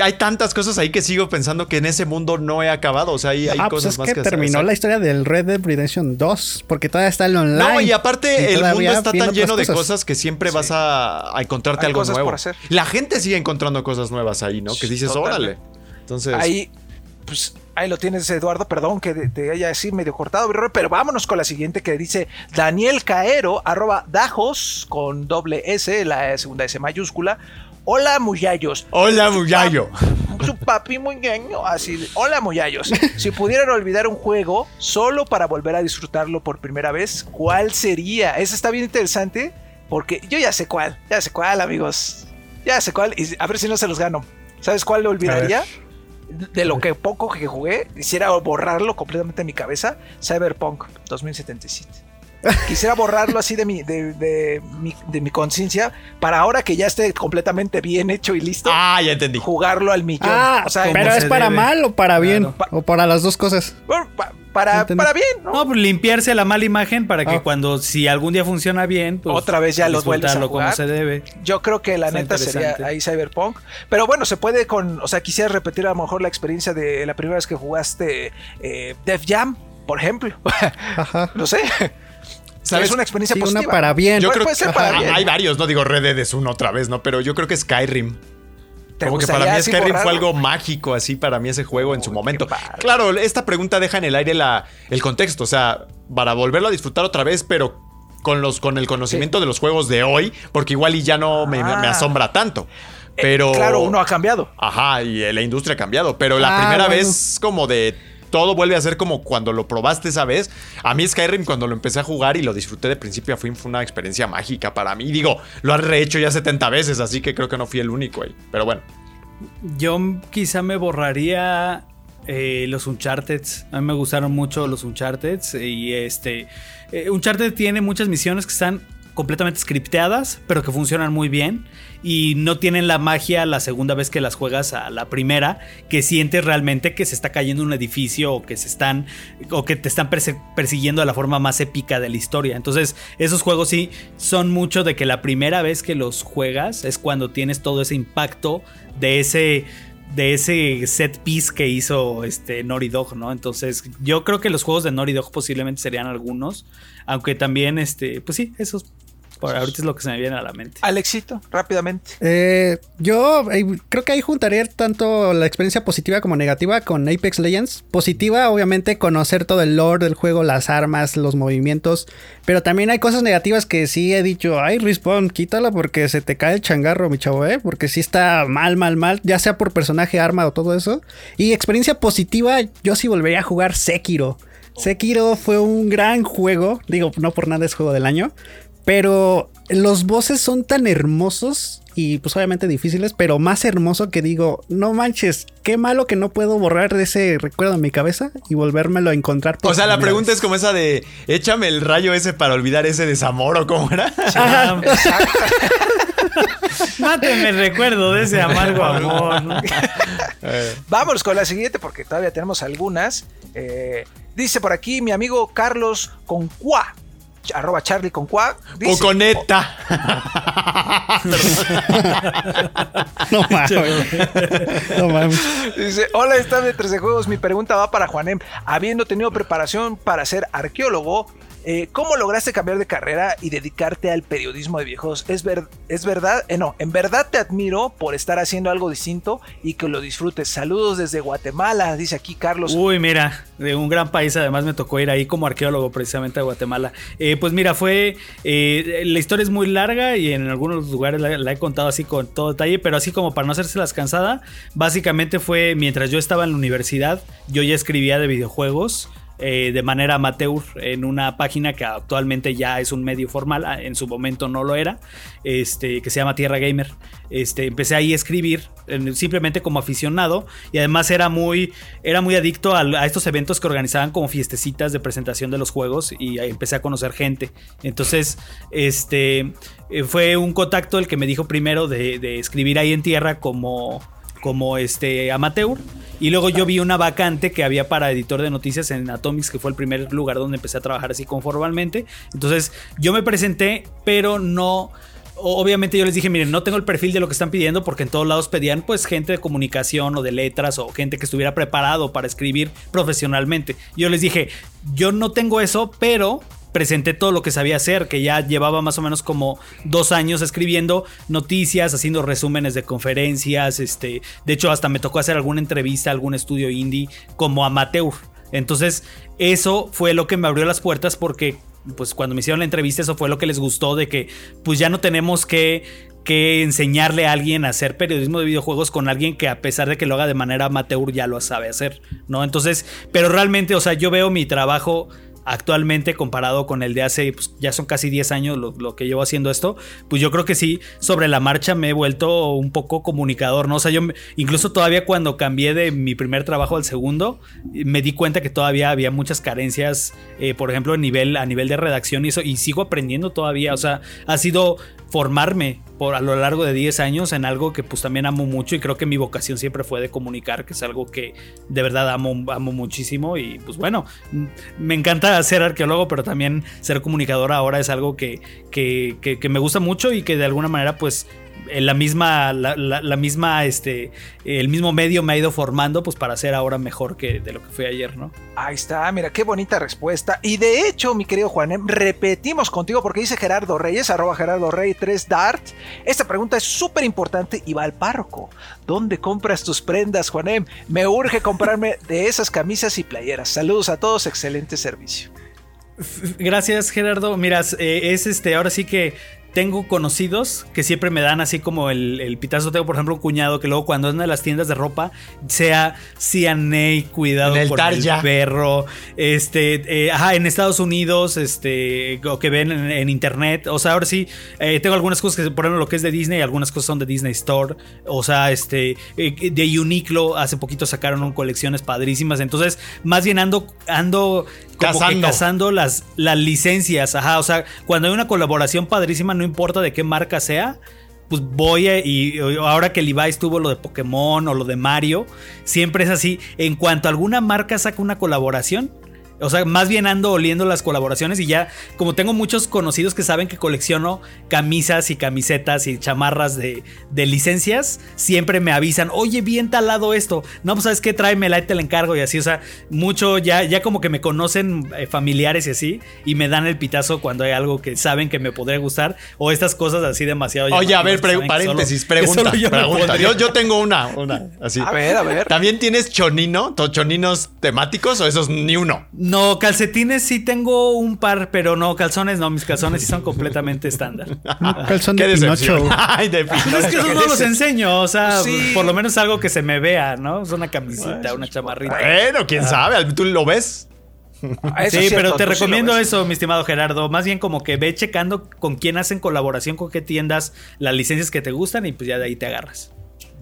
hay tantas cosas ahí que sigo pensando que en ese mundo no he acabado. O sea, hay, hay ah, pues cosas es más que, que hacer. terminó la historia del Red Dead Redemption 2. Porque todavía está el online. No, y aparte el mundo está tan lleno de cosas que siempre vas a, a encontrarte Hay algo cosas nuevo. por hacer. La gente sigue encontrando cosas nuevas ahí, ¿no? Que dices, Totalmente. órale. Entonces, Ahí, pues, ahí lo tienes, Eduardo. Perdón que te haya así medio cortado, pero vámonos con la siguiente que dice Daniel Caero, arroba Dajos, con doble S, la segunda S mayúscula. Hola, muyayos. hola, Muyayo. Su papi muñeño, así. de, Hola, muyayos. Si pudieran olvidar un juego solo para volver a disfrutarlo por primera vez, ¿cuál sería? Ese está bien interesante porque yo ya sé cuál. Ya sé cuál, amigos. Ya sé cuál. Y a ver si no se los gano. ¿Sabes cuál lo olvidaría? De lo que poco que jugué, quisiera borrarlo completamente de mi cabeza. Cyberpunk 2077. Quisiera borrarlo así de mi, de, de mi, de mi conciencia para ahora que ya esté completamente bien hecho y listo, Ah, ya entendí. jugarlo al millón. Ah, o sea, pero es se para debe. mal o para bien. Claro. O para las dos cosas. bueno, pa- para, para bien, ¿no? No, pues limpiarse la mala imagen para que Ah. cuando, si algún día funciona bien, pues Otra vez ya lo vuelves a como jugar. se debe. Yo creo que la Está neta sería ahí Cyberpunk. Pero bueno, se puede con. O sea, quisiera repetir a lo mejor la experiencia de la primera vez que jugaste eh, Def Jam, por ejemplo. Ajá. no sé. ¿Sabes? Es una experiencia Sí, positiva. una para bien. Yo Puede- creo puede ser que para ajá, bien. hay varios, no digo Red Dead es uno otra vez, ¿no? Pero yo creo que Skyrim. ¿Te Como que para mí Skyrim fue algo mágico así para mí ese juego en su momento. Claro, esta pregunta deja en el aire la, el contexto, o sea, para volverlo a disfrutar otra vez, pero con los con el conocimiento de los juegos de hoy, porque igual y ya no me, me Ah. asombra tanto. Eh, Pero claro, uno ha cambiado. Ajá, y la industria ha cambiado, pero la Ah, primera bueno. vez como de todo vuelve a ser como cuando lo probaste esa vez. A mí Skyrim cuando lo empecé a jugar y lo disfruté de principio a fin fue una experiencia mágica para mí. Digo, lo han rehecho ya 70 veces, así que creo que no fui el único ahí. Pero bueno. Yo quizá me borraría eh, los Uncharted. A mí me gustaron mucho los Uncharted. Y este. eh, Uncharted tiene muchas misiones que están completamente scripteadas, pero que funcionan muy bien. Y no tienen la magia la segunda vez que las juegas a la primera, que sientes realmente que se está cayendo un edificio o que se están. o que te están persiguiendo de la forma más épica de la historia. Entonces, esos juegos sí son mucho de que la primera vez que los juegas es cuando tienes todo ese impacto de ese de ese set piece que hizo este Naughty Dog, ¿no? Entonces, yo creo que los juegos de Naughty Dog posiblemente serían algunos, aunque también este, pues sí, esos por ahorita es lo que se me viene a la mente. Alexito, rápidamente. Eh, yo eh, creo que ahí juntaría tanto la experiencia positiva como negativa con Apex Legends. Positiva, obviamente, conocer todo el lore del juego, las armas, los movimientos. Pero también hay cosas negativas que sí he dicho, ay, Respawn, quítala porque se te cae el changarro, mi chavo, ¿eh? Porque sí está mal, mal, mal, ya sea por personaje, arma o todo eso. Y experiencia positiva, yo sí volvería a jugar Sekiro. Sekiro fue un gran juego, digo, no por nada es juego del año, pero los bosses son tan hermosos y pues obviamente difíciles, pero más hermoso que digo, no manches, qué malo que no puedo borrar ese recuerdo en mi cabeza y volvérmelo a encontrar. por O sea, la pregunta vez. es como esa de échame el rayo ese para olvidar ese desamor o cómo era. Máteme el recuerdo de ese amargo amor, ¿no? Vámonos con la siguiente porque todavía tenemos algunas. Eh, dice por aquí mi amigo Carlos Concuá. Arroba Charlie Concuá. dice- Coconeta. No mames. no mames. Dice, hola, están de 13 juegos. Mi pregunta va para Juanem. Habiendo tenido preparación para ser arqueólogo, eh, ¿cómo lograste cambiar de carrera y dedicarte al periodismo de viejos? ¿Es, ver- es verdad? Eh, no, en verdad te admiro por estar haciendo algo distinto y que lo disfrutes. Saludos desde Guatemala, dice aquí Carlos. Uy, mira, de un gran país, además me tocó ir ahí como arqueólogo precisamente a Guatemala. Eh, pues mira, fue, la historia es muy larga y en algunos lugares la, la he contado así con todo detalle, pero así como para no hacerse las cansada, básicamente fue mientras yo estaba en la universidad, yo ya escribía de videojuegos. Eh, de manera amateur en una página que actualmente ya es un medio formal, ah, en su momento no lo era, este, que se llama Tierra Gamer. Este, empecé ahí a escribir en- simplemente como aficionado y además era muy, era muy adicto a, estos eventos que organizaban como fiestecitas de presentación de los juegos y empecé a conocer gente. Entonces, este, eh, fue un contacto el que me dijo primero de, de escribir ahí en Tierra como como este amateur. Y luego yo vi una vacante que había para editor de noticias en Atomics que fue el primer lugar donde empecé a trabajar así conformalmente. Entonces yo me presenté pero no obviamente yo les dije miren no tengo el perfil de lo que están pidiendo porque en todos lados pedían pues gente de comunicación o de letras o gente que estuviera preparado para escribir profesionalmente yo les dije yo no tengo eso pero presenté todo lo que sabía hacer, que ya llevaba más o menos como dos años escribiendo noticias, haciendo resúmenes de conferencias, este, de hecho hasta me tocó hacer alguna entrevista a algún estudio indie como amateur. Entonces, eso fue lo que me abrió las puertas porque pues cuando me hicieron la entrevista eso fue lo que les gustó de que pues ya no tenemos que que enseñarle a alguien a hacer periodismo de videojuegos con alguien que a pesar de que lo haga de manera amateur ya lo sabe hacer, ¿no? Entonces, pero realmente, o sea, yo veo mi trabajo actualmente comparado con el de hace, pues, ya son casi 10 años lo, lo, que llevo haciendo esto, pues yo creo que sí, sobre la marcha me he vuelto un poco comunicador, ¿no? O sea, yo incluso todavía cuando cambié de mi primer trabajo al segundo, me di cuenta que todavía había muchas carencias, eh, por ejemplo, a nivel, a nivel de redacción y eso, y sigo aprendiendo todavía, o sea, ha sido formarme por a lo largo de 10 años en algo que pues también amo mucho y creo que mi vocación siempre fue de comunicar, que es algo que de verdad amo, amo muchísimo. Y pues bueno, me encanta ser arqueólogo, pero también ser comunicador ahora es algo que, que, que, que me gusta mucho y que de alguna manera pues la misma, la, la, misma, este, el mismo medio me ha ido formando, pues para ser ahora mejor que de lo que fue ayer, ¿no? Ahí está, mira, qué bonita respuesta. Y de hecho, mi querido Juanem, repetimos contigo porque dice Gerardo Reyes, arroba Gerardo Rey 3 Dart. Esta pregunta es súper importante y va al párroco. ¿Dónde compras tus prendas, Juanem? Me urge comprarme de esas camisas y playeras. Saludos a todos, excelente servicio. Gracias, Gerardo. Miras, eh, es este, ahora sí que tengo conocidos que siempre me dan así como el, el, pitazo. Tengo, por ejemplo, un cuñado que luego cuando anda en las tiendas de ropa, sea CNA, cuidado el con el perro. Este, eh, ajá, en Estados Unidos, este, o que ven en, en internet. O sea, ahora sí, eh, tengo algunas cosas que, por ejemplo, lo que es de Disney, algunas cosas son de Disney Store. O sea, este, eh, de Uniqlo, hace poquito sacaron colecciones padrísimas. Entonces, más bien ando, ando como cazando, que cazando las, las licencias. Ajá, o sea, cuando hay una colaboración padrísima, no importa de qué marca sea, pues voy y ahora que Levi's tuvo lo de Pokémon o lo de Mario, siempre es así. En cuanto alguna marca saca una colaboración, o sea, más bien ando oliendo las colaboraciones y ya, como tengo muchos conocidos que saben que colecciono camisas y camisetas y chamarras de, de licencias, siempre me avisan, oye, bien talado esto. No, pues sabes qué, tráemela y te la encargo y así. O sea, mucho ya, ya como que me conocen eh, familiares y así, y me dan el pitazo cuando hay algo que saben que me podría gustar, o estas cosas así demasiado. Oye, a ver, paréntesis, solo, pregunta. Yo, pregunta. Yo, yo, tengo una, una, así. A ver, a ver. ¿También tienes chonino, choninos temáticos o esos ni uno? No, calcetines sí tengo un par, pero no, calzones no, mis calzones sí son completamente estándar. Calzón de Pinocho. Ay, de Pinocho. Es que esos no los enseño, o sea, sí. por lo menos algo que se me vea, ¿no? Es una camisita, Ay, una chamarrita. Bueno, quién ah. sabe, ¿tú lo ves? Sí, pero te recomiendo sí eso, mi estimado Gerardo. Más bien como que ve checando con quién hacen colaboración, con qué tiendas, las licencias que te gustan y pues ya de ahí te agarras.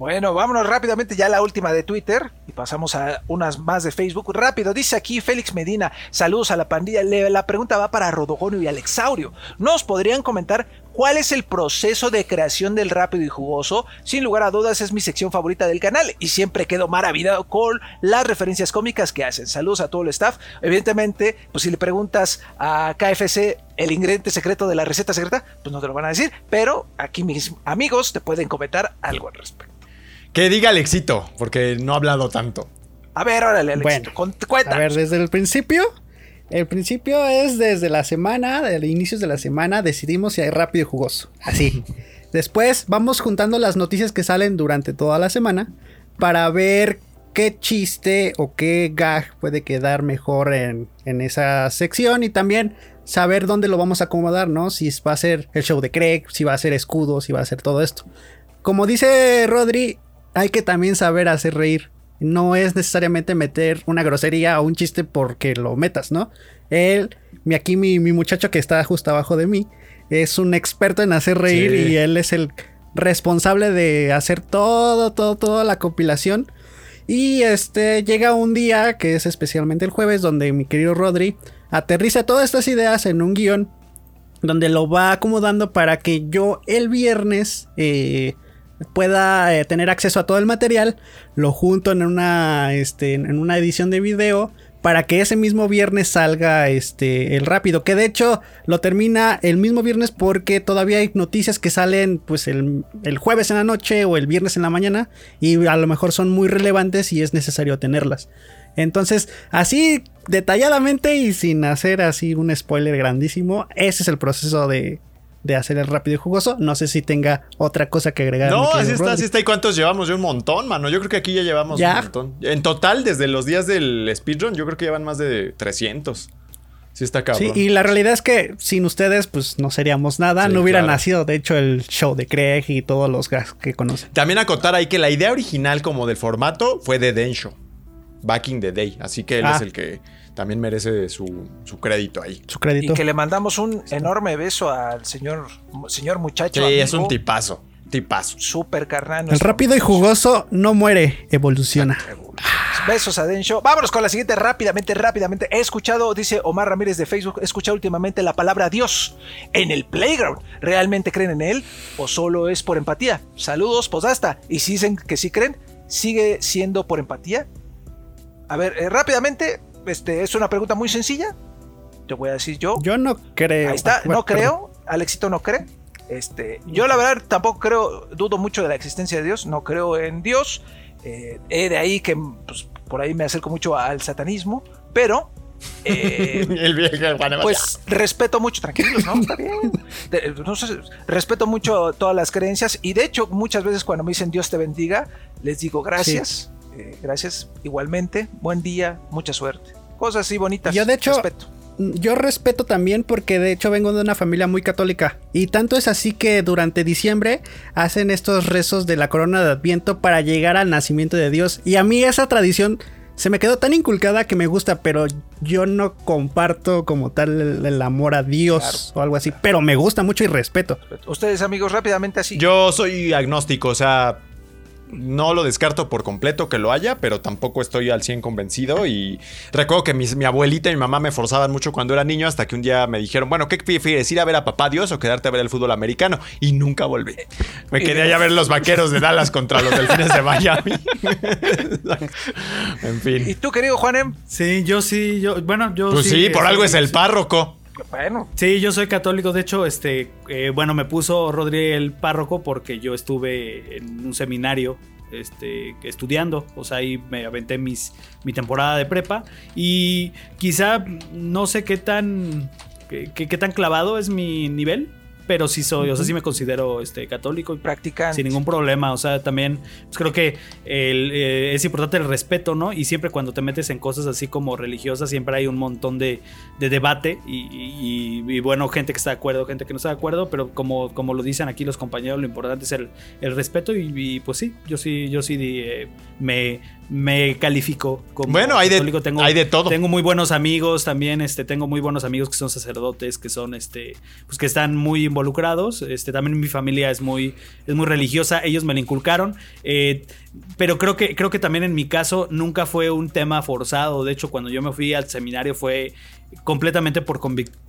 Bueno, vámonos rápidamente ya a la última de Twitter y pasamos a unas más de Facebook. Rápido, dice aquí Félix Medina, saludos a la pandilla. La pregunta va para Rodogonio y Alexaurio. ¿Nos podrían comentar cuál es el proceso de creación del rápido y jugoso? Sin lugar a dudas es mi sección favorita del canal y siempre quedo maravillado con las referencias cómicas que hacen. Saludos a todo el staff. Evidentemente, pues si le preguntas a KFC el ingrediente secreto de la receta secreta, pues no te lo van a decir, pero aquí mis amigos te pueden comentar algo al respecto. Que diga Alexito, porque no ha hablado tanto. A ver, órale, Alexito, bueno. A ver, desde el principio. El principio es desde la semana, de inicios de la semana, decidimos si hay rápido y jugoso. Así. Después vamos juntando las noticias que salen durante toda la semana para ver qué chiste o qué gag puede quedar mejor en, en esa sección y también saber dónde lo vamos a acomodar, ¿no? Si va a ser el show de Craig, si va a ser escudo, si va a ser todo esto. Como dice Rodri, hay que también saber hacer reír. No es necesariamente meter una grosería o un chiste porque lo metas, ¿no? Él, mi, aquí mi, mi muchacho que está justo abajo de mí, es un experto en hacer reír sí. y él es el responsable de hacer todo, todo, toda la compilación. Y este llega un día, que es especialmente el jueves, donde mi querido Rodri aterriza todas estas ideas en un guion, donde lo va acomodando para que yo el viernes eh, pueda eh, tener acceso a todo el material, lo junto en una, este, en una edición de video para que ese mismo viernes salga este el rápido, que de hecho lo termina el mismo viernes porque todavía hay noticias que salen pues el, el, jueves en la noche o el viernes en la mañana y a lo mejor son muy relevantes y es necesario tenerlas. Entonces, así detalladamente y sin hacer así un spoiler grandísimo, ese es el proceso de, de hacer el rápido y jugoso. No sé si tenga otra cosa que agregar. No, así está, así está. ¿Y cuántos llevamos? De un montón, mano. Yo creo que aquí ya llevamos ¿Ya? un montón. En total, desde los días del speedrun, yo creo que llevan más de 300. Sí, está cabrón. Sí, y la realidad es que sin ustedes, pues no seríamos nada. Sí, no hubiera claro. nacido, de hecho, el show de Craig y todos los gas que conocen. También acotar ahí que la idea original, como del formato, fue de Densho. Back in the day. Así que él Ah. es el que también merece su, su crédito ahí. Su Y crédito. que le mandamos un enorme beso al señor, señor muchacho. Sí, es un tipazo. Tipazo. Súper carnal. El rápido y jugoso no muere, evoluciona. Besos a Densho. Vámonos con la siguiente rápidamente, rápidamente. He escuchado, dice Omar Ramírez de Facebook, he escuchado últimamente la palabra Dios en el playground. ¿Realmente creen en él o solo es por empatía? Saludos, posasta. Y si dicen que sí creen, ¿sigue siendo por empatía? A ver, eh, rápidamente, este, es una pregunta muy sencilla. Te voy a decir yo. Yo no creo. Ahí está, Bueno, no creo. Alexito no cree. Este, yo la verdad tampoco creo, dudo mucho de la existencia de Dios, no creo en Dios. Eh, he de ahí que pues, por ahí me acerco mucho al satanismo, pero eh, el viejo pues respeto mucho, tranquilos, ¿no? Está bien. De- no sé, respeto mucho todas las creencias y de hecho muchas veces cuando me dicen Dios te bendiga, les digo gracias, eh, gracias igualmente, buen día, mucha suerte. Cosas así bonitas. Yo, de hecho, respeto. Yo respeto también porque de hecho vengo de una familia muy católica. Y tanto es así que durante diciembre hacen estos rezos de la corona de Adviento para llegar al nacimiento de Dios. Y a mí esa tradición se me quedó tan inculcada que me gusta, pero yo no comparto como tal el, el amor a Dios o algo así. Pero me gusta mucho y respeto. Ustedes amigos, rápidamente así. Yo soy agnóstico, o sea, no lo descarto por completo que lo haya, pero tampoco estoy al 100 convencido. Y recuerdo que mis- mi abuelita y mi mamá me forzaban mucho cuando era niño, hasta que un día me dijeron, bueno, ¿qué prefieres? ¿Ir a ver a papá Dios o quedarte a ver el fútbol americano? Y nunca volví. Me quedé allá a ver los vaqueros de Dallas contra los delfines de Miami. en ¿Y fin. tú, querido Juanem? Sí, yo sí, yo, bueno, yo Pues sí, por este, algo es el párroco. Bueno, Sí, yo soy católico. De hecho, este, eh, bueno, me puso Rodri el párroco porque yo estuve en un seminario, este, estudiando. O sea, ahí me aventé mis, mi temporada de prepa y quizá no sé qué tan, qué tan clavado es mi nivel. Pero sí soy, o sea, sí me considero este, católico y practicante. sin ningún problema. O sea, también pues creo que el, eh, es importante el respeto, ¿no? Y siempre cuando te metes en cosas así como religiosas, siempre hay un montón de, de debate y, y- y, bueno, gente que está de acuerdo, gente que no está de acuerdo, pero como, como lo dicen aquí los compañeros, lo importante es el, el respeto y, y, pues sí, yo sí, yo sí eh, me, me califico como Bueno, hay de- católico. Tengo, hay de todo. Tengo muy buenos amigos también, este, tengo muy buenos amigos que son sacerdotes, que son, este, pues que están muy involucrados. Este, también mi familia es muy, es muy religiosa, ellos me lo inculcaron. eh, pero creo que, creo que también en mi caso nunca fue un tema forzado. De hecho, cuando yo me fui al seminario fue completamente por,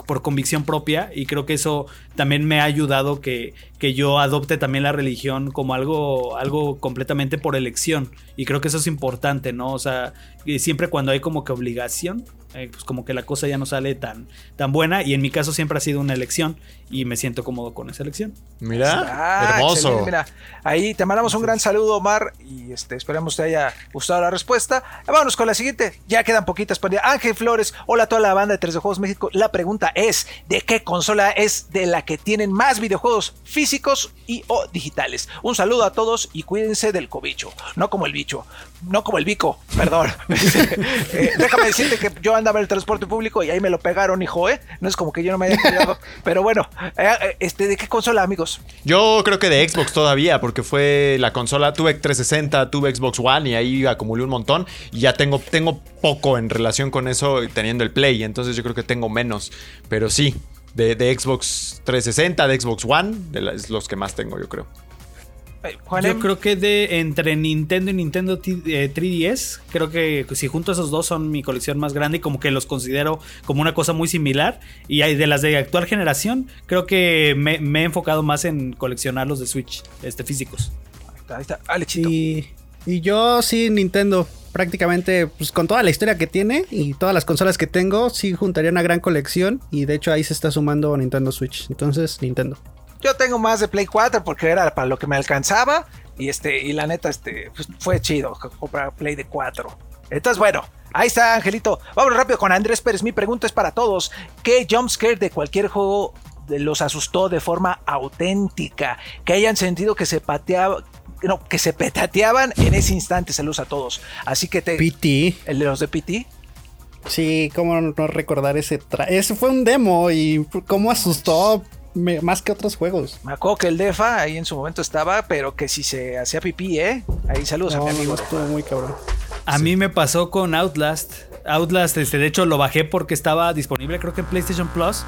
por convicción propia y creo que eso también me ha ayudado que, que yo adopte también la religión como algo, algo completamente por elección y creo que eso es importante, ¿no? O sea, siempre cuando hay como que obligación, eh, pues como que la cosa ya no sale tan, tan buena y en mi caso siempre ha sido una elección y me siento cómodo con esa elección. Mira, Ah, hermoso. excelente, mira, ahí te mandamos un gran saludo, Omar, y este, esperemos te haya gustado la respuesta. Vámonos con la siguiente. Ya quedan poquitas para Ángel Flores, hola a toda la banda de 3 de Juegos México. La pregunta es: ¿de qué consola es de la que tienen más videojuegos físicos y o digitales? Un saludo a todos y cuídense del cobicho. No como el bicho, no como el bico, perdón. Eh, déjame decirte que yo andaba en el transporte público y ahí me lo pegaron, hijo, ¿eh? No es como que yo no me haya cuidado. Pero bueno, eh, eh, este, ¿de qué consola, amigos? Yo creo que de Xbox todavía, porque fue la consola, tuve 360, tuve Xbox One y ahí acumulé un montón y ya tengo, tengo poco en relación con eso teniendo el Play, entonces yo creo que tengo menos, pero sí, de, de Xbox 360, de Xbox One, de la- es los que más tengo yo creo. Yo creo que de entre Nintendo y Nintendo T- eh, 3DS, creo que si junto esos dos son mi colección más grande y como que los considero como una cosa muy similar. Y hay de las de actual generación, creo que me, me he enfocado más en coleccionar los de Switch, este, físicos. Ahí está, ahí está. Y, y yo sí, Nintendo. Prácticamente, pues con toda la historia que tiene y todas las consolas que tengo, sí juntaría una gran colección. Y de hecho ahí se está sumando Nintendo Switch. Entonces, Nintendo. Yo tengo más de Play 4 porque era para lo que me alcanzaba. Y este, y la neta, este, pues, fue chido comprar Play de 4. Entonces, bueno, ahí está, Angelito. Vamos rápido con Andrés Pérez. Mi pregunta es para todos. ¿Qué jumpscare de cualquier juego los asustó de forma auténtica? Que hayan sentido que se pateaba. No, que se petateaban en ese instante. Saludos a todos. Así que te. PT. El de los de PT. Sí, cómo no recordar ese tra Ese fue un demo y cómo asustó me- más que otros juegos. Me acuerdo que el Defa ahí en su momento estaba, pero que si se hacía pipí, ¿eh? Ahí saludos a mi amigo. no estuvo muy cabrón. A mí me pasó con Outlast. Outlast, este, de hecho, lo bajé porque estaba disponible, creo que en PlayStation Plus.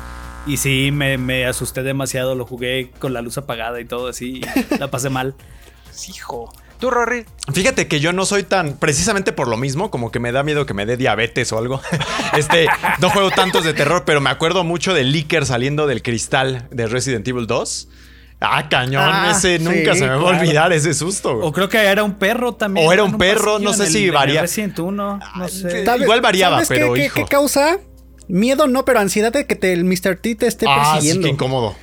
Y sí, me, me asusté demasiado. Lo jugué con la luz apagada y todo así. y la pasé mal. Hijo. ¿Tú, Rory? Fíjate que yo no soy tan, precisamente por lo mismo, como que me da miedo que me dé diabetes o algo. Este, no juego tantos de terror, pero me acuerdo mucho del Licker saliendo del cristal de Resident Evil 2. Ah, cañón, Ah, ese sí, nunca se me va a claro. olvidar ese susto. güey. O creo que era un perro también. O era un perro, no sé el- si 1, no sé. Tal vez- Igual variaba, ¿sabes qué- pero qué, hijo. qué causa? Miedo no, pero ansiedad de que te, el Mr. T te esté Ah, sí, persiguiendo. qué incómodo.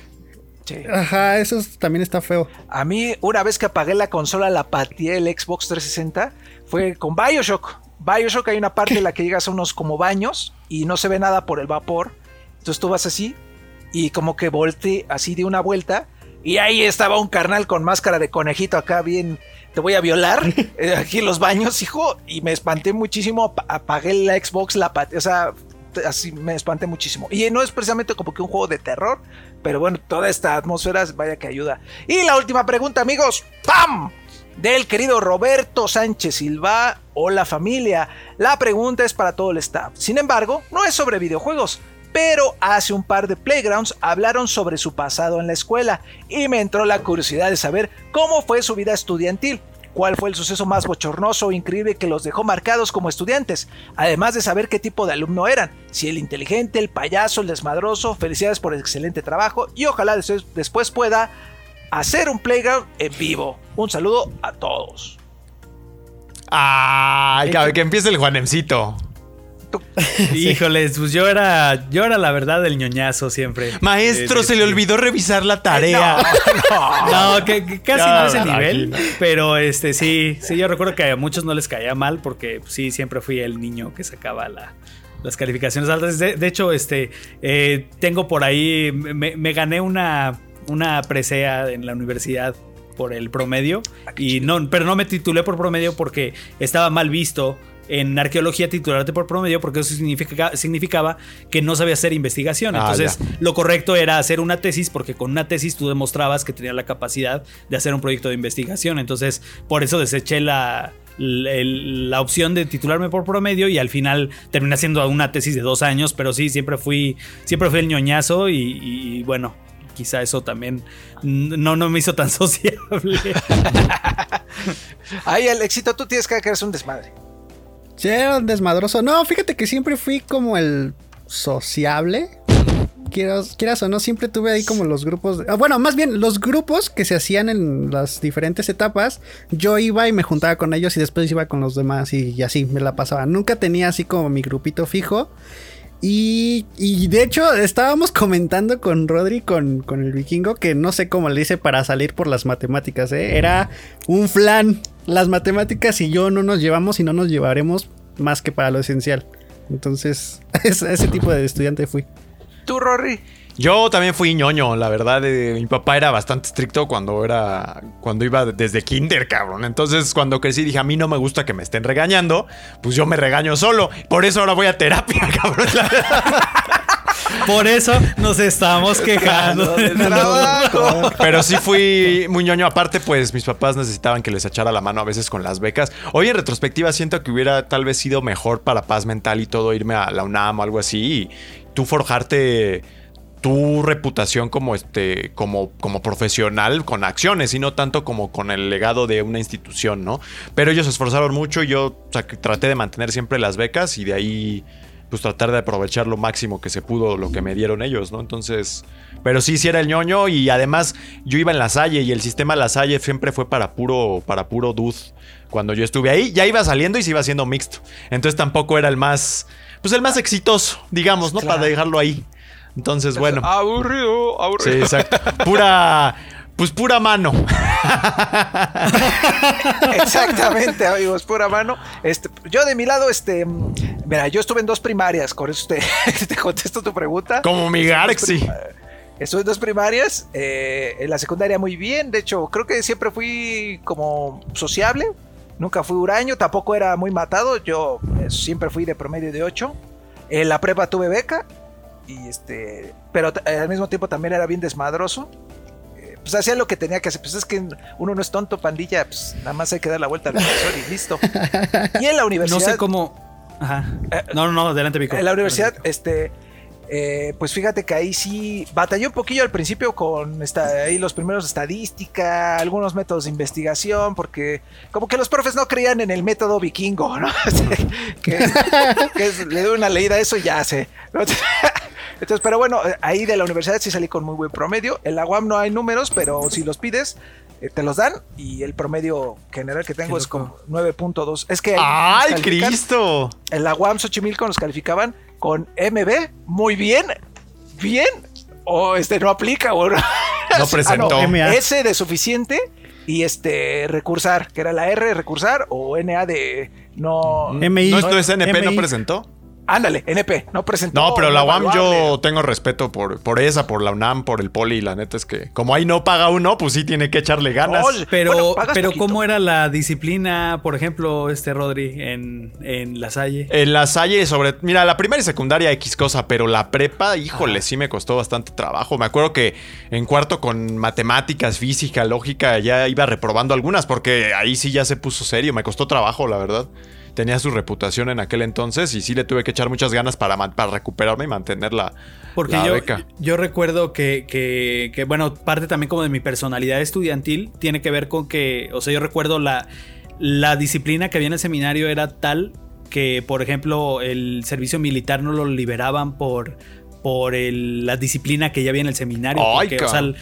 Sí. Ajá, eso es- también está feo. A mí, una vez que apagué la consola, la pateé el Xbox 360, fue con Bioshock. Bioshock hay una parte en la que llegas a unos como baños y no se ve nada por el vapor. Entonces tú vas así y como que volteé así de una vuelta y ahí estaba un carnal con máscara de conejito acá bien, te voy a violar, eh, aquí en los baños, hijo, y me espanté muchísimo, ap- apagué la Xbox, la pateé, o sea, así me espanté muchísimo. Y no es precisamente como que un juego de terror, pero bueno, toda esta atmósfera vaya que ayuda. Y la última pregunta, amigos, ¡pam! Del querido Roberto Sánchez Silva. Hola familia. La pregunta es para todo el staff. Sin embargo, no es sobre videojuegos. Pero hace un par de playgrounds hablaron sobre su pasado en la escuela y me entró la curiosidad de saber cómo fue su vida estudiantil. ¿Cuál fue el suceso más bochornoso o increíble que los dejó marcados como estudiantes? Además de saber qué tipo de alumno eran, si el inteligente, el payaso, el desmadroso, felicidades por el excelente trabajo y ojalá después, pueda hacer un playground en vivo. Un saludo a todos. Ay, que, que empiece el Juanemcito. Híjoles, pues yo era, yo era la verdad el ñoñazo siempre. Maestro, Eh, se le eh, olvidó revisar la tarea. No, que, que casi Ya, no es el nivel, pero este sí, sí, yo recuerdo que a muchos no les caía mal porque pues, sí, siempre fui el niño que sacaba la- las calificaciones altas. De, de hecho, este, eh, tengo por ahí, me, me gané una, una presea en la universidad por el promedio, y no, pero no me titulé por promedio porque estaba mal visto. En arqueología titularte por promedio porque eso significa- significaba que no sabía hacer investigación. Ah, Entonces, lo correcto era hacer una tesis porque con una tesis tú demostrabas que tenías la capacidad de hacer un proyecto de investigación. Entonces, por eso deseché la, la, la opción de titularme por promedio y al final terminé haciendo una tesis de dos años, pero sí, siempre fui, siempre fui el ñoñazo y, y, bueno. Quizá eso también no, no me hizo tan sociable. Ay, el éxito, tú tienes que hacer un desmadre. Sí, era un desmadroso. No, fíjate que siempre fui como el sociable. Quieras, quieras o no, siempre tuve ahí como los grupos. ah, bueno, más bien los grupos que se hacían en las diferentes etapas. Yo iba y me juntaba con ellos y después iba con los demás y, y así me la pasaba. Nunca tenía así como mi grupito fijo. Y, y de hecho estábamos comentando con Rodri, con, con el vikingo, que no sé cómo le hice para salir por las matemáticas. ¿eh? Era un flan. Las matemáticas y yo no nos llevamos y no nos llevaremos más que para lo esencial. Entonces, ese, ese tipo de estudiante fui. Tú, Rory. Yo también fui ñoño, la verdad. eh, mi papá era bastante estricto cuando era. cuando iba desde kinder, cabrón. Entonces, cuando crecí, dije, a mí no me gusta que me estén regañando. Pues yo me regaño solo. Por eso ahora voy a terapia, cabrón. Por eso nos estamos quejando. del trabajo. Pero sí fui muy ñoño. Aparte, pues mis papás necesitaban que les echara la mano a veces con las becas. Hoy en retrospectiva siento que hubiera tal vez sido mejor para paz mental y todo irme a la UNAM o algo así. Y tú forjarte tu reputación como este como como profesional con acciones y no tanto como con el legado de una institución, ¿no? Pero ellos se esforzaron mucho y yo o sea, que traté de mantener siempre las becas y de ahí pues tratar de aprovechar lo máximo que se pudo lo que me dieron ellos, ¿no? Entonces, pero sí, sí era el ñoño y además yo iba en la Salle y el sistema La Salle siempre fue para puro para puro dud. Cuando yo estuve ahí ya iba saliendo y se iba haciendo mixto. Entonces tampoco era el más pues el más exitoso, digamos, ¿no? Para dejarlo ahí. Entonces, bueno. Aburrido, Sí, aburrido. exacto. Pura pues pura mano. Exactamente, amigos, pura mano. Este, yo de mi lado, este, mira, yo estuve en dos primarias, con eso te, te contesto tu pregunta. Como mi Garxi. Estuve en dos primarias, eh, en la secundaria muy bien, de hecho, creo que siempre fui como sociable, nunca fui huraño, tampoco era muy matado, yo eh, siempre fui de promedio de 8. En la prepa tuve beca, y este, pero t- al mismo tiempo también era bien desmadroso. Eh, pues hacía lo que tenía que hacer. Pues es que uno no es tonto, pandilla, pues nada más hay que dar la vuelta al profesor y listo. Y en la universidad. No sé cómo. Ajá. No, no, no, adelante, Vico. En la universidad, este. eh, pues fíjate que ahí sí batallé un poquillo al principio con esta, ahí los primeros estadística, algunos métodos de investigación, porque como que los profes no creían en el método vikingo, ¿no? que, que es- le doy una leída a eso y ya sé. ¿no? Entonces, pero bueno, eh, ahí de la universidad sí salí con muy buen promedio. En la UAM no hay números, pero si los pides, eh, te los dan. Y el promedio general que tengo es como loco. 9.2. Es que ¡Ay, Cristo! en la UAM Xochimilco nos calificaban con MB, muy bien, bien, o este no aplica, o no. No presentó. Ah, no. S de suficiente y este recursar, que era la R recursar o NA de no. MI. ¿No, esto es NP, no presentó? Ándale, NP, no presentó. No, pero la UAM yo tengo respeto por, por esa, por la UNAM, por el Poli. y La neta es que como ahí no paga uno, pues sí tiene que echarle ganas. Pero, bueno, pero poquito. ¿cómo era la disciplina, por ejemplo, este Rodri, en, en La Salle? En la Salle, sobre. Mira, la primaria y secundaria X cosa, pero la prepa, híjole, sí me costó bastante trabajo. Me acuerdo que en cuarto con matemáticas, física, lógica, ya iba reprobando algunas, porque ahí sí ya se puso serio. Me costó trabajo, la verdad. Tenía su reputación en aquel entonces y sí le tuve que echar muchas ganas para, para recuperarme y mantener la, Porque la yo, beca. yo recuerdo que, que, que, bueno, parte también como de mi personalidad estudiantil tiene que ver con que, o sea, yo recuerdo la, la disciplina que había en el seminario era tal que, por ejemplo, el servicio militar no lo liberaban por por el- la disciplina que ya había en el seminario. Ay, porque, o sea, el,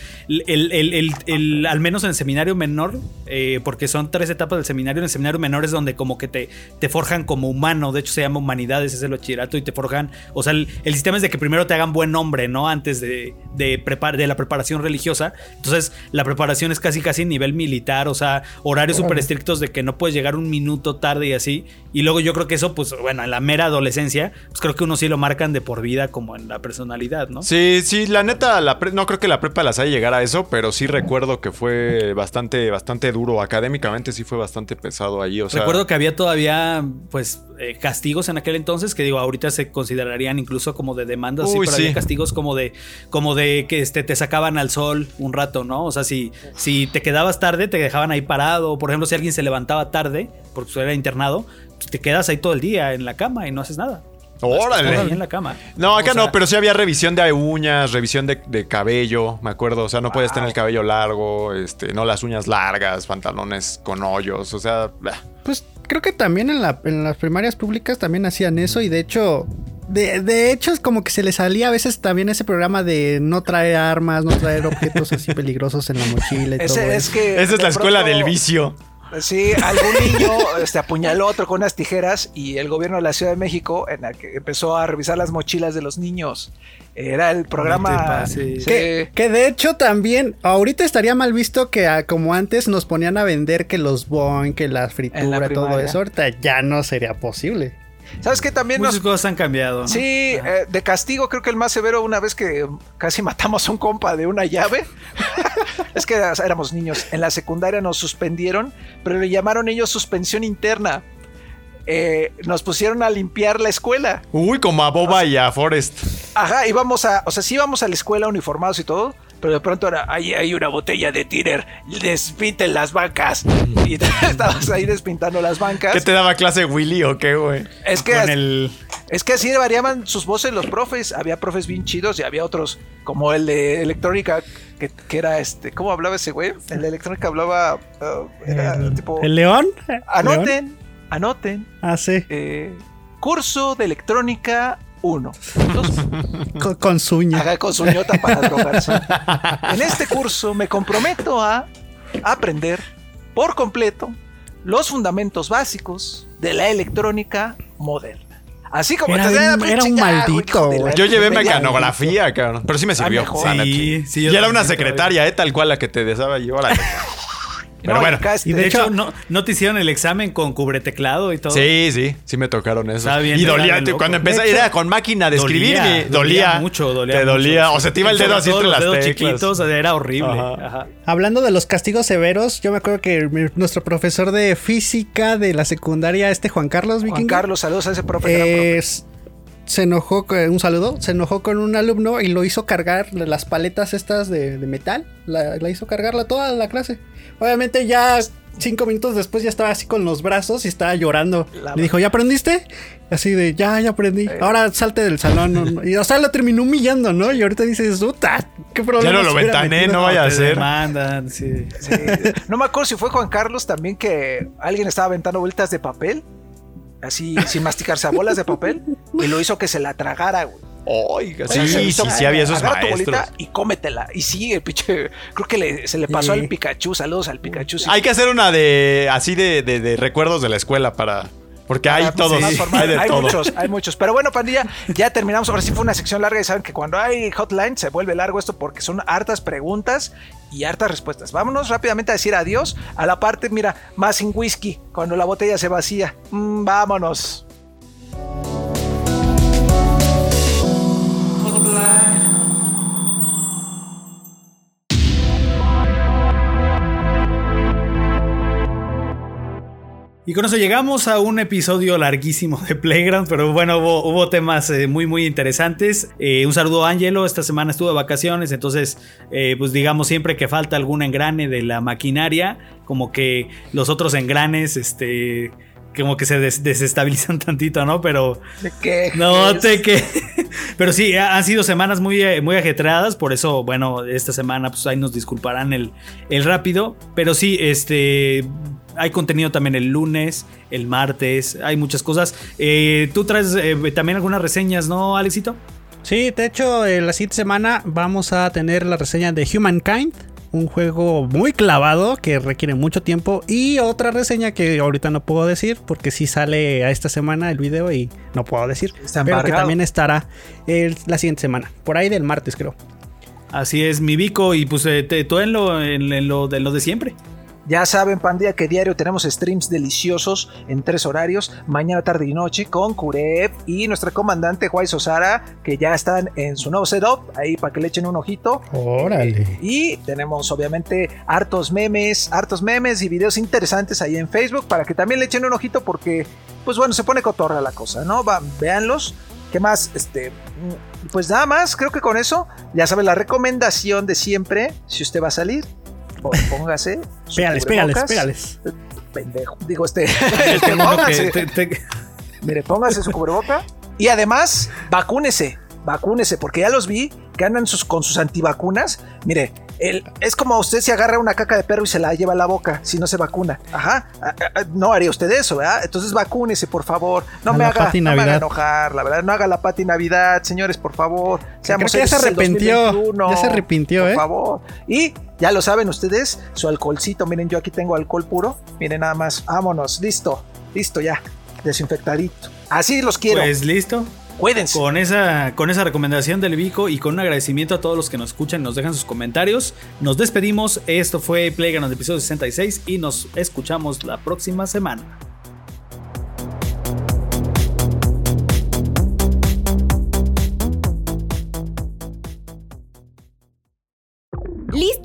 el- al menos en el seminario menor, eh, porque son tres etapas del seminario, en el seminario menor es donde como que te, te forjan como humano, de hecho se llama humanidades, es el bachillerato y te forjan, o sea, el, sistema es de que primero te hagan buen nombre, ¿no? Antes de, de, prepar- de la preparación religiosa, entonces la preparación es casi casi nivel militar, o sea, horarios súper estrictos de que no puedes llegar un minuto tarde y así, y luego yo creo que eso, pues bueno, en la mera adolescencia, pues creo que uno sí lo marcan de por vida como en la personalidad, ¿no? Sí, sí, la neta, la pre- no creo que la prepa las haya llegado a eso, pero sí recuerdo que fue bastante, bastante duro. Académicamente sí fue bastante pesado. O sea, Recuerdo que había todavía, pues, eh, castigos en aquel entonces, que digo, ahorita se considerarían incluso como de demandas, sí, pero sí. había castigos como de, como de que este, te sacaban al sol un rato, ¿no? O sea, si, si te quedabas tarde, te dejaban ahí parado. Por ejemplo, si alguien se levantaba tarde, porque era internado, pues, te quedas ahí todo el día en la cama y no haces nada. Órale. Estás ahí en la cama. No, acá O sea, no, pero sí había revisión de uñas, revisión de, de cabello, me acuerdo. O sea, no puedes tener el cabello largo, este, no las uñas largas, pantalones con hoyos, o sea, bah. Pues creo que también en, la- en las primarias públicas también hacían eso y de hecho, de, de hecho es como que se les salía a veces también ese programa de no traer armas, no traer objetos así peligrosos en la mochila y todo Ese, es eso. que esa es la escuela pronto- del vicio. Sí, algún niño este, apuñaló a otro con unas tijeras y el gobierno de la Ciudad de México en la que empezó a revisar las mochilas de los niños. Era el programa. sí. Que, que de hecho también, ahorita estaría mal visto que como antes nos ponían a vender que los boing, que la fritura, todo eso, ahorita ya no sería posible. ¿Sabes qué? También Muchas nos. cosas han cambiado. ¿no? Sí, eh, de castigo creo que el más severo una vez que casi matamos a un compa de una llave. es que éramos niños. En la secundaria nos suspendieron, pero le llamaron ellos suspensión interna. Eh, nos pusieron a limpiar la escuela. Uy, como a Boba y a Forrest. Ajá, íbamos a, o sea, sí íbamos a la escuela uniformados y todo, pero de pronto era, ahí hay una botella de tiner, despinten las bancas. Y estabas ahí despintando las bancas. ¿Qué te daba clase Willy o qué, güey? Es que, Con el... es que así variaban sus voces los profes. Había profes bien chidos y había otros, como el de electrónica, que, que era este, ¿cómo hablaba ese güey? El de electrónica hablaba, uh, era ¿El, tipo, ¿el león? ¿León? anoten, anoten, Ah, sí. eh, curso de electrónica 1. Dos Con, con suña. haga con su ñota para drogarse. En este curso me comprometo a aprender por completo los fundamentos básicos de la electrónica moderna. Así como Era te un- da, era un maldito, la güey. Yo llevé mecanografía, cabrón. Pero sí me sirvió. la neta. Sí, sí. yo Y era una secretaria, ¿eh? Tal cual la que te desaba y órale. Pero No, bueno. Y De, de hecho, hecho- no, no te hicieron el examen con cubreteclado y todo. Sí, sí, sí me tocaron eso. Estaba bien, y dolía, cuando empecé, hecho, era con máquina de escribir, dolía, y dolía. dolía mucho, dolía Te mucho. dolía. O se te iba el dedo así entre las dedos teclas. chiquitos, era horrible. Ajá. Ajá. Hablando de los castigos severos, yo me acuerdo que mi- nuestro profesor de física de la secundaria, este Juan Carlos Juan Vikingo, Carlos, saludos a ese profe. gran profe. es- se enojó, con- un saludo, se enojó con un alumno y lo hizo cargar las paletas estas de, de metal, la, la hizo cargarla toda la clase. Obviamente ya cinco minutos después ya estaba así con los brazos y estaba llorando. La Le dijo, ¿ya aprendiste? Así de, ya, ya aprendí. Ahora salte del salón. no, no". Y o sea, lo terminó humillando, ¿no? Y ahorita dices, puta, qué problema. Ya no lo ventané, metido". no vaya a ser. demandan, sí. Sí. No me acuerdo si fue Juan Carlos también que alguien estaba aventando vueltas de papel, así sin masticarse a bolas de papel, y lo hizo que se la tragara, güey. Oiga, sí, sí, sí había esos tu maestros. bolita y cómetela. Y sí, el pinche, creo que le- se le pasó Sí. al Pikachu. Saludos al Pikachu. sí. Hay que hacer una de así de, de- de recuerdos de la escuela para. Porque hay Ah, pues, todos, sí, hay de hay todo. muchos, hay muchos. Pero bueno, pandilla, ya terminamos. Ahora sí fue una sección larga y saben que cuando hay hotline se vuelve largo esto porque son hartas preguntas y hartas respuestas. Vámonos rápidamente a decir adiós a la parte, mira, más sin whisky, cuando la botella se vacía. Mm, vámonos. Y con eso llegamos a un episodio larguísimo de Playground, pero bueno, hubo, hubo temas eh, muy, muy interesantes. Eh, un saludo a Angelo, esta semana estuvo de vacaciones, entonces, eh, pues digamos, siempre que falta algún engrane de la maquinaria, como que los otros engranes, este, como que se des- desestabilizan tantito, ¿no? Pero ¿De qué? no te que. Pero sí, ha- han sido semanas muy, muy ajetreadas. Por eso, bueno, esta semana, pues ahí nos disculparán el, el rápido. Pero sí, este. Hay contenido también el lunes, el martes, hay muchas cosas. Eh, Tú traes eh, también algunas reseñas, ¿no, Alexito? Sí, de hecho, eh, la siguiente semana vamos a tener la reseña de Humankind. Un juego muy clavado que requiere mucho tiempo. Y otra reseña que ahorita no puedo decir porque sí sale a esta semana el video y no puedo decir. Está pero que también estará el- la siguiente semana. Por ahí del martes, creo. Así es, mi Vico, y pues eh, te- tú en lo, en, en lo, de lo de siempre. Ya saben, pandilla, que diario tenemos streams deliciosos en tres horarios, mañana, tarde y noche, con Kureb y nuestra comandante Juárez Sosara, que ya están en su nuevo setup, ahí para que le echen un ojito. Órale. Y tenemos obviamente hartos memes, hartos memes y videos interesantes ahí en Facebook para que también le echen un ojito porque, pues bueno, se pone cotorra la cosa, ¿no? Va, véanlos. ¿Qué más? Este, mm, pues nada más, creo que con eso, ya saben, la recomendación de siempre, si usted va a salir, póngase. Pégales, pégales, pégales. Pendejo. Digo, este. Que- te- te- Mire, póngase su cubreboca. Y además, vacúnese. Vacúnese, porque ya los vi que andan sus, con sus antivacunas. Mire, el, es como usted se agarra una caca de perro y se la lleva a la boca si no se vacuna. Ajá. Ah, ah, ah, No haría usted eso, ¿verdad? Entonces vacúnese, por favor. No me la haga, no me haga enojar, la verdad. No haga la pati Navidad, señores, por favor. Seamos Creo que ya se arrepintió. 2021, Ya se arrepintió, por ¿eh? favor. Y ya lo saben ustedes, su alcoholcito. Miren, yo aquí tengo alcohol puro. Miren nada más. Vámonos. Listo. Listo ya. Desinfectadito. Así los quiero. Pues listo. Con esa, con esa recomendación del Vico y con un agradecimiento a todos los que nos escuchan y nos dejan sus comentarios, nos despedimos. Esto fue Playground episodio 66 y nos escuchamos la próxima semana.